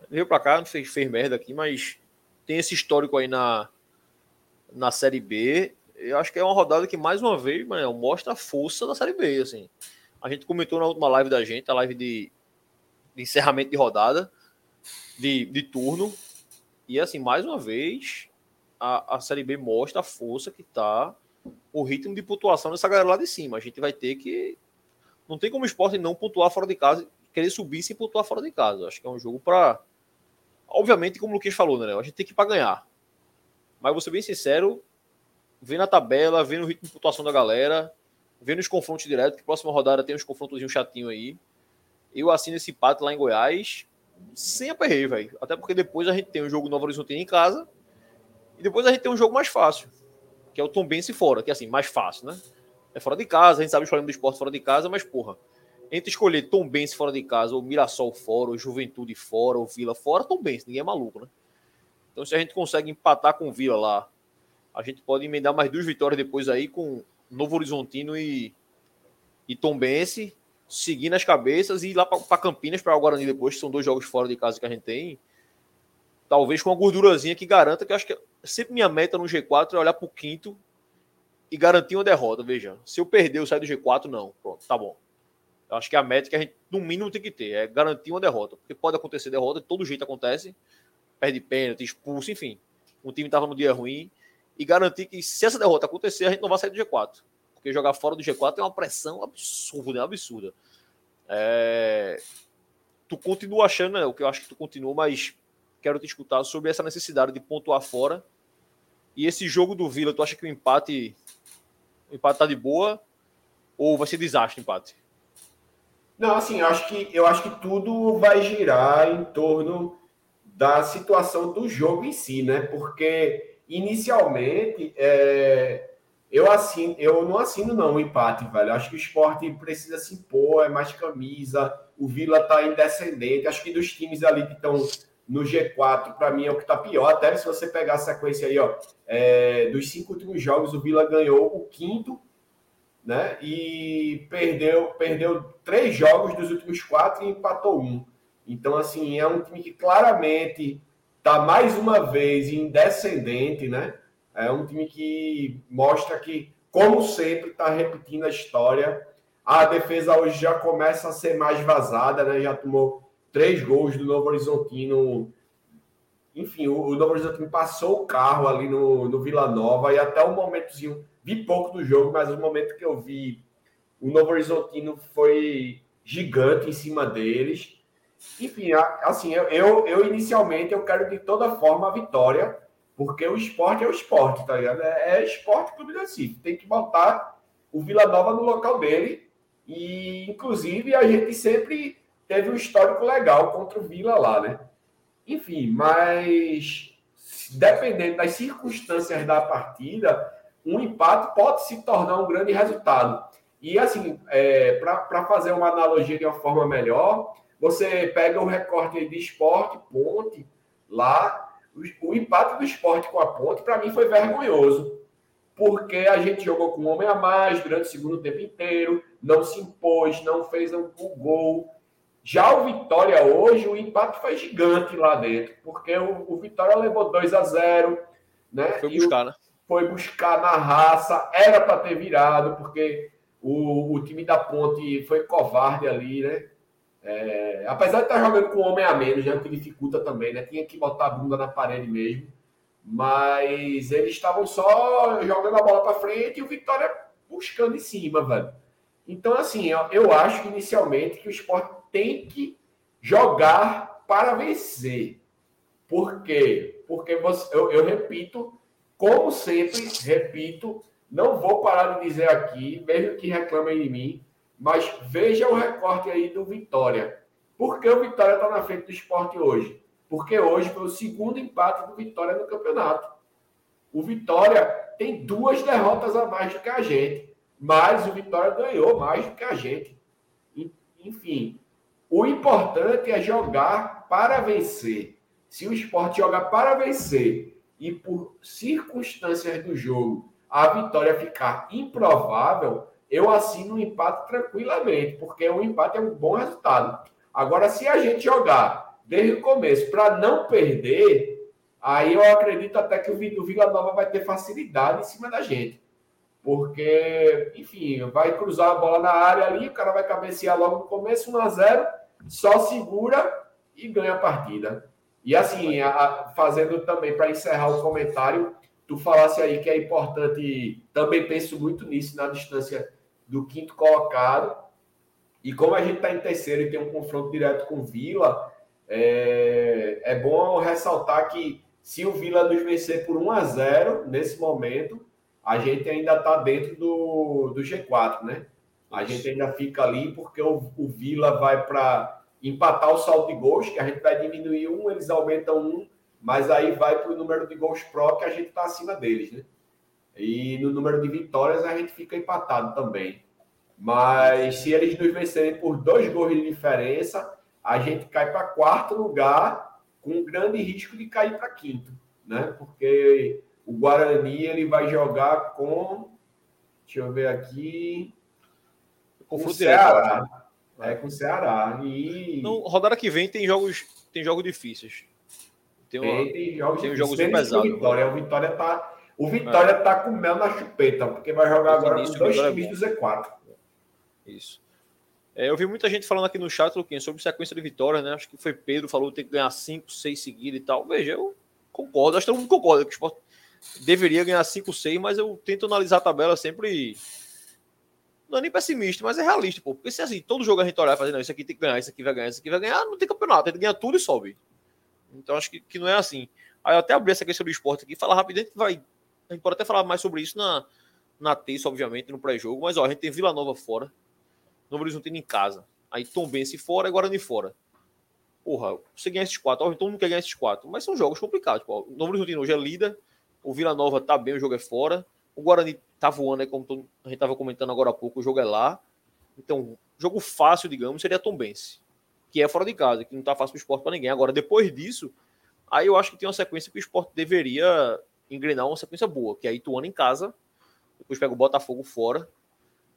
[SPEAKER 1] Ele veio pra cá, não fez, fez merda aqui, mas tem esse histórico aí na, na Série B eu acho que é uma rodada que, mais uma vez, mano, mostra a força da Série B, assim. A gente comentou na última live da gente, a live de, de encerramento de rodada, de, de turno, e, assim, mais uma vez, a, a Série B mostra a força que tá o ritmo de pontuação dessa galera lá de cima. A gente vai ter que... Não tem como o esporte não pontuar fora de casa, querer subir sem pontuar fora de casa. Acho que é um jogo para... Obviamente, como o Luquinhas falou, né? A gente tem que ir para ganhar. Mas vou ser bem sincero, vendo a tabela, vendo o ritmo de pontuação da galera, vendo os confrontos diretos, que próxima rodada tem uns confrontos chatinho aí. Eu assino esse empate lá em Goiás sem aperreio, velho. Até porque depois a gente tem um jogo Novo Horizonte em casa e depois a gente tem um jogo mais fácil, que é o Tom Bense fora, que é assim, mais fácil, né? É fora de casa, a gente sabe o problema do esporte fora de casa, mas porra, entre escolher Tom Bense fora de casa, ou Mirassol fora, ou Juventude fora, ou Vila fora, Tom Bense, ninguém é maluco, né? Então, se a gente consegue empatar com Vila lá, a gente pode emendar mais duas vitórias depois aí com Novo Horizontino e, e Tombense, seguir nas cabeças e ir lá para Campinas, para o Guarani depois, que são dois jogos fora de casa que a gente tem. Talvez com uma gordurazinha que garanta, que eu acho que sempre minha meta no G4 é olhar para o quinto e garantir uma derrota. Veja, se eu perder, eu saio do G4, não. Pronto, tá bom. Eu acho que a meta que a gente, no mínimo, tem que ter é garantir uma derrota. Porque pode acontecer derrota, de todo jeito acontece. Perde pênalti, expulso, enfim. O time estava no dia ruim. E garantir que, se essa derrota acontecer, a gente não vai sair do G4. Porque jogar fora do G4 é uma pressão absurda, absurda. É... Tu continua achando, né, o que eu acho que tu continua, mas quero te escutar sobre essa necessidade de pontuar fora. E esse jogo do Vila, tu acha que o empate o empate tá de boa ou vai ser desastre o empate?
[SPEAKER 2] Não, assim, eu acho que eu acho que tudo vai girar em torno da situação do jogo em si, né? Porque inicialmente é, eu assino, eu não assino não o empate, velho. Eu acho que o esporte precisa se impor, é mais camisa. O Vila tá descendente. Acho que dos times ali que estão no G4, para mim é o que está pior. Até se você pegar a sequência aí, ó, é, dos cinco últimos jogos, o Vila ganhou o quinto, né? E perdeu, perdeu três jogos dos últimos quatro e empatou um. Então, assim, é um time que claramente está mais uma vez em descendente, né? É um time que mostra que, como sempre, está repetindo a história. A defesa hoje já começa a ser mais vazada, né? Já tomou três gols do Novo Horizontino. Enfim, o, Novo Horizontino passou o carro ali no, no Vila Nova e até o momentozinho, vi pouco do jogo, mas o momento que eu vi, o Novo Horizontino foi gigante em cima deles. Enfim, assim, eu, eu, inicialmente eu quero de toda forma a vitória, porque o esporte é o esporte, tá ligado? É, é esporte clube do Recife. Tem que botar o Vila Nova no local dele. E, inclusive, a gente sempre teve um histórico legal contra o Vila lá, né? Enfim, mas dependendo das circunstâncias da partida, um empate pode se tornar um grande resultado. E assim, é, para fazer uma analogia de uma forma melhor, você pega o recorte de esporte, ponte, lá, o, o empate do esporte com a ponte, para mim, foi vergonhoso. Porque a gente jogou com um homem a mais durante o segundo tempo inteiro, não se impôs, não fez um, um gol, já o Vitória hoje, o impacto foi gigante lá dentro, porque o, o Vitória levou 2 a 0 né?
[SPEAKER 1] Foi buscar,
[SPEAKER 2] o,
[SPEAKER 1] né?
[SPEAKER 2] Foi buscar na raça, era para ter virado, porque o, o time da Ponte foi covarde ali, né? É, apesar de estar tá jogando com homem a menos, né, que dificulta também, né? Tinha que botar a bunda na parede mesmo. Mas eles estavam só jogando a bola para frente e o Vitória buscando em cima, velho. Então, assim, eu, eu acho inicialmente que o esporte tem que jogar para vencer. Por quê? Porque você, eu, eu repito, como sempre, repito, não vou parar de dizer aqui, mesmo que reclamem de mim, mas veja o recorte aí do Vitória. Por que o Vitória está na frente do esporte hoje? Porque hoje foi o segundo empate do Vitória no campeonato. O Vitória tem duas derrotas a mais do que a gente, mas o Vitória ganhou mais do que a gente. Enfim, o importante é jogar para vencer. Se o esporte joga para vencer e por circunstâncias do jogo a vitória ficar improvável, eu assino um empate tranquilamente, porque um empate é um bom resultado. Agora, se a gente jogar desde o começo para não perder, aí eu acredito até que o Vila Nova vai ter facilidade em cima da gente. Porque, enfim, vai cruzar a bola na área ali, o cara vai cabecear logo no começo, 1 a 0 só segura e ganha a partida. E assim, a, fazendo também para encerrar o comentário, tu falasse aí que é importante, também penso muito nisso na distância do quinto colocado. E como a gente está em terceiro e tem um confronto direto com o Vila, é, é bom ressaltar que se o Vila nos vencer por 1 a 0 nesse momento, a gente ainda está dentro do, do G4, né? A gente ainda fica ali porque o, o Vila vai para empatar o saldo de gols, que a gente vai diminuir um, eles aumentam um, mas aí vai para o número de gols pró que a gente está acima deles, né? E no número de vitórias a gente fica empatado também. Mas se eles nos vencerem por dois gols de diferença, a gente cai para quarto lugar com um grande risco de cair para quinto. né? Porque o Guarani ele vai jogar com. Deixa eu ver aqui. Com o Ceará. Né? É com o Ceará. E...
[SPEAKER 1] Então, rodada que vem tem jogos, tem jogos difíceis.
[SPEAKER 2] Tem, uma, tem, tem jogos, tem jogos pesados. Vitória. O Vitória tá, o Vitória é. tá com mel na chupeta, porque vai jogar agora com dois times do Z4.
[SPEAKER 1] Isso. É, eu vi muita gente falando aqui no chat, Luquinha, sobre sequência de vitória, né? Acho que foi Pedro, falou que tem que ganhar 5, 6 seguidas e tal. Veja, eu concordo, acho que todo mundo concorda que o esporte deveria ganhar 5, 6, mas eu tento analisar a tabela sempre. Não é nem pessimista, mas é realista, pô. Porque se assim, todo jogo a gente olhar e fazer, não, isso aqui tem que ganhar, isso aqui vai ganhar, isso aqui vai ganhar, não tem campeonato, tem que ganhar tudo e sobe. Então acho que, que não é assim. Aí eu até abri essa questão do esporte aqui, falar rapidamente vai. A gente pode até falar mais sobre isso na, na terça, obviamente, no pré-jogo, mas ó, a gente tem Vila Nova fora, Novo Horizontino em casa. Aí Tom Bense fora e Guarani fora. Porra, você ganha esses quatro. Ó, então não quer ganhar esses quatro. Mas são jogos complicados. Pô. O Novo Horizontino hoje é líder. O Vila Nova tá bem, o jogo é fora. O Guarani tá voando, né, como a gente tava comentando agora há pouco, o jogo é lá. Então, jogo fácil, digamos, seria Tom Bense. Que é fora de casa, que não tá fácil pro esporte para ninguém. Agora, depois disso, aí eu acho que tem uma sequência que o esporte deveria engrenar uma sequência boa, que é Ituano em casa, depois pega o Botafogo fora,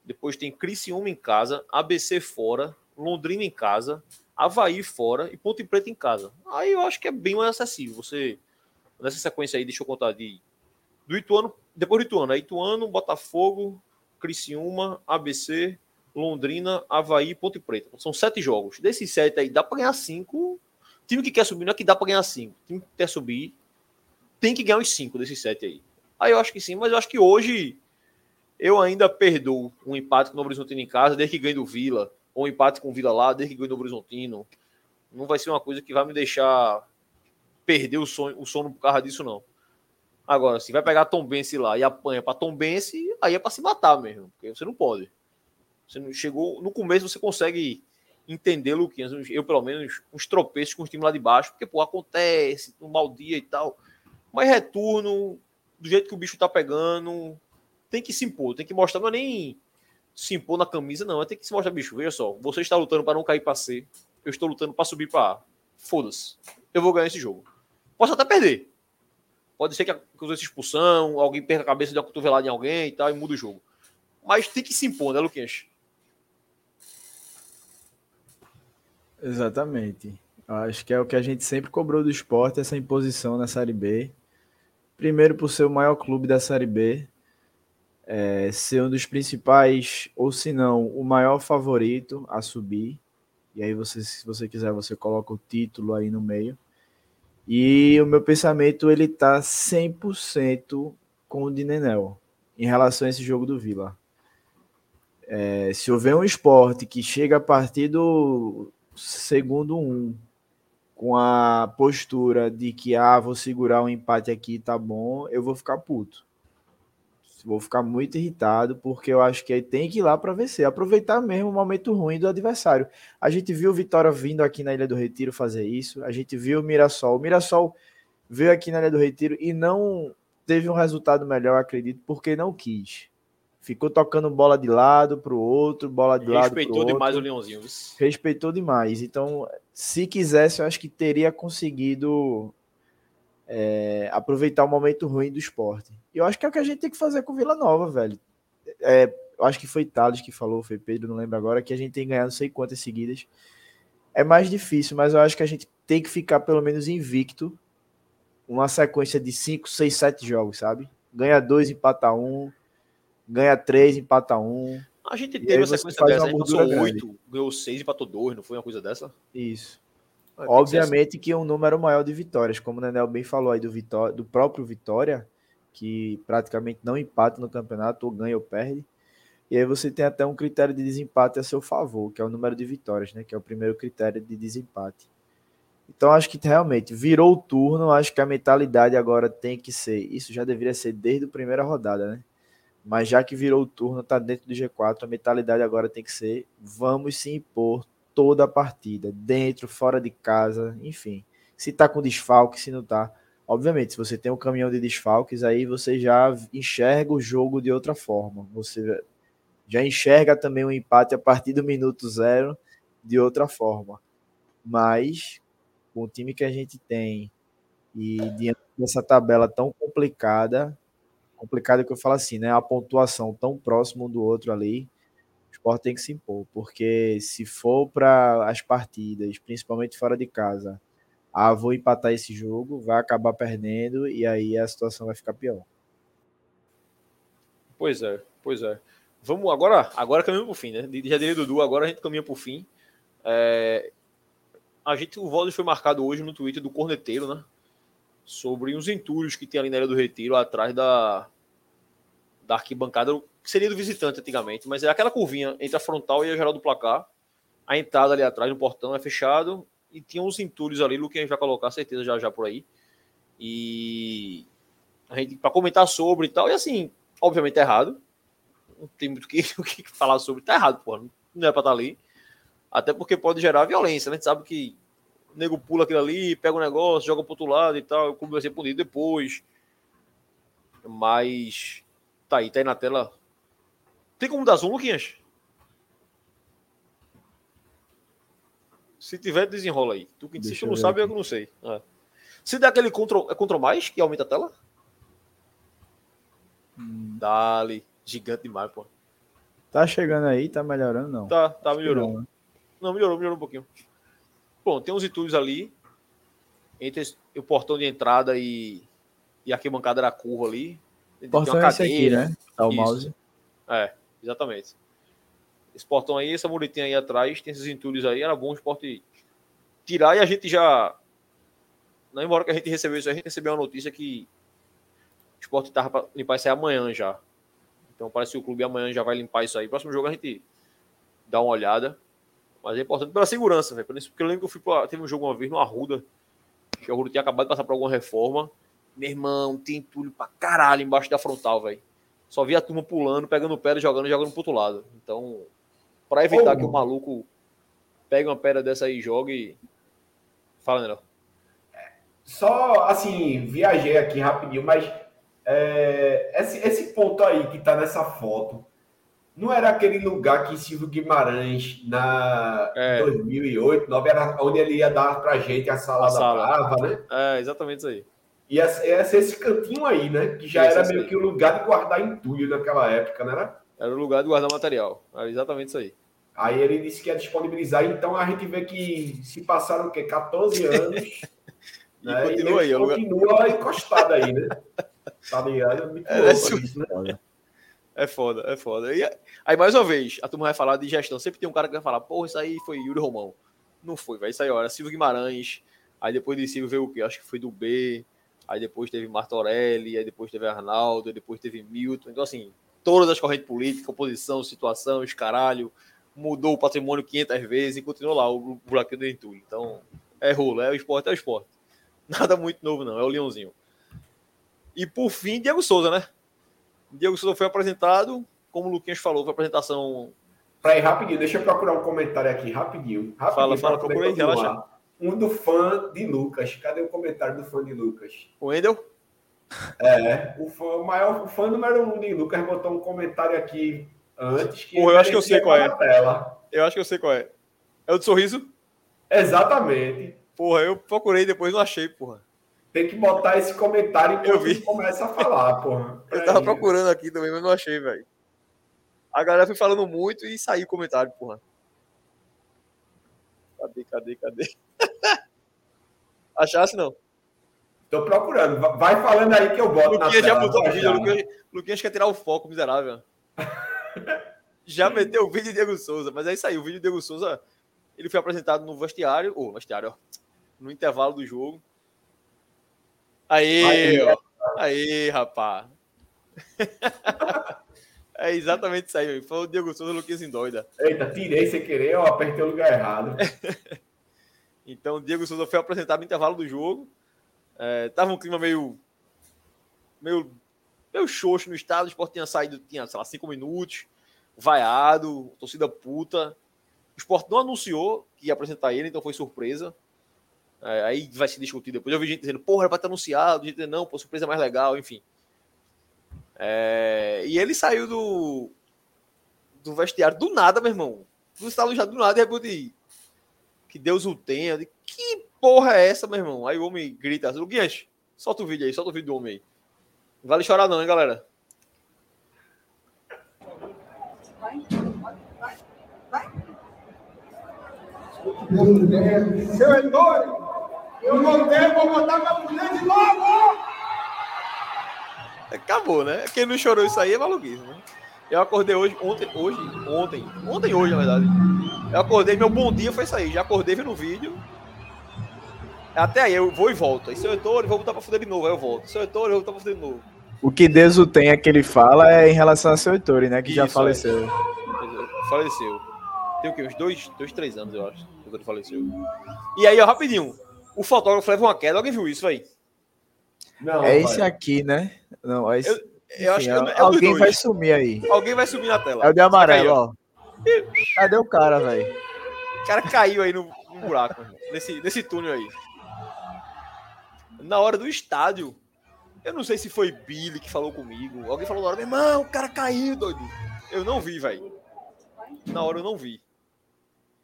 [SPEAKER 1] depois tem Criciúma em casa, ABC fora, Londrina em casa, Havaí fora e Ponte Preta em casa. Aí eu acho que é bem mais acessível. Você, nessa sequência aí, deixa eu contar de do Ituano, depois do Ituano, é Ituano, Botafogo, Criciúma, ABC, Londrina, Havaí e Ponte Preta. São sete jogos. Desses sete aí, dá para ganhar cinco. Time que quer subir não é que dá para ganhar cinco. Time que quer subir tem que ganhar os cinco desses sete aí. Aí eu acho que sim, mas eu acho que hoje eu ainda perdoo um empate com o Novo Horizontino em casa, desde que ganhe do Vila, ou um empate com o Vila lá, desde que ganhe do Novo Horizontino. Não vai ser uma coisa que vai me deixar perder o, sonho, o sono por causa disso, não. Agora, se vai pegar Tom Bense lá e apanha para Tom Bense, aí é para se matar mesmo, porque você não pode. Você não chegou no começo, você consegue entender, Luquinhas, eu pelo menos, uns tropeços com o time lá de baixo, porque pô, acontece, um mau dia e tal. Mas retorno, do jeito que o bicho tá pegando, tem que se impor, tem que mostrar, não é nem se impor na camisa, não, é tem que se mostrar, bicho, veja só, você está lutando para não cair para C, eu estou lutando para subir para A. Foda-se, eu vou ganhar esse jogo. Posso até perder. Pode ser que use expulsão, alguém perca a cabeça de uma cotovelada em alguém e tal, e muda o jogo. Mas tem que se impor, né, Luquinhas?
[SPEAKER 3] Exatamente. Acho que é o que a gente sempre cobrou do esporte, essa imposição na Série B. Primeiro por ser o maior clube da Série B, é, ser um dos principais, ou se não, o maior favorito a subir. E aí, você, se você quiser, você coloca o título aí no meio. E o meu pensamento, ele tá 100% com o de Nenel, em relação a esse jogo do Vila. É, se houver um esporte que chega a partir do segundo um, com a postura de que, ah, vou segurar um empate aqui, tá bom, eu vou ficar puto vou ficar muito irritado, porque eu acho que aí tem que ir lá para vencer, aproveitar mesmo o momento ruim do adversário. A gente viu o Vitória vindo aqui na Ilha do Retiro fazer isso, a gente viu o Mirassol. O Mirassol veio aqui na Ilha do Retiro e não teve um resultado melhor, acredito, porque não quis. Ficou tocando bola de lado para o outro, bola de Respeitou lado
[SPEAKER 1] Respeitou demais o Leãozinho.
[SPEAKER 3] Respeitou demais. Então, se quisesse, eu acho que teria conseguido é, aproveitar o momento ruim do esporte. E eu acho que é o que a gente tem que fazer com Vila Nova, velho. É, eu acho que foi Thales que falou, foi Pedro, não lembro agora, que a gente tem ganhado não sei quantas seguidas. É mais difícil, mas eu acho que a gente tem que ficar pelo menos invicto uma sequência de 5, 6, 7 jogos, sabe? Ganha dois, empata um, ganha três, empata um.
[SPEAKER 1] A gente teve uma sequência dessa, a gente passou oito, ganhou seis, empatou dois, não foi uma coisa dessa?
[SPEAKER 3] Isso. Obviamente que um número maior de vitórias, como o Nenel bem falou aí do, Vitória, do próprio Vitória, que praticamente não empata no campeonato, ou ganha ou perde. E aí você tem até um critério de desempate a seu favor, que é o número de vitórias, né? Que é o primeiro critério de desempate. Então acho que realmente virou o turno, acho que a mentalidade agora tem que ser, isso já deveria ser desde a primeira rodada, né? Mas já que virou o turno, tá dentro do G4, a mentalidade agora tem que ser vamos se impor toda a partida, dentro, fora de casa, enfim. Se tá com desfalque, se não tá. Obviamente, se você tem um caminhão de desfalques, aí você já enxerga o jogo de outra forma. Você já enxerga também o um empate a partir do minuto zero de outra forma. Mas, com o time que a gente tem e diante dessa tabela tão complicada, complicada que eu falo assim, né? A pontuação tão próxima um do outro ali, o esporte tem que se impor, porque se for para as partidas, principalmente fora de casa, ah, vou empatar esse jogo, vai acabar perdendo e aí a situação vai ficar pior.
[SPEAKER 1] Pois é, pois é. Vamos agora, agora caminhamos para o fim, né? Já diria Dudu, agora a gente caminha para o fim. É, a gente, o Volley foi marcado hoje no Twitter do Corneteiro, né? Sobre uns entulhos que tem ali na área do Retiro, atrás da, da arquibancada, que seria do visitante antigamente, mas é aquela curvinha entre a frontal e a geral do placar. A entrada ali atrás no portão é fechado e tinha uns entulhos ali, o que a gente vai colocar certeza já já por aí. E a gente para comentar sobre e tal, e assim, obviamente tá errado. Não tem muito o que, *laughs* o que falar sobre, tá errado, porra. Não é para estar tá ali. Até porque pode gerar violência, né? A gente sabe que o nego pula aquilo ali, pega o um negócio, joga pro outro lado e tal, o clube vai ser punido depois. Mas tá aí, tá aí na tela. Tem como dar zoom, Luquinhas? Se tiver, desenrola aí. Tu, se tu não sabe, aqui. eu não sei. É. Se der aquele Ctrl, é Ctrl mais que aumenta a tela? Hum. Dali. Gigante demais, pô.
[SPEAKER 3] Tá chegando aí, tá melhorando, não?
[SPEAKER 1] Tá, tá, melhorou. Não, né? não, melhorou, melhorou um pouquinho. Bom, tem uns itúrios ali. Entre o portão de entrada e, e a arquibancada da curva ali.
[SPEAKER 3] Portão é esse aqui, né? Tá o mouse.
[SPEAKER 1] É, exatamente. Esse portão aí, essa muretinha aí atrás, tem esses entulhos aí, era bom o esporte tirar e a gente já. Não embora que a gente recebeu isso, a gente recebeu uma notícia que o esporte estava para limpar isso aí amanhã já. Então parece que o clube amanhã já vai limpar isso aí. Próximo jogo a gente dá uma olhada. Mas é importante pela segurança, velho. Porque eu lembro que eu fui pra, teve um jogo uma vez no Arruda, que o Arruda tinha acabado de passar por alguma reforma. Meu irmão, tem entulho pra caralho embaixo da frontal, velho. Só vi a turma pulando, pegando pedra, jogando, jogando pro outro lado. Então, para evitar oh. que o maluco pegue uma pedra dessa aí e jogue. Fala, Nelson.
[SPEAKER 2] Só assim, viajei aqui rapidinho, mas é, esse, esse ponto aí que tá nessa foto não era aquele lugar que Silvio Guimarães, na é. 2008, 2009, era onde ele ia dar pra gente a salada a sala. brava, né?
[SPEAKER 1] É, exatamente isso aí.
[SPEAKER 2] E ia ser esse cantinho aí, né? Que já era meio que o lugar de guardar entulho naquela época, né?
[SPEAKER 1] Era o lugar de guardar material. Era exatamente isso aí.
[SPEAKER 2] Aí ele disse que ia disponibilizar, então a gente vê que se passaram o quê? 14 anos. *laughs*
[SPEAKER 1] né? e continua e aí.
[SPEAKER 2] Continua lugar... encostado aí, né? Tá ligado? É muito é, louco isso, né?
[SPEAKER 1] É foda, é foda. E aí, mais uma vez, a turma vai falar de gestão. Sempre tem um cara que vai falar, porra, isso aí foi Yuri Romão. Não foi, vai. Aí, olha, Silvio Guimarães. Aí depois de Silvio veio o quê? Acho que foi do B. Aí depois teve Martorelli. Aí depois teve Arnaldo. Aí depois teve Milton. Então, assim, todas as correntes políticas, oposição, situação, escaralho. Mudou o patrimônio 500 vezes e continuou lá o buraquinho do entulho. Então, é rolo, é o esporte, é o esporte. *laughs* Nada muito novo, não. É o Leãozinho. E por fim, Diego Souza, né? Diego Souza foi apresentado, como o Luquinhas falou, foi apresentação.
[SPEAKER 2] Peraí, rapidinho, deixa eu procurar um comentário aqui, rapidinho. rapidinho
[SPEAKER 1] fala, fala, procura aí, relaxa.
[SPEAKER 2] Um do fã de Lucas. Cadê o comentário do fã de Lucas?
[SPEAKER 1] O Wendel?
[SPEAKER 2] É, o, fã, o maior o fã número um de Lucas botou um comentário aqui antes.
[SPEAKER 1] Que Porra, eu acho que eu sei qual é. Tela. Eu acho que eu sei qual é. É o do sorriso?
[SPEAKER 2] Exatamente.
[SPEAKER 1] Porra, eu procurei depois não achei, porra.
[SPEAKER 2] Tem que botar esse comentário enquanto eu vi. começa a falar, porra. *laughs*
[SPEAKER 1] Eu tava procurando aqui também, mas não achei, velho. A galera foi falando muito e saiu o comentário, porra. Cadê, cadê, cadê? *laughs* Achasse não?
[SPEAKER 2] Tô procurando. Vai falando aí que eu boto
[SPEAKER 1] Luquinha já botou o vídeo. Luquinha, Luquinha quer tirar o foco, miserável. *laughs* já meteu o vídeo de Diego Souza, mas é isso aí. O vídeo de Diego Souza, ele foi apresentado no vestiário, ou vestiário, ó, no intervalo do jogo. Aí, aí, ó. Aí, rapaz. *laughs* é exatamente isso aí. Foi o Diego Souza Luquinhas em doida.
[SPEAKER 2] Eita, tirei sem querer, eu apertei o lugar errado.
[SPEAKER 1] Então, Diego Souza foi apresentado no intervalo do jogo. É, tava um clima meio. meio. meio xoxo no estado. O esporte tinha saído, tinha, sei lá, cinco minutos. Vaiado, torcida puta. O esporte não anunciou que ia apresentar ele, então foi surpresa. É, aí vai se discutir depois. Eu vi gente dizendo, porra, era pra estar anunciado, gente dizendo, não, pô, surpresa é mais legal, enfim. É, e ele saiu do, do vestiário do nada, meu irmão. Do estado já do nada, e repente, que Deus o tenha. Que porra é essa, meu irmão? Aí o homem grita, Luguinhas, Solta o vídeo aí, solta o vídeo do homem aí. Não vale chorar não, hein, galera? Vai, vai, vai.
[SPEAKER 5] Seu Heitor, eu voltei, vou botar minha mulher de novo!
[SPEAKER 1] Acabou, né? Quem não chorou isso aí é maluquice, né? Eu acordei hoje, ontem, hoje, ontem, ontem hoje, na verdade. Eu acordei, meu bom dia foi isso aí. Já acordei vendo o vídeo. Até aí, eu vou e volto. Aí, seu Heitor, eu vou botar pra fuder de novo. Aí eu volto. Seu Heitor, eu vou botar pra fuder de novo.
[SPEAKER 3] O que Deus o tem é que ele fala é em relação a seu Heitor, né? Que isso, já faleceu.
[SPEAKER 1] É. Faleceu. Tem o quê? Uns dois, dois, três anos, eu acho. Quando ele faleceu. E aí, ó, rapidinho. O fotógrafo leva uma queda. Alguém viu isso aí?
[SPEAKER 3] Não, é esse aqui, né? Não, é esse...
[SPEAKER 1] eu, eu acho que é,
[SPEAKER 3] é alguém vai sumir aí.
[SPEAKER 1] Alguém vai sumir na tela.
[SPEAKER 3] É o de amarelo, ó. Cadê o cara, velho?
[SPEAKER 1] O cara caiu aí no, no buraco, nesse, nesse túnel aí. Na hora do estádio, eu não sei se foi Billy que falou comigo. Alguém falou na hora, meu irmão, o cara caiu, doido. Eu não vi, velho. Na hora eu não vi.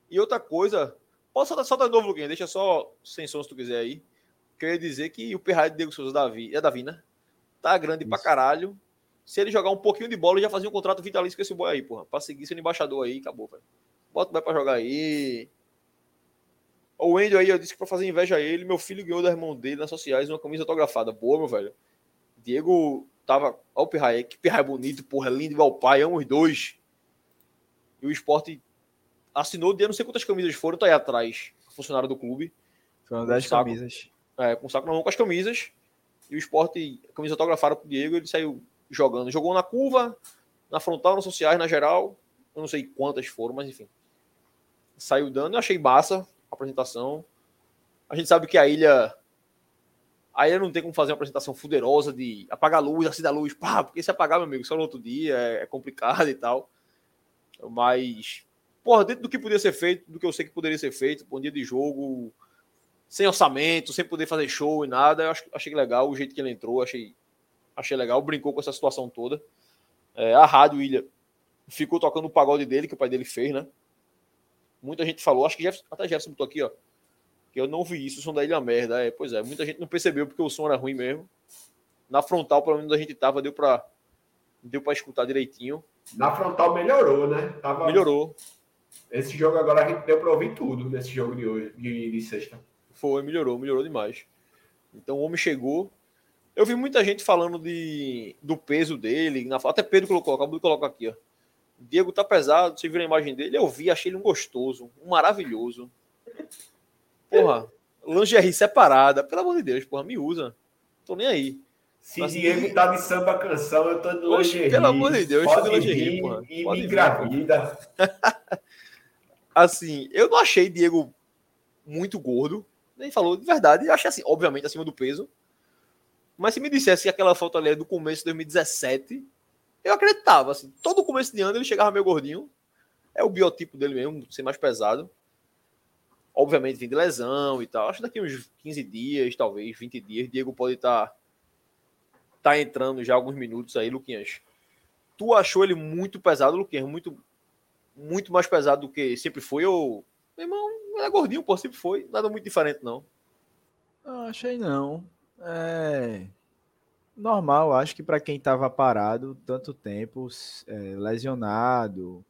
[SPEAKER 1] E outra coisa, posso soltar, soltar de novo, Luquinha, deixa só sem som se tu quiser aí. Queria dizer que o Perraio de Diego Souza Davi, é Davi, né? Tá grande Isso. pra caralho. Se ele jogar um pouquinho de bola, já fazia um contrato vitalício com esse boy aí, porra. Pra seguir sendo embaixador aí, acabou, velho. Bota o boy pra jogar aí. O Wendel aí, eu disse que pra fazer inveja a ele, meu filho ganhou da irmão dele nas sociais uma camisa autografada. Boa, meu velho. Diego tava. Olha o Pirraia, que Pirraia bonito, porra, lindo igual o pai, amo os dois. E o esporte assinou, de não sei quantas camisas foram, tá aí atrás, funcionário do clube.
[SPEAKER 3] Foram 10 camisas.
[SPEAKER 1] É, com saco na mão com as camisas. E o esporte, camisa autografada pro Diego, ele saiu jogando. Jogou na curva, na frontal, nas sociais, na geral. Eu não sei quantas foram, mas enfim. Saiu dando, eu achei massa a apresentação. A gente sabe que a ilha. A ilha não tem como fazer uma apresentação fuderosa de apagar a luz, acender a luz, pá, porque se apagar, meu amigo, só no outro dia é, é complicado e tal. Mas, porra, dentro do que podia ser feito, do que eu sei que poderia ser feito, um dia de jogo, sem orçamento, sem poder fazer show e nada, eu achei legal o jeito que ele entrou, achei achei legal, brincou com essa situação toda. É, a Rádio Ilha ficou tocando o pagode dele, que o pai dele fez, né? Muita gente falou, acho que Jefferson, até Jefferson botou aqui, ó, que eu não vi isso, o som da Ilha merda. É, pois é, muita gente não percebeu porque o som era ruim mesmo. Na frontal, pelo menos a gente tava, deu pra, deu pra escutar direitinho.
[SPEAKER 2] Na frontal melhorou, né? Tava...
[SPEAKER 1] Melhorou.
[SPEAKER 2] Esse jogo agora a gente deu pra ouvir tudo nesse jogo de hoje, de, de sexta.
[SPEAKER 1] Foi, melhorou, melhorou demais. Então o homem chegou, eu vi muita gente falando de, do peso dele. Na, até Pedro colocou, acabou de colocar aqui, ó. Diego tá pesado, você viu a imagem dele? Eu vi, achei ele um gostoso, um maravilhoso. Porra, lingerie separada, pelo amor de Deus, porra, me usa. Tô nem aí.
[SPEAKER 2] Se Mas, Diego tá de samba canção, eu tô de lingerie.
[SPEAKER 1] Pelo amor de Deus, eu tô de lingerie, porra.
[SPEAKER 2] E Pode me engravida. *laughs*
[SPEAKER 1] assim, eu não achei Diego muito gordo. Nem falou de verdade. Eu achei assim, obviamente, acima do peso. Mas se me dissesse que aquela foto ali é do começo de 2017, eu acreditava. Assim, todo começo de ano ele chegava meio gordinho. É o biotipo dele mesmo, ser mais pesado. Obviamente vem de lesão e tal. Acho que daqui uns 15 dias, talvez 20 dias, Diego pode estar tá, tá entrando já alguns minutos aí, Luquinhas. Tu achou ele muito pesado, Luquinhas? Muito, muito mais pesado do que sempre foi? Ou, meu irmão, é gordinho, pô, sempre foi. Nada muito diferente, não.
[SPEAKER 3] Não, achei não. É normal, acho que para quem estava parado tanto tempo, é, lesionado,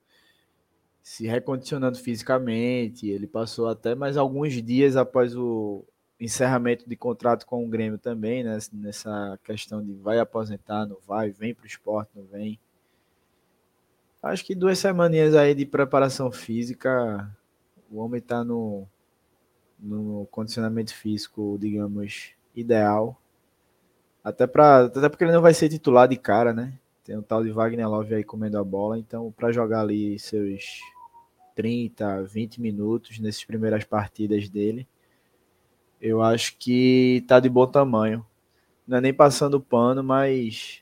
[SPEAKER 3] se recondicionando fisicamente, ele passou até mais alguns dias após o encerramento de contrato com o Grêmio também, né, nessa questão de vai aposentar, não vai, vem para o esporte, não vem. Acho que duas semaninhas aí de preparação física, o homem está no, no condicionamento físico, digamos, ideal. Até, pra, até porque ele não vai ser titular de cara, né? Tem o tal de Wagner Love aí comendo a bola. Então, para jogar ali seus 30, 20 minutos nessas primeiras partidas dele, eu acho que tá de bom tamanho. Não é nem passando pano, mas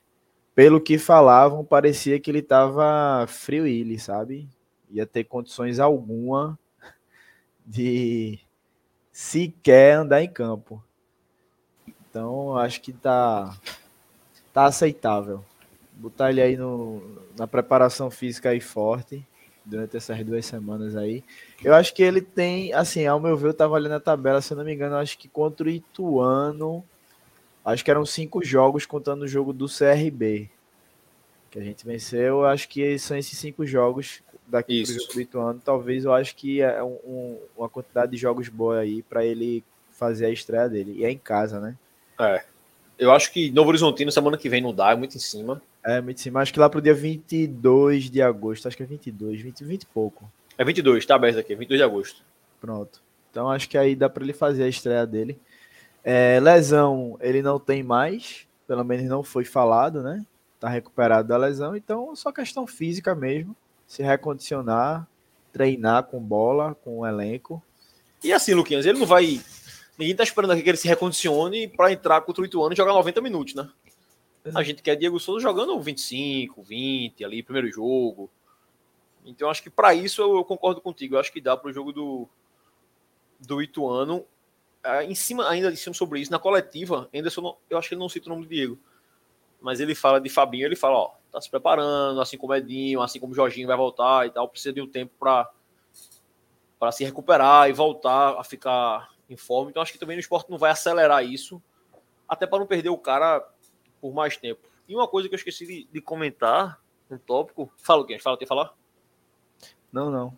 [SPEAKER 3] pelo que falavam, parecia que ele tava frio ele, sabe? Ia ter condições alguma de sequer andar em campo. Então, acho que tá, tá aceitável. Botar ele aí no, na preparação física aí forte durante essas duas semanas aí. Eu acho que ele tem, assim, ao meu ver, eu tava olhando a tabela, se eu não me engano, acho que contra o Ituano Acho que eram cinco jogos contando o jogo do CRB. Que a gente venceu. Acho que são esses cinco jogos daqui jogo do Ituano. Talvez eu acho que é um- um- uma quantidade de jogos boa aí para ele fazer a estreia dele. E é em casa, né?
[SPEAKER 1] É. Eu acho que Novo Horizontino semana que vem não dá, é muito em cima.
[SPEAKER 3] É, muito sim. Acho que lá pro dia 22 de agosto. Acho que é 22, 20, 20 e pouco.
[SPEAKER 1] É 22, tá aberto aqui, 22 de agosto.
[SPEAKER 3] Pronto. Então acho que aí dá para ele fazer a estreia dele. É, lesão, ele não tem mais, pelo menos não foi falado, né? Tá recuperado da lesão, então só questão física mesmo, se recondicionar, treinar com bola, com o elenco.
[SPEAKER 1] E assim, Luquinhas, ele não vai. Ninguém tá esperando aqui que ele se recondicione pra entrar contra o Ituano e jogar 90 minutos, né? A gente quer Diego Souza jogando 25, 20 ali, primeiro jogo. Então acho que pra isso eu, eu concordo contigo. Eu acho que dá pro jogo do, do Ituano. Ah, em cima, ainda em cima sobre isso, na coletiva, Anderson, não- eu acho que ele não cita o nome do Diego. Mas ele fala de Fabinho, ele fala, ó, tá se preparando, assim como Edinho, assim como Jorginho vai voltar e tal, precisa de um tempo pra para se recuperar e voltar a ficar em forma. Então acho que também no esporte não vai acelerar isso, até para não perder o cara por mais tempo. E uma coisa que eu esqueci de, de comentar, um tópico, fala o quê? Fala, tem que falar?
[SPEAKER 3] Não, não.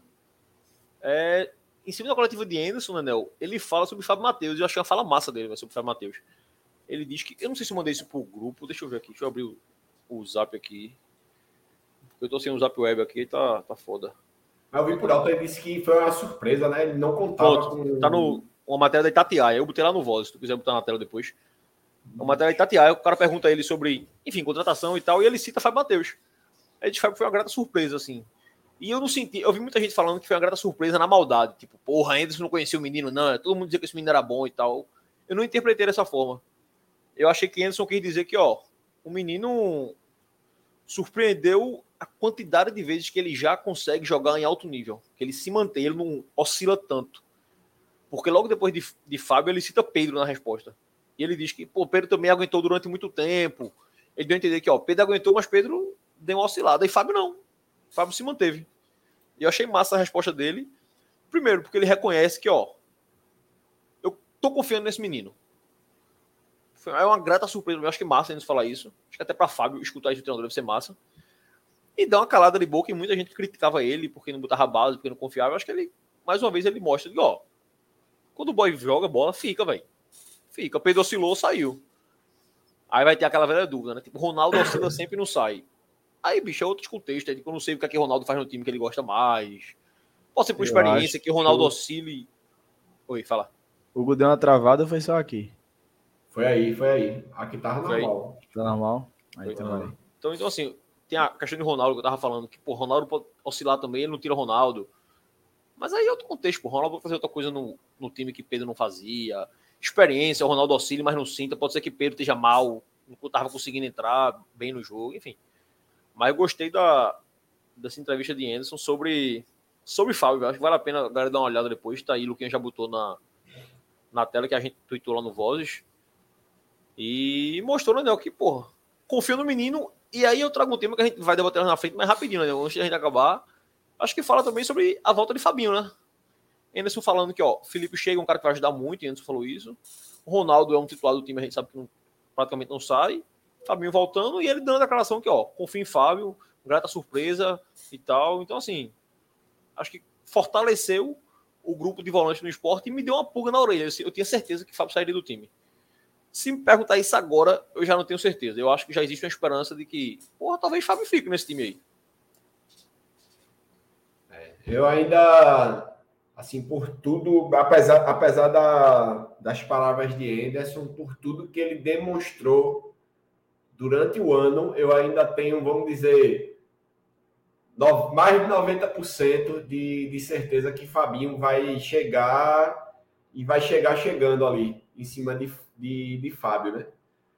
[SPEAKER 1] É, em cima da coletiva de Anderson, Nenel, ele fala sobre o Fábio Matheus, eu achei uma fala massa dele né, sobre o Fábio Matheus. Ele diz que, eu não sei se eu mandei isso pro grupo, deixa eu ver aqui, deixa eu abrir o, o zap aqui. Eu tô sem o zap web aqui, tá, tá foda.
[SPEAKER 2] Mas eu vi por alto, ele disse que foi uma surpresa, né? Ele não contava
[SPEAKER 1] Pronto,
[SPEAKER 2] com.
[SPEAKER 1] Tá no, uma matéria da Itatiaia. Eu botei lá no Voz, se tu quiser botar na tela depois. Uma matéria da Itatiaia, o cara pergunta a ele sobre, enfim, contratação e tal, e ele cita Fábio Matheus. Aí diz Fábio foi uma grata surpresa, assim. E eu não senti, eu vi muita gente falando que foi uma grata surpresa na maldade. Tipo, porra, ainda não conhecia o menino, não. Todo mundo dizia que esse menino era bom e tal. Eu não interpretei dessa forma. Eu achei que Anderson quis dizer que, ó, o menino surpreendeu a quantidade de vezes que ele já consegue jogar em alto nível. Que ele se mantém, ele não oscila tanto. Porque logo depois de, de Fábio, ele cita Pedro na resposta. E ele diz que, pô, Pedro também aguentou durante muito tempo. Ele deu a entender que, ó, Pedro aguentou, mas Pedro deu uma oscilada. E Fábio não. Fábio se manteve. E eu achei massa a resposta dele. Primeiro, porque ele reconhece que, ó, eu tô confiando nesse menino. Foi- É uma grata surpresa. Eu acho que massa eles falar isso. Acho que até para Fábio escutar isso do treinador deve ser massa. E dá uma calada de boca e muita gente criticava ele porque não botava base, porque não confiava. Eu acho que ele, mais uma vez, ele mostra que, ó, quando o boy joga bola, fica, velho. Fica. Pedro oscilou, saiu. Aí vai ter aquela velha dúvida, né? Tipo, Ronaldo oscila sempre e não sai. Aí, bicho, é outros contextos. É, tipo, eu não sei o que, é que o Ronaldo faz no time que ele gosta mais. Pode ser por
[SPEAKER 3] Eu
[SPEAKER 1] experiência, que o Ronaldo
[SPEAKER 3] que-
[SPEAKER 1] oscile. Oi, fala.
[SPEAKER 3] O Hugo deu uma travada, foi só aqui.
[SPEAKER 2] Foi aí, foi aí. Aqui tava
[SPEAKER 1] Foi aí.
[SPEAKER 2] normal.
[SPEAKER 3] Tá normal? Aí, então,
[SPEAKER 2] normal.
[SPEAKER 3] aí.
[SPEAKER 1] Então, então, assim, tem a questão de Ronaldo que eu tava falando, que, pô, Ronaldo pode oscilar também, ele não tira Ronaldo. Mas aí é outro contexto, pô. Ronaldo pode fazer outra coisa no, no time que Pedro não fazia. Experiência, o Ronaldo oscila, mas não sinta. Pode ser que Pedro esteja mal, não tava conseguindo entrar bem no jogo, enfim. Mas eu gostei da, dessa entrevista de Anderson sobre, sobre Fábio. Acho que vale a pena a galera dar uma olhada depois. Tá aí, o Luquinha já botou na, na tela que a gente tweetou lá no Vozes. E mostrou, né, que, porra, confia no menino. E aí eu trago um tema que a gente vai debater na frente, mas rapidinho, né? Antes da gente acabar. Acho que fala também sobre a volta de Fabinho, né? Anderson falando que, ó, Felipe chega, um cara que vai ajudar muito, e Anderson falou isso. Ronaldo é um titular do time, a gente sabe que não- praticamente não sai. Fabinho voltando e ele dando a declaração que, ó, confia em Fábio, grata surpresa e tal. Então, assim, acho que fortaleceu o grupo de volantes no esporte e me deu uma pulga na orelha. Eu tinha certeza que Fábio sairia do time. Se me perguntar isso agora, eu já não tenho certeza. Eu acho que já existe uma esperança de que, porra, talvez Fábio fique nesse time aí.
[SPEAKER 2] Eu ainda, assim, por tudo, apesar, apesar da, das palavras de Anderson, por tudo que ele demonstrou durante o ano, eu ainda tenho, vamos dizer, no- mais de 90% de, de certeza que Fabinho vai chegar e vai chegar chegando ali, em cima de, de, de Fábio, né?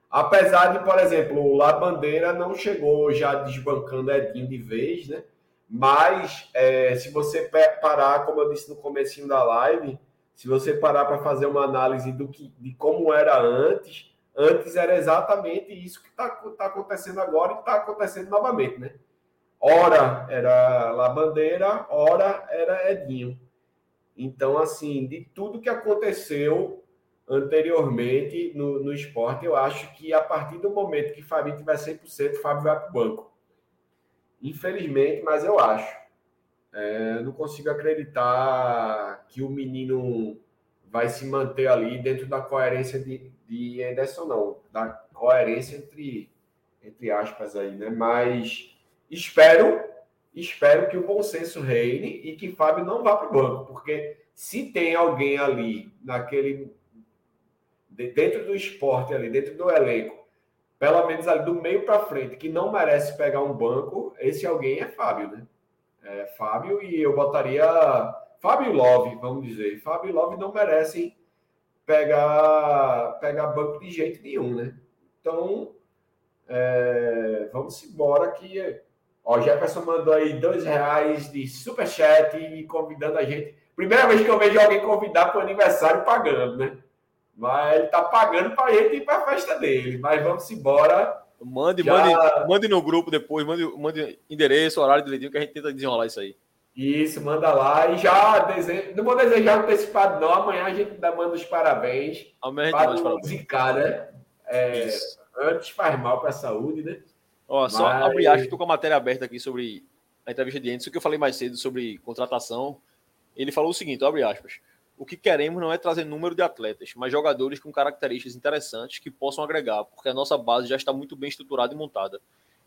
[SPEAKER 2] Apesar de, por exemplo, o La Bandeira não chegou já desbancando Edinho de vez, né? Mas é, se você parar, como eu disse no comecinho da live, se você parar para fazer uma análise do que, de como era antes, antes era exatamente isso que está tá acontecendo agora e está acontecendo novamente, né? Ora era La Bandeira, ora era Edinho. Então, assim, de tudo que aconteceu, anteriormente no, no esporte, eu acho que a partir do momento que Fabinho tiver 100%, Fábio vai para o banco. Infelizmente, mas eu acho. É, não consigo acreditar que o menino vai se manter ali dentro da coerência de, de Ederson, não. Da coerência entre, entre aspas aí, né? Mas espero, espero que o bom senso reine e que Fábio não vá para o banco, porque se tem alguém ali naquele dentro do esporte ali, dentro do elenco, pelo menos ali do meio para frente, que não merece pegar um banco, esse alguém é Fábio, né? É Fábio e eu botaria Fábio Love, vamos dizer. Fábio Love não merecem pegar, pegar banco de jeito nenhum, né? Então, é, vamos embora que ó, Jefferson mandou aí dois reais de superchat e convidando a gente. Primeira vez que eu vejo alguém convidar para o aniversário pagando, né? Mas ele tá pagando para gente ir para a festa dele. Mas vamos embora.
[SPEAKER 1] Mande, Já... mande, mande no grupo depois, mande, mande endereço, horário direitinho, que a gente tenta desenrolar isso aí.
[SPEAKER 2] Isso, manda lá. E já desejo, não vou desejar antecipado, não. Amanhã a gente manda os parabéns.
[SPEAKER 1] Amanhã a gente manda os parabéns.
[SPEAKER 2] Né? É, antes faz mal para a saúde, né?
[SPEAKER 1] Ó, Mas... só abrir, acho que estou com a matéria aberta aqui sobre a entrevista de Anderson, que eu falei mais cedo sobre contratação. Ele falou o seguinte, abre aspas. O que queremos não é trazer número de atletas, mas jogadores com características interessantes que possam agregar, porque a nossa base já está muito bem estruturada e montada.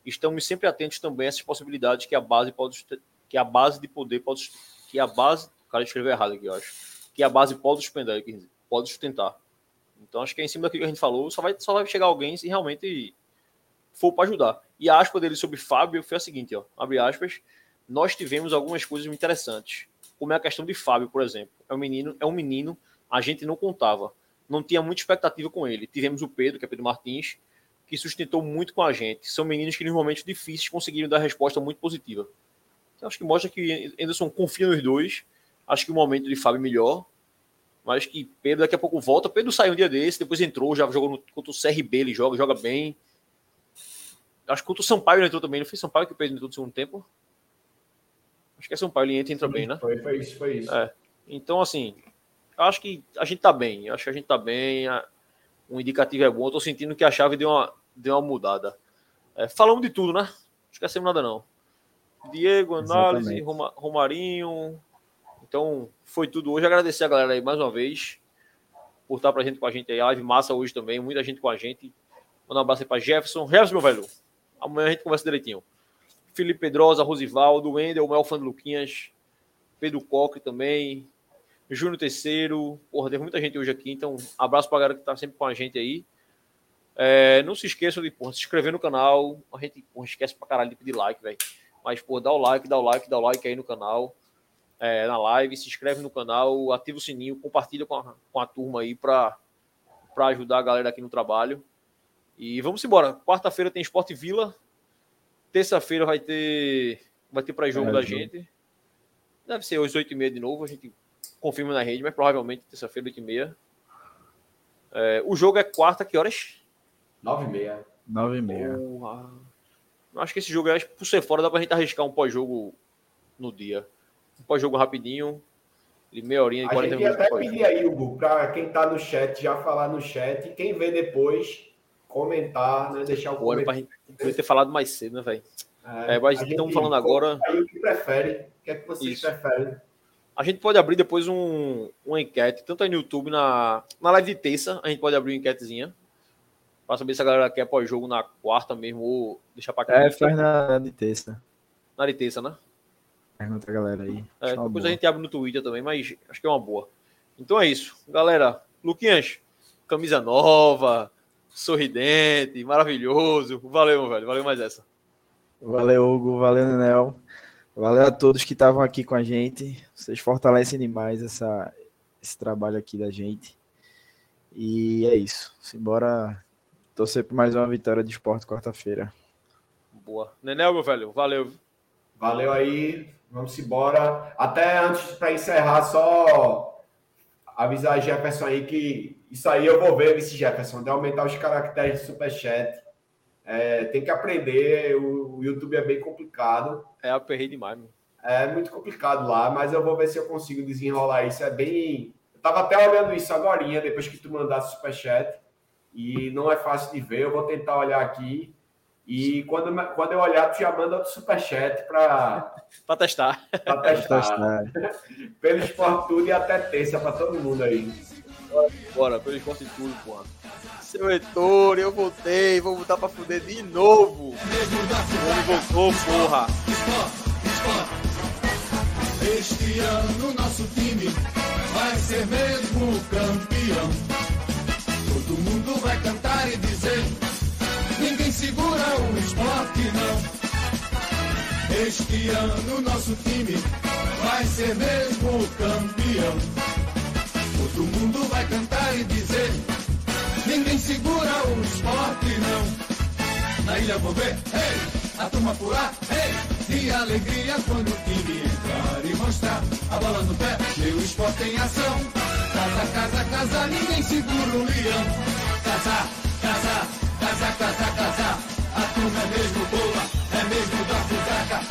[SPEAKER 1] Estamos sempre atentos também a essas possibilidades que a base pode que a base de poder pode que a base, o cara escreveu errado aqui, eu acho, que a base pode suspender, pode sustentar. Então acho que é em cima daquilo que a gente falou, só vai só vai chegar alguém se realmente for para ajudar. E a aspa dele sobre Fábio foi a seguinte, ó, abre aspas, nós tivemos algumas coisas interessantes como é a questão de Fábio, por exemplo. É um menino, é um menino, a gente não contava, não tinha muita expectativa com ele. Tivemos o Pedro, que é Pedro Martins, que sustentou muito com a gente. São meninos que nos momentos difíceis conseguiram dar resposta muito positiva. Então, acho que mostra que Anderson confia nos dois. Acho que o momento de Fábio é melhor. Mas que Pedro daqui a pouco volta. Pedro saiu um dia desse, depois entrou, já jogou no, contra o CRB, ele joga, joga bem. Acho que contra o Sampaio ele entrou também. Não foi Sampaio que o Pedro entrou no segundo tempo? Acho que é São Paulo e entra, entra bem, né?
[SPEAKER 2] Foi, foi isso, foi isso.
[SPEAKER 1] É. Então, assim, acho que a gente tá bem. Acho que a gente tá bem. A, um indicativo é bom. Eu tô sentindo que a chave deu uma, deu uma mudada. É, falamos de tudo, né? Não esquecemos nada, não. Diego, análise, Roma, Romarinho. Então, foi tudo hoje. Agradecer a galera aí mais uma vez por estar pra gente com a gente aí. A live massa hoje também. Muita gente com a gente. Mandar um abraço aí pra Jefferson. Jefferson, meu velho. Amanhã a gente conversa direitinho. Felipe Pedrosa, Rosivaldo, Wendel, Melfan Luquinhas, Pedro Coque também, Júnior Terceiro. Porra, teve muita gente hoje aqui, então abraço pra galera que tá sempre com a gente aí. É, não se esqueçam de porra, se inscrever no canal. A gente porra, esquece pra caralho de pedir like, velho. Mas, pô, dá o like, dá o like, dá o like aí no canal, é, na live, se inscreve no canal, ativa o sininho, compartilha com a, com a turma aí pra, pra ajudar a galera aqui no trabalho. E vamos embora. Quarta-feira tem Esporte Vila, Terça-feira vai ter vai ter pré-jogo é, da gente. Deve ser às 8h30 de novo, a gente confirma na rede, mas provavelmente terça-feira, 8h30. É, o jogo é quarta, que horas?
[SPEAKER 2] 9h30.
[SPEAKER 3] 9h30.
[SPEAKER 1] Acho que esse jogo, é, por ser fora, dá pra gente arriscar um pós-jogo no dia. Um pós-jogo rapidinho, de meia horinha,
[SPEAKER 2] de 40 minutos. A gente até pedir aí, Hugo, para quem tá no chat, já falar no chat. Quem vê depois, comentar, né? Deixar o
[SPEAKER 1] comentário. Pra gente ter falado mais cedo, né, velho? É, é, mas estamos falando agora.
[SPEAKER 2] Aí o que prefere? O que é que vocês Isso. preferem?
[SPEAKER 1] A gente pode abrir depois um, uma enquete, tanto aí no YouTube, na, na live de terça, a gente pode abrir uma enquetezinha. Pra saber se a galera quer pós-jogo na quarta mesmo, ou deixar pra cá.
[SPEAKER 3] É, faz na de terça.
[SPEAKER 1] Na de terça, né?
[SPEAKER 3] Pergunta a galera aí.
[SPEAKER 1] É, depois boa. a gente abre no Twitter também, mas acho que é uma boa. Então é isso. Galera, Luquinhas, camisa nova, sorridente, maravilhoso. Valeu, meu velho. Valeu mais essa.
[SPEAKER 3] Valeu, Hugo. Valeu, Nenel. Valeu a todos que estavam aqui com a gente. Vocês fortalecem demais essa, esse trabalho aqui da gente. E é isso. Simbora torcer por mais uma vitória de esporte quarta-feira.
[SPEAKER 1] Boa. Nenel, meu velho. Valeu.
[SPEAKER 2] Valeu aí. Vamos embora. Até antes, para encerrar, só avisar a Jefferson aí que isso aí eu vou ver, Vice Jefferson, de aumentar os caracteres de superchat. É, tem que aprender, o, o, YouTube é bem complicado.
[SPEAKER 1] É, aperrei demais,
[SPEAKER 2] É muito complicado lá, mas eu vou ver se eu consigo desenrolar isso. É bem. Eu tava até olhando isso agora, depois que tu mandasse o superchat. E não é fácil de ver. Eu vou tentar olhar aqui. E quando, quando eu olhar, tu já manda outro superchat para *laughs*
[SPEAKER 1] para testar.
[SPEAKER 2] Para testar. testar. *laughs* pelo esporte tudo e até terça para todo mundo aí.
[SPEAKER 1] Bora, pelo esporte tudo, pô. Seu Heitor, eu voltei, vou voltar para fuder de novo. Ele voltou, porra.
[SPEAKER 5] Este ano nosso time vai ser mesmo campeão. Todo mundo vai cantar e dizer: ninguém segura o esporte, não. Este ano nosso time vai ser mesmo campeão. Todo mundo vai cantar e dizer: ninguém segura o esporte, não. Na ilha vou ver, a turma pular, hey, e alegria quando o time entrar e mostrar a bola no pé o esporte em ação. Casa, casa, casa, ninguém segura o leão. Casa, casa, casa, casa, casa, a turma é mesmo boa, é mesmo da fudaca.